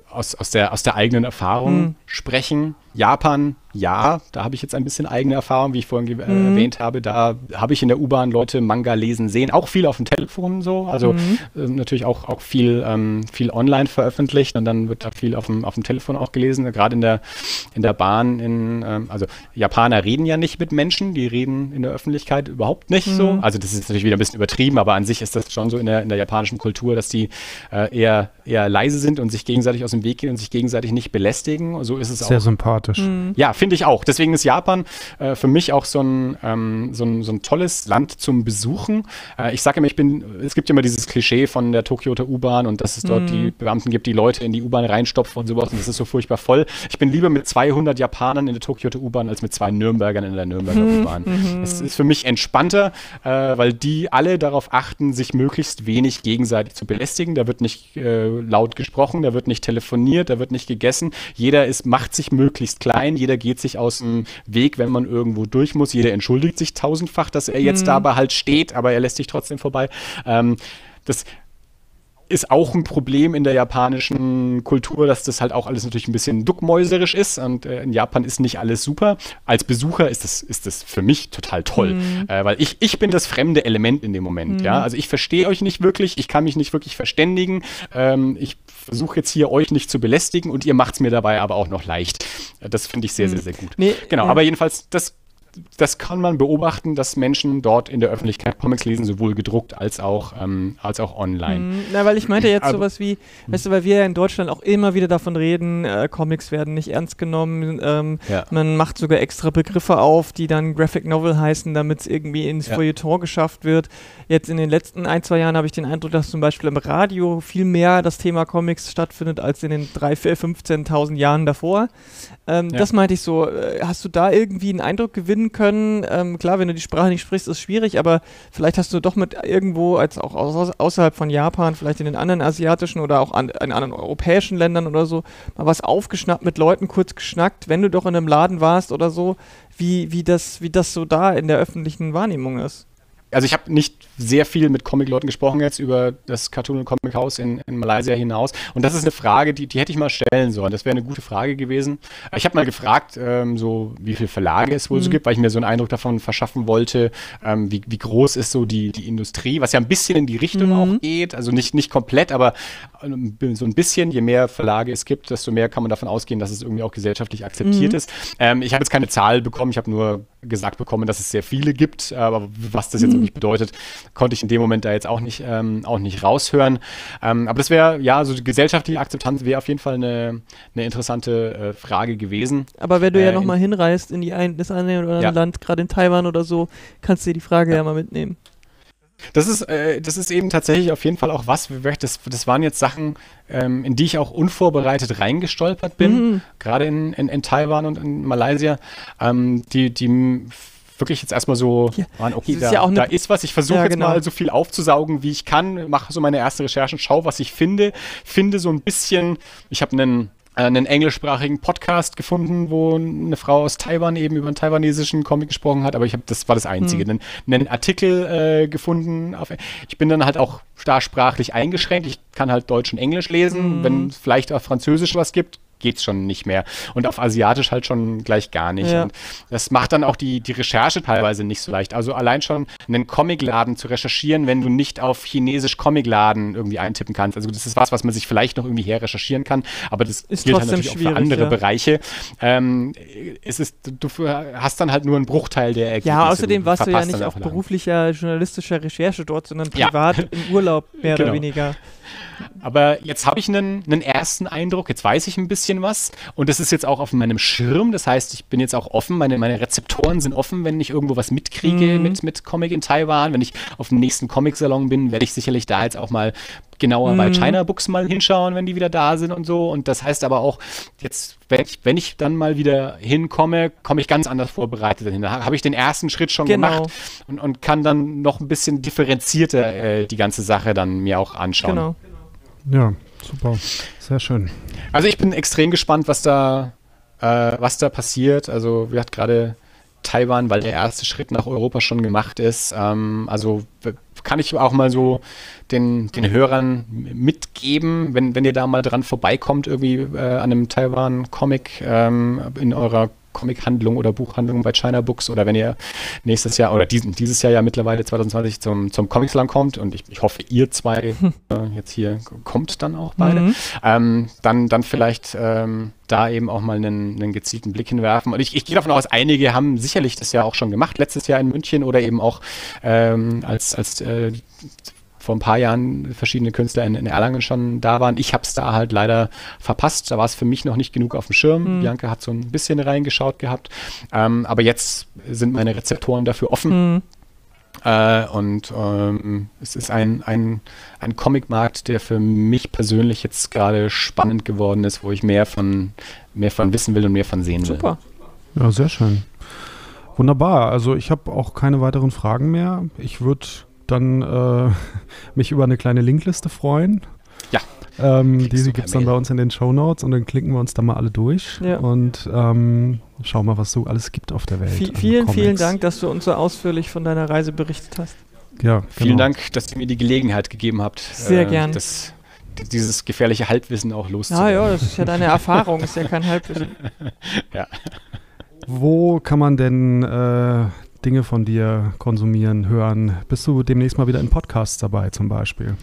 Speaker 1: aus, aus, der, aus der eigenen Erfahrung hm. sprechen. Japan, ja, da habe ich jetzt ein bisschen eigene Erfahrung, wie ich vorhin äh, mhm. erwähnt habe. Da habe ich in der U-Bahn Leute Manga lesen sehen, auch viel auf dem Telefon so, also mhm. äh, natürlich auch, auch viel, ähm, viel online veröffentlicht und dann wird da viel auf dem, auf dem Telefon auch gelesen. Gerade in der, in der Bahn, in, ähm, also Japaner reden ja nicht mit Menschen, die reden in der Öffentlichkeit überhaupt nicht mhm. so. Also das ist natürlich wieder ein bisschen übertrieben, aber an sich ist das schon so in der, in der japanischen Kultur, dass die äh, eher, eher leise sind und sich gegenseitig aus dem Weg gehen und sich gegenseitig nicht belästigen. So ist es
Speaker 3: Sehr
Speaker 1: auch.
Speaker 3: Sehr sympathisch sympathisch.
Speaker 1: Mhm. Ja, finde ich auch. Deswegen ist Japan äh, für mich auch so ein, ähm, so, ein, so ein tolles Land zum Besuchen. Äh, ich sage immer, ich bin, es gibt immer dieses Klischee von der Tokioter U-Bahn und dass es dort mhm. die Beamten gibt, die Leute in die U-Bahn reinstopfen und sowas und das ist so furchtbar voll. Ich bin lieber mit 200 Japanern in der Tokioter U-Bahn als mit zwei Nürnbergern in der Nürnberger mhm. U-Bahn. Es ist für mich entspannter, äh, weil die alle darauf achten, sich möglichst wenig gegenseitig zu belästigen. Da wird nicht äh, laut gesprochen, da wird nicht telefoniert, da wird nicht gegessen. Jeder ist, macht sich möglichst ist klein, jeder geht sich aus dem Weg, wenn man irgendwo durch muss, jeder entschuldigt sich tausendfach, dass er jetzt mhm. dabei halt steht, aber er lässt sich trotzdem vorbei. Ähm, das ist auch ein Problem in der japanischen Kultur, dass das halt auch alles natürlich ein bisschen duckmäuserisch ist und äh, in Japan ist nicht alles super. Als Besucher ist das, ist das für mich total toll, mhm. äh, weil ich, ich bin das fremde Element in dem Moment, mhm. ja. Also ich verstehe euch nicht wirklich, ich kann mich nicht wirklich verständigen. Ähm, ich versuche jetzt hier euch nicht zu belästigen und ihr macht es mir dabei aber auch noch leicht. Das finde ich sehr, mhm. sehr, sehr gut. Nee, genau, ja. aber jedenfalls, das das kann man beobachten, dass Menschen dort in der Öffentlichkeit Comics lesen, sowohl gedruckt als auch, ähm, als auch online. Mhm,
Speaker 2: na, weil ich meinte jetzt Aber, sowas wie, weißt du, weil wir ja in Deutschland auch immer wieder davon reden, äh, Comics werden nicht ernst genommen, ähm, ja. man macht sogar extra Begriffe auf, die dann Graphic Novel heißen, damit es irgendwie ins ja. Feuilleton geschafft wird. Jetzt in den letzten ein, zwei Jahren habe ich den Eindruck, dass zum Beispiel im Radio viel mehr das Thema Comics stattfindet als in den 3.000, 15.000 Jahren davor. Ähm, ja. Das meinte ich so. Äh, hast du da irgendwie einen Eindruck gewinnen können? Ähm, klar, wenn du die Sprache nicht sprichst, ist schwierig, aber vielleicht hast du doch mit irgendwo, als auch außerhalb von Japan, vielleicht in den anderen asiatischen oder auch an, in anderen europäischen Ländern oder so, mal was aufgeschnappt, mit Leuten kurz geschnackt, wenn du doch in einem Laden warst oder so, wie, wie, das, wie das so da in der öffentlichen Wahrnehmung ist
Speaker 1: also ich habe nicht sehr viel mit Comic-Leuten gesprochen jetzt über das Cartoon- und Comic-Haus in, in, Malaysia hinaus. Und das ist eine Frage, die, die hätte ich mal stellen sollen. Das wäre eine gute Frage gewesen. Ich habe mal gefragt, ähm, so wie viele Verlage es wohl mhm. so gibt, weil ich mir so einen Eindruck davon verschaffen wollte, ähm, wie, wie groß ist so die, die Industrie, was ja ein bisschen in die Richtung mhm. auch geht. Also nicht, nicht komplett, aber ähm, so ein bisschen. Je mehr Verlage es gibt, desto mehr kann man davon ausgehen, dass es irgendwie auch gesellschaftlich akzeptiert mhm. ist. Ähm, ich habe jetzt keine Zahl bekommen, ich habe nur gesagt bekommen, dass es sehr viele gibt, aber was das jetzt wirklich bedeutet, konnte ich in dem Moment da jetzt auch nicht, ähm, auch nicht raushören. Ähm, aber das wäre, ja, so die gesellschaftliche Akzeptanz wäre auf jeden Fall eine, eine interessante äh, Frage gewesen.
Speaker 2: Aber wenn du äh, ja nochmal hinreist in die ein, das eine oder andere ja. Land, gerade in Taiwan oder so, kannst du dir die Frage ja, ja mal mitnehmen.
Speaker 1: Das ist, äh, das ist eben tatsächlich auf jeden Fall auch was. Das, das waren jetzt Sachen, ähm, in die ich auch unvorbereitet reingestolpert bin, mhm. gerade in, in, in, Taiwan und in Malaysia, ähm, die, die wirklich jetzt erstmal so ja. waren, okay, da, ja da, ist was. Ich versuche ja, jetzt genau. mal so viel aufzusaugen, wie ich kann, mache so meine erste Recherchen, schau, was ich finde, finde so ein bisschen, ich habe einen äh, einen englischsprachigen Podcast gefunden, wo eine Frau aus Taiwan eben über einen taiwanesischen Comic gesprochen hat, aber ich habe das war das einzige. Mhm. Einen, einen Artikel äh, gefunden. Auf, ich bin dann halt auch da sprachlich eingeschränkt. Ich kann halt Deutsch und Englisch lesen. Mhm. Wenn es vielleicht auf Französisch was gibt, geht's schon nicht mehr. Und auf Asiatisch halt schon gleich gar nicht. Ja. Und das macht dann auch die, die Recherche teilweise nicht so leicht. Also allein schon einen Comicladen zu recherchieren, wenn du nicht auf Chinesisch Comicladen irgendwie eintippen kannst. Also das ist was, was man sich vielleicht noch irgendwie her recherchieren kann, aber das ist gilt halt natürlich auch für andere ja. Bereiche. Ähm, es ist, du hast dann halt nur einen Bruchteil der
Speaker 2: Ergebnisse. Ja, außerdem warst du ja nicht auf beruflicher journalistischer Recherche dort, sondern privat ja. im Urlaub mehr genau. oder weniger.
Speaker 1: Aber jetzt habe ich einen, einen ersten Eindruck, jetzt weiß ich ein bisschen was und das ist jetzt auch auf meinem Schirm. Das heißt, ich bin jetzt auch offen, meine, meine Rezeptoren sind offen, wenn ich irgendwo was mitkriege mhm. mit, mit Comic in Taiwan. Wenn ich auf dem nächsten Comic-Salon bin, werde ich sicherlich da jetzt auch mal genauer mhm. bei China Books mal hinschauen, wenn die wieder da sind und so. Und das heißt aber auch, jetzt, wenn ich, wenn ich dann mal wieder hinkomme, komme ich ganz anders vorbereitet dahin. Da habe ich den ersten Schritt schon genau. gemacht und, und kann dann noch ein bisschen differenzierter äh, die ganze Sache dann mir auch anschauen. Genau.
Speaker 3: Ja, super. Sehr schön.
Speaker 1: Also ich bin extrem gespannt, was da, äh, was da passiert. Also wir hat gerade Taiwan, weil der erste Schritt nach Europa schon gemacht ist. Ähm, also kann ich auch mal so den, den Hörern mitgeben, wenn, wenn ihr da mal dran vorbeikommt, irgendwie äh, an einem Taiwan-Comic ähm, in eurer Comic-Handlung oder Buchhandlung bei China Books oder wenn ihr nächstes Jahr oder diesen, dieses Jahr ja mittlerweile 2020 zum, zum Comic-Salon kommt und ich, ich hoffe, ihr zwei äh, jetzt hier kommt dann auch beide, mhm. ähm, dann, dann vielleicht ähm, da eben auch mal einen, einen gezielten Blick hinwerfen. Und ich, ich gehe davon aus, einige haben sicherlich das ja auch schon gemacht, letztes Jahr in München oder eben auch ähm, als, als äh, vor ein paar Jahren verschiedene Künstler in, in Erlangen schon da waren. Ich habe es da halt leider verpasst. Da war es für mich noch nicht genug auf dem Schirm. Mhm. Bianca hat so ein bisschen reingeschaut gehabt. Ähm, aber jetzt sind meine Rezeptoren dafür offen. Mhm. Äh, und ähm, es ist ein, ein, ein Comicmarkt, der für mich persönlich jetzt gerade spannend geworden ist, wo ich mehr von, mehr von wissen will und mehr von sehen Super.
Speaker 3: will. Ja, sehr schön. Wunderbar. Also ich habe auch keine weiteren Fragen mehr. Ich würde dann äh, mich über eine kleine Linkliste freuen.
Speaker 1: Ja.
Speaker 3: Ähm, die gibt es dann bei uns in den Show Notes und dann klicken wir uns da mal alle durch ja. und ähm, schauen mal, was so alles gibt auf der Welt.
Speaker 2: V vielen, vielen Dank, dass du uns so ausführlich von deiner Reise berichtet hast.
Speaker 1: Ja, vielen genau. Dank, dass ihr mir die Gelegenheit gegeben habt.
Speaker 2: Sehr äh, gern.
Speaker 1: Das dieses gefährliche Halbwissen auch loszuwerden.
Speaker 2: Ja, ja, das ist ja deine Erfahrung, ist ja kein Halbwissen.
Speaker 3: ja. Wo kann man denn äh, Dinge von dir konsumieren, hören? Bist du demnächst mal wieder in Podcasts dabei zum Beispiel?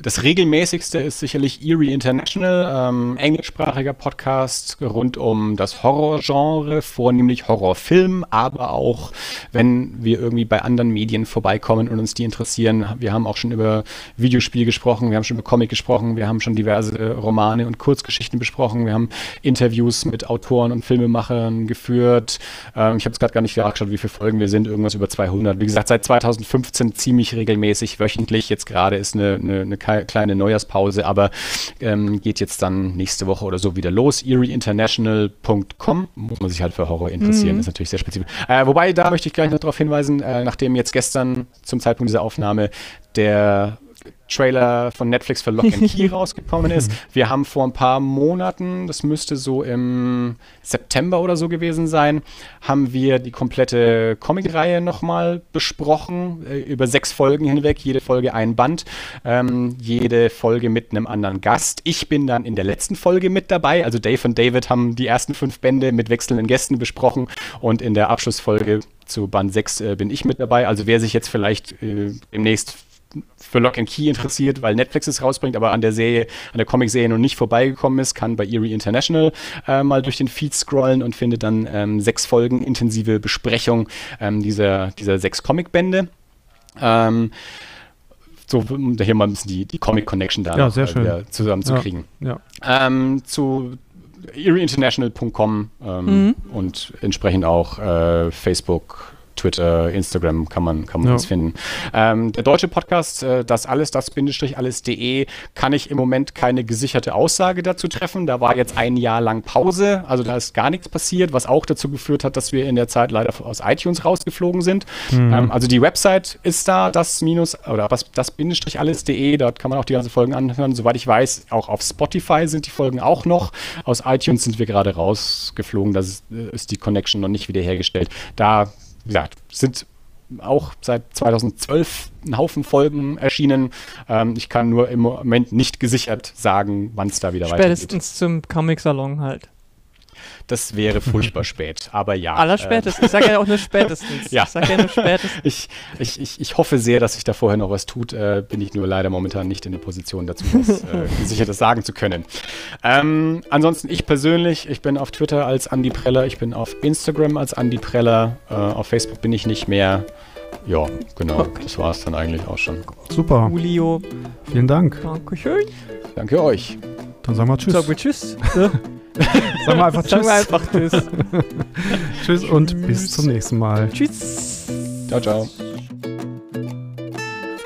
Speaker 1: Das regelmäßigste ist sicherlich Eerie International, ähm, englischsprachiger Podcast rund um das Horrorgenre, vornehmlich Horrorfilm, aber auch, wenn wir irgendwie bei anderen Medien vorbeikommen und uns die interessieren. Wir haben auch schon über Videospiel gesprochen, wir haben schon über Comic gesprochen, wir haben schon diverse Romane und Kurzgeschichten besprochen, wir haben Interviews mit Autoren und Filmemachern geführt. Ähm, ich habe jetzt gerade gar nicht nachgeschaut, wie viele Folgen wir sind, irgendwas über 200. Wie gesagt, seit 2015 ziemlich regelmäßig, wöchentlich. Jetzt gerade ist eine, eine, eine kleine Neujahrspause, aber ähm, geht jetzt dann nächste Woche oder so wieder los. erieinternational.com muss man sich halt für Horror interessieren, mhm. ist natürlich sehr spezifisch. Äh, wobei, da möchte ich gleich noch darauf hinweisen, äh, nachdem jetzt gestern zum Zeitpunkt dieser Aufnahme der Trailer von Netflix für Lock and Key rausgekommen ist. Wir haben vor ein paar Monaten, das müsste so im September oder so gewesen sein, haben wir die komplette Comic-Reihe nochmal besprochen, äh, über sechs Folgen hinweg, jede Folge ein Band, ähm, jede Folge mit einem anderen Gast. Ich bin dann in der letzten Folge mit dabei, also Dave und David haben die ersten fünf Bände mit wechselnden Gästen besprochen und in der Abschlussfolge zu Band 6 äh, bin ich mit dabei. Also wer sich jetzt vielleicht äh, demnächst für Lock and Key interessiert, weil Netflix es rausbringt, aber an der Serie, an der Comic-Serie noch nicht vorbeigekommen ist, kann bei Erie International äh, mal durch den Feed scrollen und findet dann ähm, sechs Folgen intensive Besprechung ähm, dieser, dieser sechs Comic-Bände. Ähm, so, um hier mal ein bisschen die, die Comic-Connection da
Speaker 3: ja, äh,
Speaker 1: zusammenzukriegen.
Speaker 3: Ja, ja.
Speaker 1: Ähm, zu erieinternational.com ähm, mhm. und entsprechend auch äh, Facebook, Twitter, Instagram kann man, kann man ja. uns finden. Ähm, der deutsche Podcast, äh, das alles, das Bindestrich alles.de, kann ich im Moment keine gesicherte Aussage dazu treffen. Da war jetzt ein Jahr lang Pause, also da ist gar nichts passiert, was auch dazu geführt hat, dass wir in der Zeit leider aus iTunes rausgeflogen sind. Mhm. Ähm, also die Website ist da, das minus oder was, das Bindestrich alles.de, dort kann man auch die ganzen Folgen anhören. Soweit ich weiß, auch auf Spotify sind die Folgen auch noch. Aus iTunes sind wir gerade rausgeflogen, da ist, äh, ist die Connection noch nicht wiederhergestellt. Da wie gesagt, sind auch seit 2012 ein Haufen Folgen erschienen. Ähm, ich kann nur im Moment nicht gesichert sagen, wann es da wieder
Speaker 2: weitergeht. Spätestens zum Comic-Salon halt.
Speaker 1: Das wäre furchtbar spät, aber ja.
Speaker 2: Allerspätestens. Äh, ich sage ja auch nur spätestens.
Speaker 1: ja. Ich sage ja nur spätestens. ich, ich, ich, ich hoffe sehr, dass sich da vorher noch was tut. Äh, bin ich nur leider momentan nicht in der Position dazu, das äh, gesichertes sagen zu können. Ähm, ansonsten ich persönlich, ich bin auf Twitter als Andy Preller, ich bin auf Instagram als Andy Preller, äh, auf Facebook bin ich nicht mehr. Ja, genau. Okay. Das war es dann eigentlich auch schon.
Speaker 3: Super.
Speaker 2: Julio.
Speaker 3: Vielen Dank.
Speaker 2: Dankeschön.
Speaker 1: Danke euch.
Speaker 3: Dann sagen wir Tschüss.
Speaker 2: Sagen wir Tschüss.
Speaker 3: Sagen wir einfach Tschüss.
Speaker 2: Sagen wir einfach Tschüss.
Speaker 3: tschüss und bis zum nächsten Mal.
Speaker 2: Tschüss.
Speaker 1: Ciao, ciao.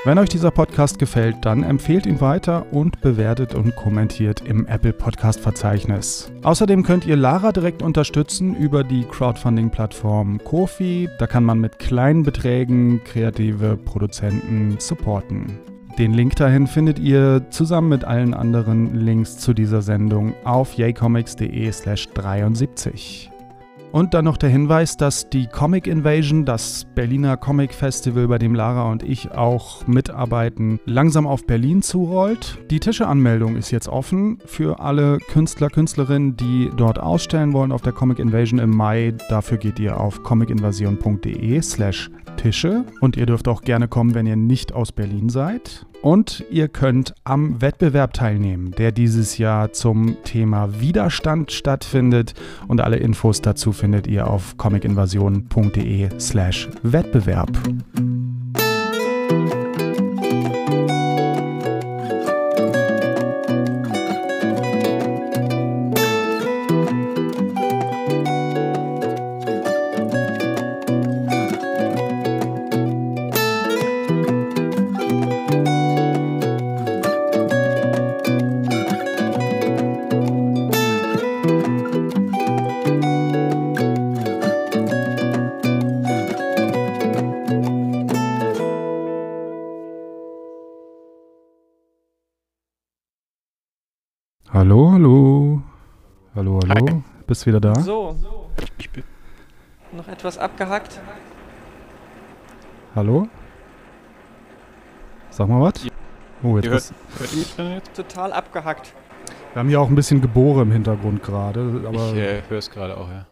Speaker 3: Wenn euch dieser Podcast gefällt, dann empfehlt ihn weiter und bewertet und kommentiert im Apple Podcast Verzeichnis. Außerdem könnt ihr Lara direkt unterstützen über die Crowdfunding-Plattform Kofi. Da kann man mit kleinen Beträgen kreative Produzenten supporten. Den Link dahin findet ihr zusammen mit allen anderen Links zu dieser Sendung auf yaycomics.de slash 73. Und dann noch der Hinweis, dass die Comic Invasion, das Berliner Comic Festival, bei dem Lara und ich auch mitarbeiten, langsam auf Berlin zurollt. Die Tischeanmeldung ist jetzt offen für alle Künstler, Künstlerinnen, die dort ausstellen wollen auf der Comic Invasion im Mai. Dafür geht ihr auf comicinvasion.de slash Tische und ihr dürft auch gerne kommen, wenn ihr nicht aus Berlin seid. Und ihr könnt am Wettbewerb teilnehmen, der dieses Jahr zum Thema Widerstand stattfindet. Und alle Infos dazu findet ihr auf comicinvasion.de slash Wettbewerb. Hallo, hallo. Hallo, hallo. Hi. Bist wieder da?
Speaker 2: So. Ich bin noch etwas abgehackt.
Speaker 3: Hallo? Sag mal was. Oh, jetzt hört,
Speaker 2: hört ihr mich jetzt? Total abgehackt.
Speaker 3: Wir haben hier auch ein bisschen Gebohre im Hintergrund gerade.
Speaker 1: ich äh, höre es gerade auch, ja.